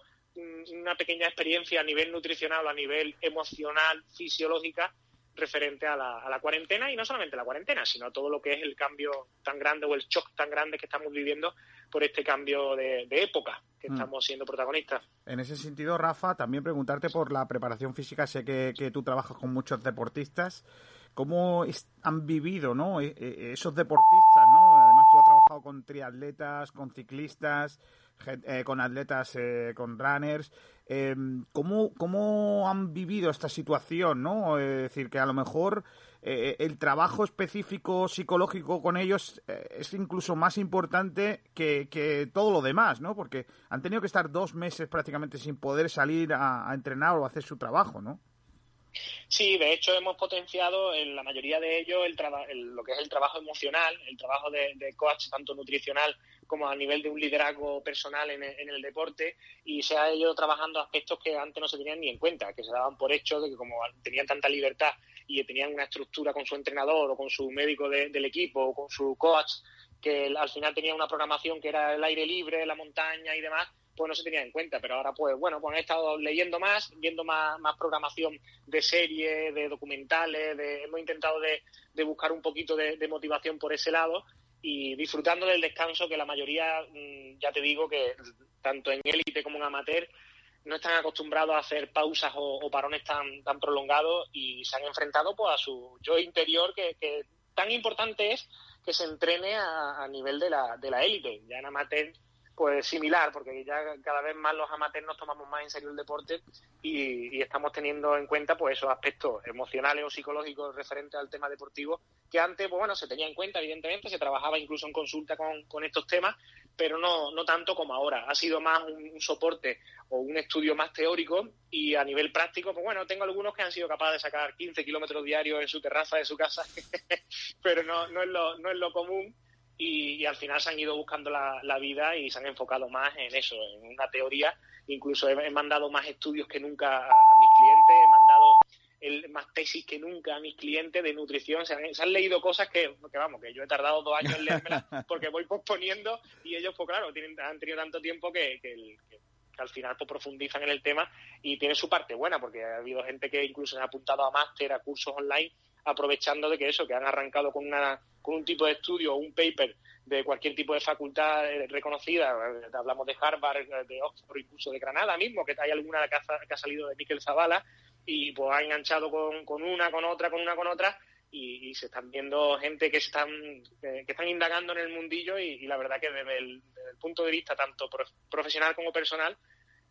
Speaker 24: una pequeña experiencia a nivel nutricional o a nivel emocional, fisiológica, referente a la, a la, cuarentena y no solamente la cuarentena, sino a todo lo que es el cambio tan grande o el shock tan grande que estamos viviendo por este cambio de, de época que mm. estamos siendo protagonistas.
Speaker 1: En ese sentido, Rafa, también preguntarte por la preparación física. Sé que, que tú trabajas con muchos deportistas. ¿Cómo es, han vivido ¿no? E, e, esos deportistas? ¿no? Además, tú has con triatletas, con ciclistas, eh, con atletas, eh, con runners. Eh, ¿cómo, ¿Cómo han vivido esta situación? ¿no? Es decir, que a lo mejor eh, el trabajo específico psicológico con ellos eh, es incluso más importante que, que, todo lo demás, ¿no? Porque han tenido que estar dos meses prácticamente sin poder salir a, a entrenar o hacer su trabajo, ¿no?
Speaker 24: Sí, de hecho hemos potenciado en la mayoría de ellos el, el lo que es el trabajo emocional, el trabajo de, coach tanto nutricional como a nivel de un liderazgo personal en el, en el, deporte y se ha ido trabajando aspectos que antes no se tenían ni en cuenta, que se daban por hecho de que como tenían tanta libertad y tenían una estructura con su entrenador o con su médico de, del equipo o con su coach que al final tenía una programación que era el aire libre, la montaña y demás, pues no se tenía en cuenta. Pero ahora, pues bueno, pues he estado leyendo más, viendo más, más programación de series, de documentales, de, hemos intentado de, de buscar un poquito de, motivación por ese lado y disfrutando del descanso que la mayoría, mm, ya te digo que tanto en élite como en amateur, no están acostumbrados a hacer pausas o, parones tan, tan prolongados y se han enfrentado pues a su yo interior que, que tan importante es que se entrene a, a nivel de la, de la élite. Ya en amateur pues similar, porque ya cada vez más los amateurs nos tomamos más en serio el deporte y, y, estamos teniendo en cuenta pues esos aspectos emocionales o psicológicos referentes al tema deportivo que antes, pues bueno, se tenía en cuenta, evidentemente, se trabajaba incluso en consulta con, con estos temas, pero no, no tanto como ahora. Ha sido más un, un, soporte o un estudio más teórico y a nivel práctico, pues bueno, tengo algunos que han sido capaces de sacar 15 kilómetros diarios en su terraza de su casa, pero no, no, es lo, no es lo común y, y, al final se han ido buscando la, la, vida y se han enfocado más en eso, en una teoría. Incluso he, he mandado más estudios que nunca a, a, mis clientes, he mandado el, más tesis que nunca a mis clientes de nutrición. Se han, se han leído cosas que, que, vamos, que yo he tardado dos años en leérmelas porque voy posponiendo y ellos, pues claro, tienen, han tenido tanto tiempo que, que, el, que al final pues, profundizan en el tema y tiene su parte buena porque ha habido gente que incluso se ha apuntado a máster, a cursos online aprovechando de que eso, que han arrancado con, una, con un tipo de estudio o un paper de cualquier tipo de facultad reconocida, hablamos de Harvard, de Oxford, incluso de Granada mismo, que hay alguna que ha, que ha salido de Miquel Zavala, y pues ha enganchado con, con una, con otra, con una, con otra, y, se están viendo gente que están que, están indagando en el mundillo y, la verdad que desde el, punto de vista tanto profesional como personal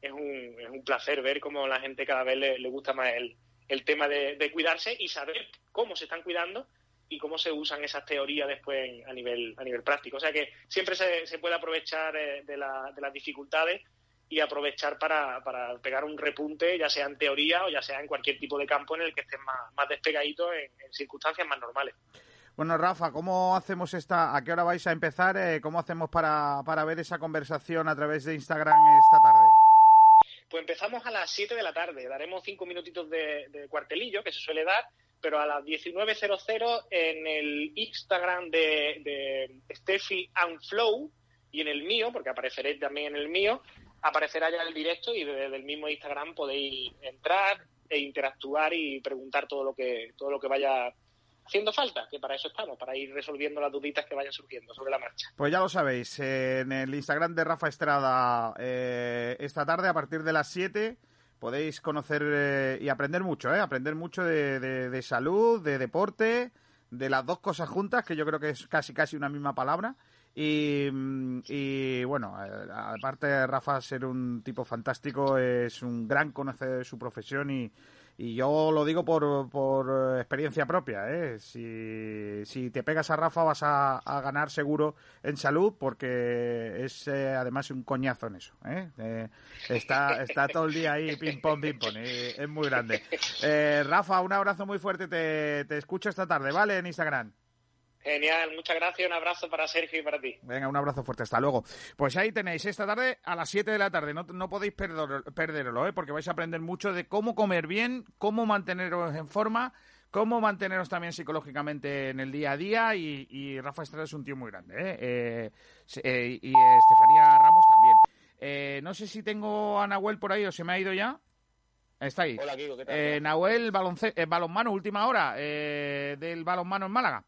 Speaker 24: es un, es un placer ver cómo la gente cada vez le, le gusta más el, el tema de, cuidarse y saber cómo se están cuidando y cómo se usan esas teorías después a nivel a nivel práctico. O sea que siempre se, puede aprovechar eh, de, la, de, las dificultades y aprovechar para, pegar un repunte, ya sea en teoría o ya sea en cualquier tipo de campo en el que estés más, más despegadito en, en circunstancias más normales.
Speaker 1: Bueno, Rafa, ¿cómo hacemos esta? ¿A qué hora vais a empezar? Eh, ¿Cómo hacemos para, para ver esa conversación a través de Instagram esta tarde?
Speaker 24: Pues empezamos a las 7 de la tarde, daremos cinco minutitos de, cuartelillo, que se suele dar, pero a las 19.00 en el Instagram de, de Steffi and Flow y en el mío, porque apareceré también en el mío, aparecerá ya el directo y desde el mismo Instagram podéis entrar e interactuar y preguntar todo lo que todo lo que vaya haciendo falta, que para eso estamos, para ir resolviendo las duditas que vayan surgiendo sobre la marcha.
Speaker 1: Pues ya lo sabéis, eh, en el Instagram de Rafa Estrada eh, esta tarde a partir de las 7 podéis conocer eh, y aprender mucho, ¿eh? aprender mucho de, de, salud, de deporte, de las dos cosas juntas, que yo creo que es casi casi una misma palabra. Y, y bueno, aparte de Rafa ser un tipo fantástico, es un gran conocedor de su profesión y, Y yo lo digo por, por experiencia propia, ¿eh? Si, si te pegas a Rafa vas a, a ganar seguro en salud porque es eh, además un coñazo en eso, ¿eh? Eh, está, está todo el día ahí ping pong, ping pong, eh, es muy grande. Eh, Rafa, un abrazo muy fuerte, te, te escucho esta tarde, ¿vale? En Instagram.
Speaker 24: Genial, muchas gracias. Un abrazo para Sergio y para ti.
Speaker 1: Venga, un abrazo fuerte, hasta luego. Pues ahí tenéis esta tarde a las 7 de la tarde, no, no podéis perder, perderlo, ¿eh? porque vais a aprender mucho de cómo comer bien, cómo manteneros en forma, cómo manteneros también psicológicamente en el día a día y, y Rafa Estrada es un tío muy grande, ¿eh? Eh, eh, y eh, Estefanía Ramos también. Eh, no sé si tengo a Nahuel por ahí o se me ha ido ya. Está ahí.
Speaker 25: Hola, Kiko, ¿qué tal?
Speaker 1: Eh, Nahuel, balonce- eh, balonmano, última hora eh, del balonmano en Málaga.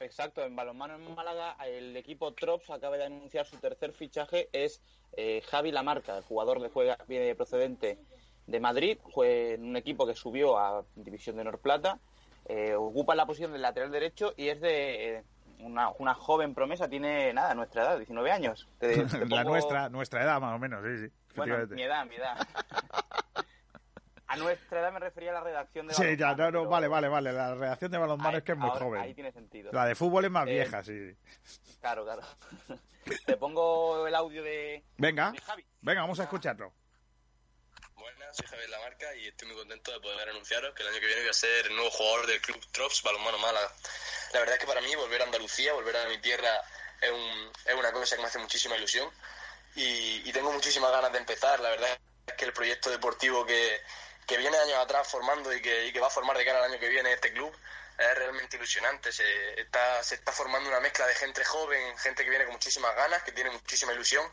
Speaker 25: Exacto, en balonmano en Málaga el equipo Trops acaba de anunciar su tercer fichaje, es eh, Javi Lamarca, el jugador que juega viene procedente de Madrid, juega en un equipo que subió a División de Honor Plata, eh, ocupa la posición de lateral derecho y es de eh, una, una joven promesa, tiene nada, nuestra edad, 19 años. Te- te
Speaker 1: La nuestra, nuestra edad más o menos, sí, sí.
Speaker 25: Bueno, mi edad, mi edad. A nuestra edad me refería a la redacción de
Speaker 1: Sí, ya,
Speaker 25: balonmano,
Speaker 1: no, no, vale, vale, vale. La redacción de balonmano es que es muy
Speaker 25: ahora-
Speaker 1: joven.
Speaker 25: ahí tiene sentido.
Speaker 1: La de fútbol es más
Speaker 25: Eh,
Speaker 1: vieja, sí.
Speaker 25: Claro, claro. Te pongo el audio de,
Speaker 1: Venga,
Speaker 25: de Javi.
Speaker 1: venga, vamos a escucharlo.
Speaker 26: Buenas, soy Javier Lamarca y estoy muy contento de poder anunciaros que el año que viene voy a ser el nuevo jugador del Club Trops Balonmano Málaga. La verdad es que para mí volver a Andalucía, volver a mi tierra, es, un- es una cosa que me hace muchísima ilusión y, y tengo muchísimas ganas de empezar. La verdad es que el proyecto deportivo que, que viene años atrás formando y que, y que va a formar de cara al año que viene este club es realmente ilusionante. Se está, se está formando una mezcla de gente joven, gente que viene con muchísimas ganas, que tiene muchísima ilusión,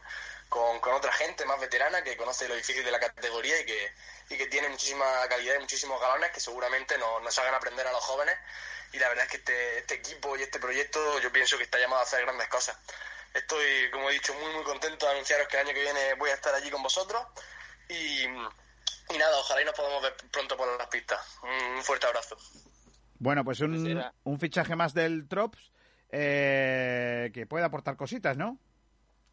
Speaker 26: con, con otra gente más veterana que conoce lo difícil de la categoría y que, y que tiene muchísima calidad y muchísimos galones que seguramente nos, nos hagan aprender a los jóvenes. Y la verdad es que este, este equipo y este proyecto yo pienso que está llamado a hacer grandes cosas. Estoy, como he dicho, muy muy contento de anunciaros que el año que viene voy a estar allí con vosotros y, y nada, ojalá y nos podamos ver pronto por las pistas. Un fuerte abrazo.
Speaker 1: Bueno, pues un,
Speaker 25: Pues
Speaker 1: un fichaje más del Trops eh, que puede aportar cositas, ¿no?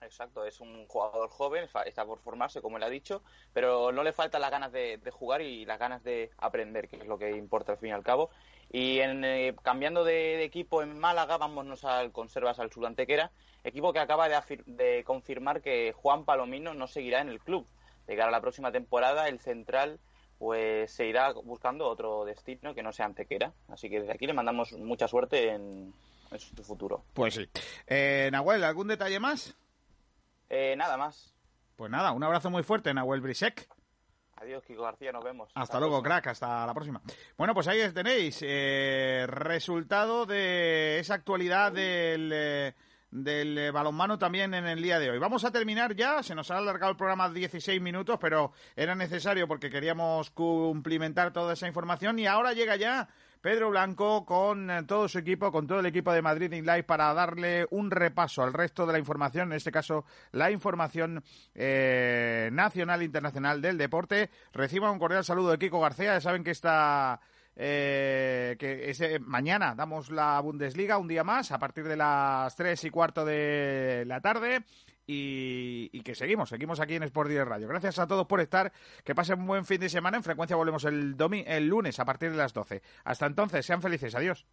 Speaker 25: Exacto, es un jugador joven, está por formarse, como él ha dicho, pero no le faltan las ganas de, de jugar y las ganas de aprender, que es lo que importa al fin y al cabo. Y en, eh, cambiando de, de equipo en Málaga, vámonos al Conservas al Sudantequera, equipo que acaba de, de confirmar que Juan Palomino no seguirá en el club. De cara a la próxima temporada, el central pues se irá buscando otro destino que no sea Antequera. Así que desde aquí le mandamos mucha suerte en, en su futuro.
Speaker 1: Pues sí. Eh, Nahuel, ¿algún detalle más?
Speaker 25: Eh, nada más.
Speaker 1: Pues nada, un abrazo muy fuerte, Nahuel Brisek.
Speaker 25: Adiós, Kiko García, nos vemos.
Speaker 1: Hasta luego, crack, hasta la próxima. Bueno, pues ahí tenéis eh, resultado de esa actualidad del, eh, del eh, balonmano también en el día de hoy. Vamos a terminar ya, se nos ha alargado el programa 16 minutos, pero era necesario porque queríamos cumplimentar toda esa información y ahora llega ya Pedro Blanco con eh, todo su equipo, con todo el equipo de Madrid in Live para darle un repaso al resto de la información, en este caso la información eh, nacional e internacional del deporte. Reciba un cordial saludo de Kiko García, ya saben que está... eh, que es, mañana damos la Bundesliga un día más a partir de las tres y cuarto de la tarde y, que seguimos, seguimos aquí en Sport Direct Radio. Gracias a todos por estar, que pasen un buen fin de semana. En frecuencia volvemos el, el lunes a partir de las 12. Hasta entonces, sean felices. Adiós.